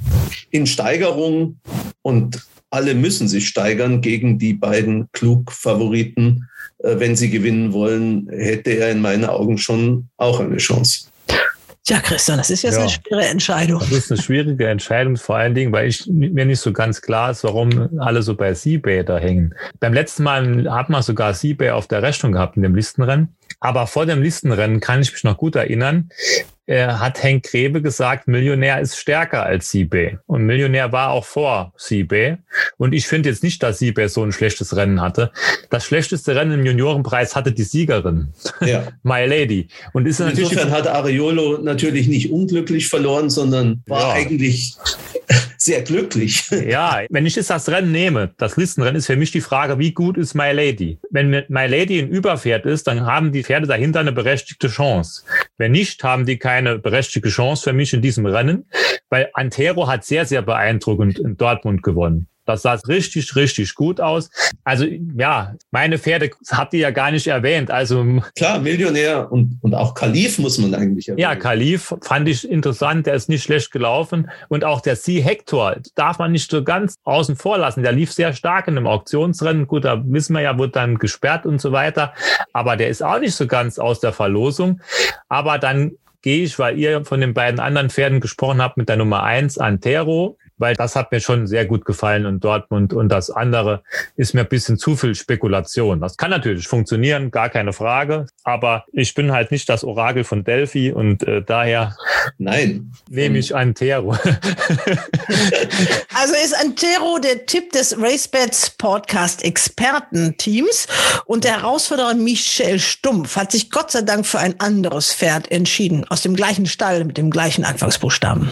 in Steigerung und alle müssen sich steigern gegen die beiden Klug-Favoriten. Äh, Wenn sie gewinnen wollen, hätte er in meinen Augen schon auch eine Chance. Tja, Christian, das ist jetzt Ja. eine schwere Entscheidung. Das ist eine schwierige Entscheidung, vor allen Dingen, weil ich mir nicht so ganz klar ist, warum alle so bei Seabay da hängen. Beim letzten Mal hat man sogar Seabay auf der Rechnung gehabt in dem Listenrennen. Aber vor dem Listenrennen kann ich mich noch gut erinnern. Er hat Henk Grebe gesagt, Millionär ist stärker als Siebe. Und Millionär war auch vor Siebe. Und ich finde jetzt nicht, dass Siebe so ein schlechtes Rennen hatte. Das schlechteste Rennen im Juniorenpreis hatte die Siegerin, ja. My Lady. Und ist natürlich Insofern hat Ariolo natürlich nicht unglücklich verloren, sondern war Ja. eigentlich sehr glücklich. Ja, wenn ich jetzt das Rennen nehme, das Listenrennen ist für mich die Frage, wie gut ist My Lady? Wenn My Lady ein Überpferd ist, dann haben die Pferde dahinter eine berechtigte Chance. Wenn nicht, haben die keine berechtigte Chance für mich in diesem Rennen, weil Antero hat sehr, sehr beeindruckend in Dortmund gewonnen. Das sah richtig, richtig gut aus. Also ja, meine Pferde habt ihr ja gar nicht erwähnt. Also Klar, Millionär und, und auch Kalif muss man eigentlich erwähnen. ja, Kalif fand ich interessant, der ist nicht schlecht gelaufen. Und auch der C Hector darf man nicht so ganz außen vor lassen. Der lief sehr stark in einem Auktionsrennen. Gut, da wissen wir ja, wurde dann gesperrt und so weiter. Aber der ist auch nicht so ganz aus der Verlosung. Aber dann gehe ich, weil ihr von den beiden anderen Pferden gesprochen habt, mit der Nummer eins Antero, weil das hat mir schon sehr gut gefallen und Dortmund und das andere ist mir ein bisschen zu viel Spekulation. Das kann natürlich funktionieren, gar keine Frage, aber ich bin halt nicht das Orakel von Delphi und äh, daher Nein. nehme ich Antero. Also ist Antero der Tipp des RaceBets Podcast Expertenteams und der Herausforderer Michel Stumpf hat sich Gott sei Dank für ein anderes Pferd entschieden, aus dem gleichen Stall mit dem gleichen Anfangsbuchstaben.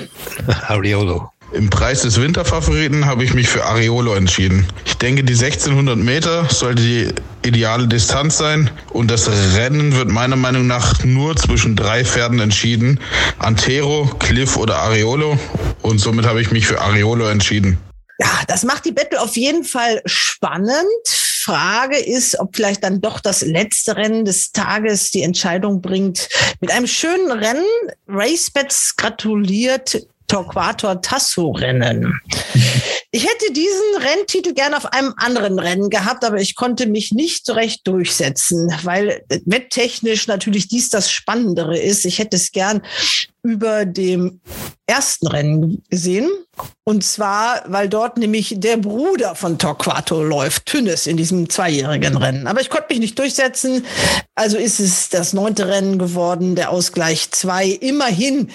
Ariolo. Im Preis des Winterfavoriten habe ich mich für Ariolo entschieden. Ich denke, die 1600 Meter sollte die ideale Distanz sein und das Rennen wird meiner Meinung nach nur zwischen drei Pferden entschieden. Antero, Cliff oder Ariolo und somit habe ich mich für Ariolo entschieden. Ja, das macht die Battle auf jeden Fall spannend. Frage ist, ob vielleicht dann doch das letzte Rennen des Tages die Entscheidung bringt. Mit einem schönen Rennen. RaceBets gratuliert Torquator Tasso Rennen. Ich hätte diesen Renntitel gerne auf einem anderen Rennen gehabt, aber ich konnte mich nicht so recht durchsetzen, weil wetttechnisch natürlich dies das Spannendere ist. Ich hätte es gern über dem ersten Rennen gesehen. Und zwar, weil dort nämlich der Bruder von Torquato läuft, Tünnes, in diesem zweijährigen Rennen. Aber ich konnte mich nicht durchsetzen. Also ist es das neunte Rennen geworden, der Ausgleich zwei. Immerhin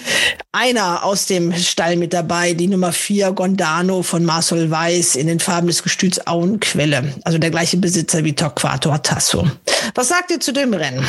einer aus dem Stall mit dabei, die Nummer vier, Gondano von Marcel Weiß in den Farben des Gestüts Auenquelle. Also der gleiche Besitzer wie Torquato Tasso. Was sagt ihr zu dem Rennen?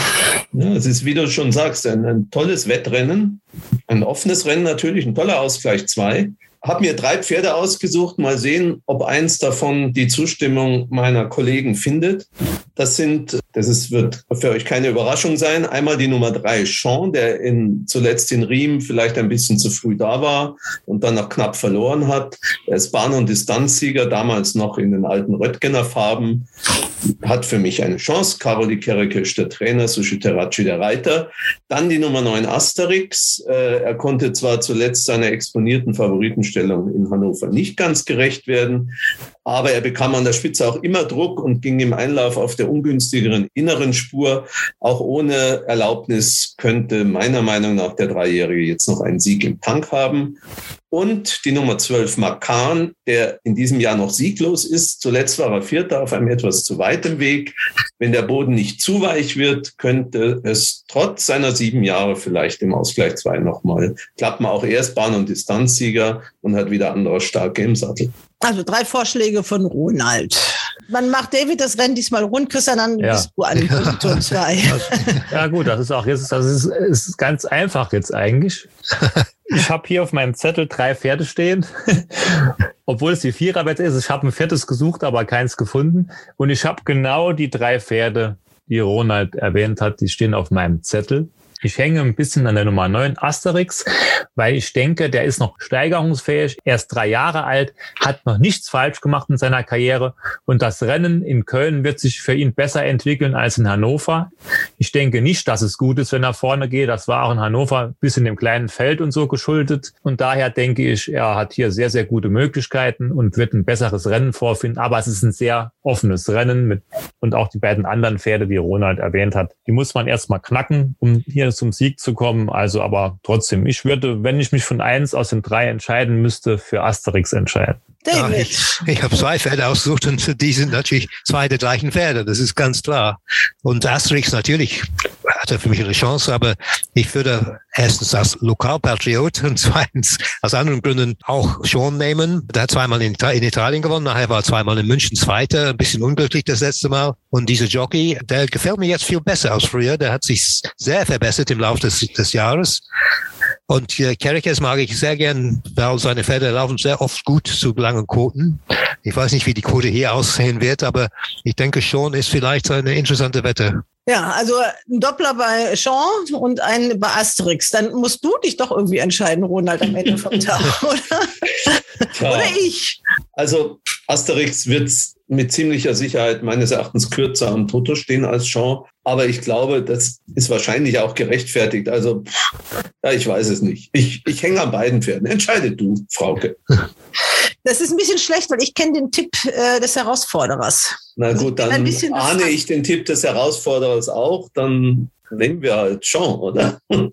Ja, es ist, wie du schon sagst, ein, ein tolles Wettrennen, ein offenes Rennen natürlich, ein toller Ausgleich 2 habe mir drei Pferde ausgesucht, mal sehen, ob eins davon die Zustimmung meiner Kollegen findet. Das sind, das ist, wird für euch keine Überraschung sein, einmal die Nummer drei, Sean, der in, zuletzt in Riem vielleicht ein bisschen zu früh da war und dann noch knapp verloren hat. Er ist Bahn- und Distanzsieger, damals noch in den alten Röttgener Farben, hat für mich eine Chance. Caroli Kerekesch, der Trainer, Sushi Terachi, der Reiter. Dann die Nummer neun, Asterix. Äh, er konnte zwar zuletzt seiner exponierten Favoriten Favoritenstellung in Hannover nicht ganz gerecht werden, aber er bekam an der Spitze auch immer Druck und ging im Einlauf auf der ungünstigeren inneren Spur. Auch ohne Erlaubnis könnte meiner Meinung nach der Dreijährige jetzt noch einen Sieg im Tank haben. Und die Nummer 12 Makan, der in diesem Jahr noch sieglos ist. Zuletzt war er Vierter auf einem etwas zu weitem Weg. Wenn der Boden nicht zu weich wird, könnte es trotz seiner sieben Jahre vielleicht im Ausgleich 2 nochmal klappen. Auch er ist Bahn- und Distanzsieger und hat wieder andere Starke im Sattel. Also drei Vorschläge von Ronald. Man macht David das Rennen diesmal rund, Christian, dann Ja. bist du an Position 2. Ja gut, das ist auch jetzt, das ist, ist ganz einfach jetzt eigentlich. Ich habe hier auf meinem Zettel drei Pferde stehen, obwohl es die Viererwette ist. Ich habe ein viertes gesucht, aber keins gefunden. Und ich habe genau die drei Pferde, die Ronald erwähnt hat, die stehen auf meinem Zettel. Ich hänge ein bisschen an der Nummer 9 Asterix, weil ich denke, der ist noch steigerungsfähig. Er ist drei Jahre alt, hat noch nichts falsch gemacht in seiner Karriere und das Rennen in Köln wird sich für ihn besser entwickeln als in Hannover. Ich denke nicht, dass es gut ist, wenn er vorne geht. Das war auch in Hannover bis in dem kleinen Feld und so geschuldet. Und daher denke ich, er hat hier sehr, sehr gute Möglichkeiten und wird ein besseres Rennen vorfinden. Aber es ist ein sehr offenes Rennen mit, und auch die beiden anderen Pferde, die Ronald erwähnt hat, die muss man erstmal knacken, um hier zum Sieg zu kommen. Also, aber trotzdem, ich würde, wenn ich mich von eins aus den drei entscheiden müsste, für Asterix entscheiden. Ja, ich ich habe zwei Pferde ausgesucht und die sind natürlich zwei der gleichen Pferde, das ist ganz klar. Und Asterix natürlich hat er für mich eine Chance, aber ich würde erstens als Lokalpatriot und zweitens aus anderen Gründen auch schon nehmen. Der hat zweimal in, in Italien gewonnen, nachher war zweimal in München Zweiter, ein bisschen unglücklich das letzte Mal. Und dieser Jockey, der gefällt mir jetzt viel besser als früher. Der hat sich sehr verbessert im Laufe des, des Jahres. Und äh, Kerikes mag ich sehr gern, weil seine Pferde laufen sehr oft gut zu langen Quoten. Ich weiß nicht, wie die Quote hier aussehen wird, aber ich denke schon, ist vielleicht eine interessante Wette. Ja, also ein Doppler bei Sean und ein bei Asterix. Dann musst du dich doch irgendwie entscheiden, Ronald, am Ende vom Tag, oder? Ja. Oder ich. Also Asterix wird mit ziemlicher Sicherheit meines Erachtens kürzer am Toto stehen als Jean. Aber ich glaube, das ist wahrscheinlich auch gerechtfertigt. Also, ja, ich weiß es nicht. Ich, ich hänge an beiden Pferden. Entscheide du, Frauke. Das ist ein bisschen schlecht, weil ich kenne den Tipp äh, des Herausforderers. Na gut, dann ahne ich den Tipp des Herausforderers auch. Dann nehmen wir halt Jean, oder? Wollen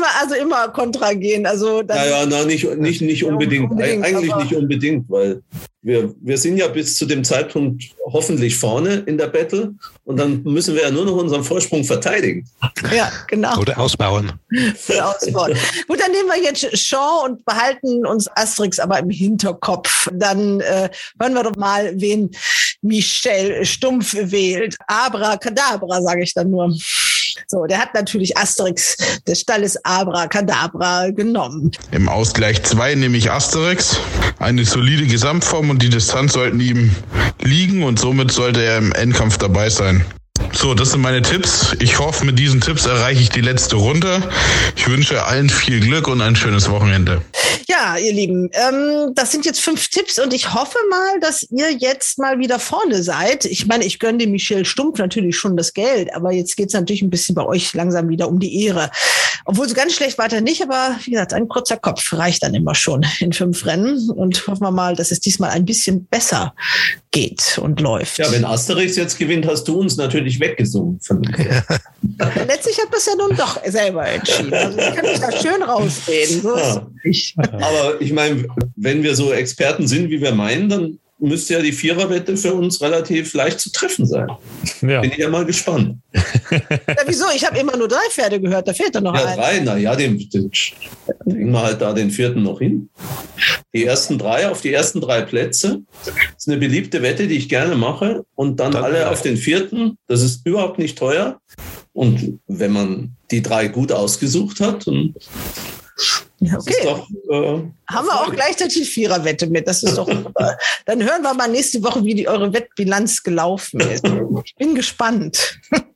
wir also immer kontra gehen? Also dann Naja, na, nicht, nicht, nicht unbedingt. unbedingt, Eigentlich nicht unbedingt, weil wir, wir sind ja bis zu dem Zeitpunkt hoffentlich vorne in der Battle und dann müssen wir ja nur noch unseren Vorsprung verteidigen. Ja, genau. Oder ausbauen. Für Auswahl. Gut, dann nehmen wir jetzt Sean und behalten uns Asterix aber im Hinterkopf. Dann äh, hören wir doch mal, wen Michel Stumpf wählt. Abracadabra, sage ich dann nur. So, der hat natürlich Asterix des Stalles Abracadabra genommen. Im Ausgleich 2 nehme ich Asterix. Eine solide Gesamtform und die Distanz sollten ihm liegen und somit sollte er im Endkampf dabei sein. So, das sind meine Tipps. Ich hoffe, mit diesen Tipps erreiche ich die letzte Runde. Ich wünsche allen viel Glück und ein schönes Wochenende. Ja, ihr Lieben, ähm, das sind jetzt fünf Tipps und ich hoffe mal, dass ihr jetzt mal wieder vorne seid. Ich meine, ich gönne dem Michel Stumpf natürlich schon das Geld, aber jetzt geht's natürlich ein bisschen bei euch langsam wieder um die Ehre. Obwohl so ganz schlecht weiter nicht, aber wie gesagt, ein kurzer Kopf reicht dann immer schon in fünf Rennen und hoffen wir mal, dass es diesmal ein bisschen besser geht und läuft. Ja, wenn Asterix jetzt gewinnt, hast du uns natürlich weggesungen. Von Letztlich hat das ja nun doch selber entschieden. Also ich kann mich da schön rausreden. So Ja. ich. Aber ich meine, wenn wir so Experten sind, wie wir meinen, dann müsste ja die Viererwette für uns relativ leicht zu treffen sein. Ja. Bin ich ja mal gespannt. Ja, wieso? Ich habe immer nur drei Pferde gehört, da fehlt doch noch Ja, ein. drei, na ja, den, den bringen wir halt da den vierten noch hin. Die ersten drei auf die ersten drei Plätze. Das ist eine beliebte Wette, die ich gerne mache. Und dann alle auf den vierten. Das ist überhaupt nicht teuer. Und wenn man die drei gut ausgesucht hat, dann Ja, okay. doch äh, Haben wir auch gleichzeitig die Viererwette mit. Das ist doch super. Dann hören wir mal nächste Woche, wie die eure Wettbilanz gelaufen ist. Ich bin gespannt.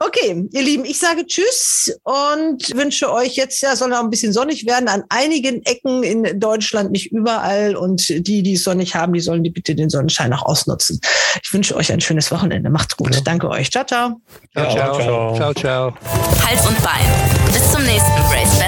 Okay, ihr Lieben, ich sage Tschüss und wünsche euch jetzt, ja, soll noch ein bisschen sonnig werden an einigen Ecken in Deutschland, nicht überall. Und die, die es sonnig haben, die sollen die bitte den Sonnenschein auch ausnutzen. Ich wünsche euch ein schönes Wochenende. Macht's gut. Danke euch. Ciao, ciao. Ciao, ciao. Ciao, ciao. Hals und Bein. Bis zum nächsten Race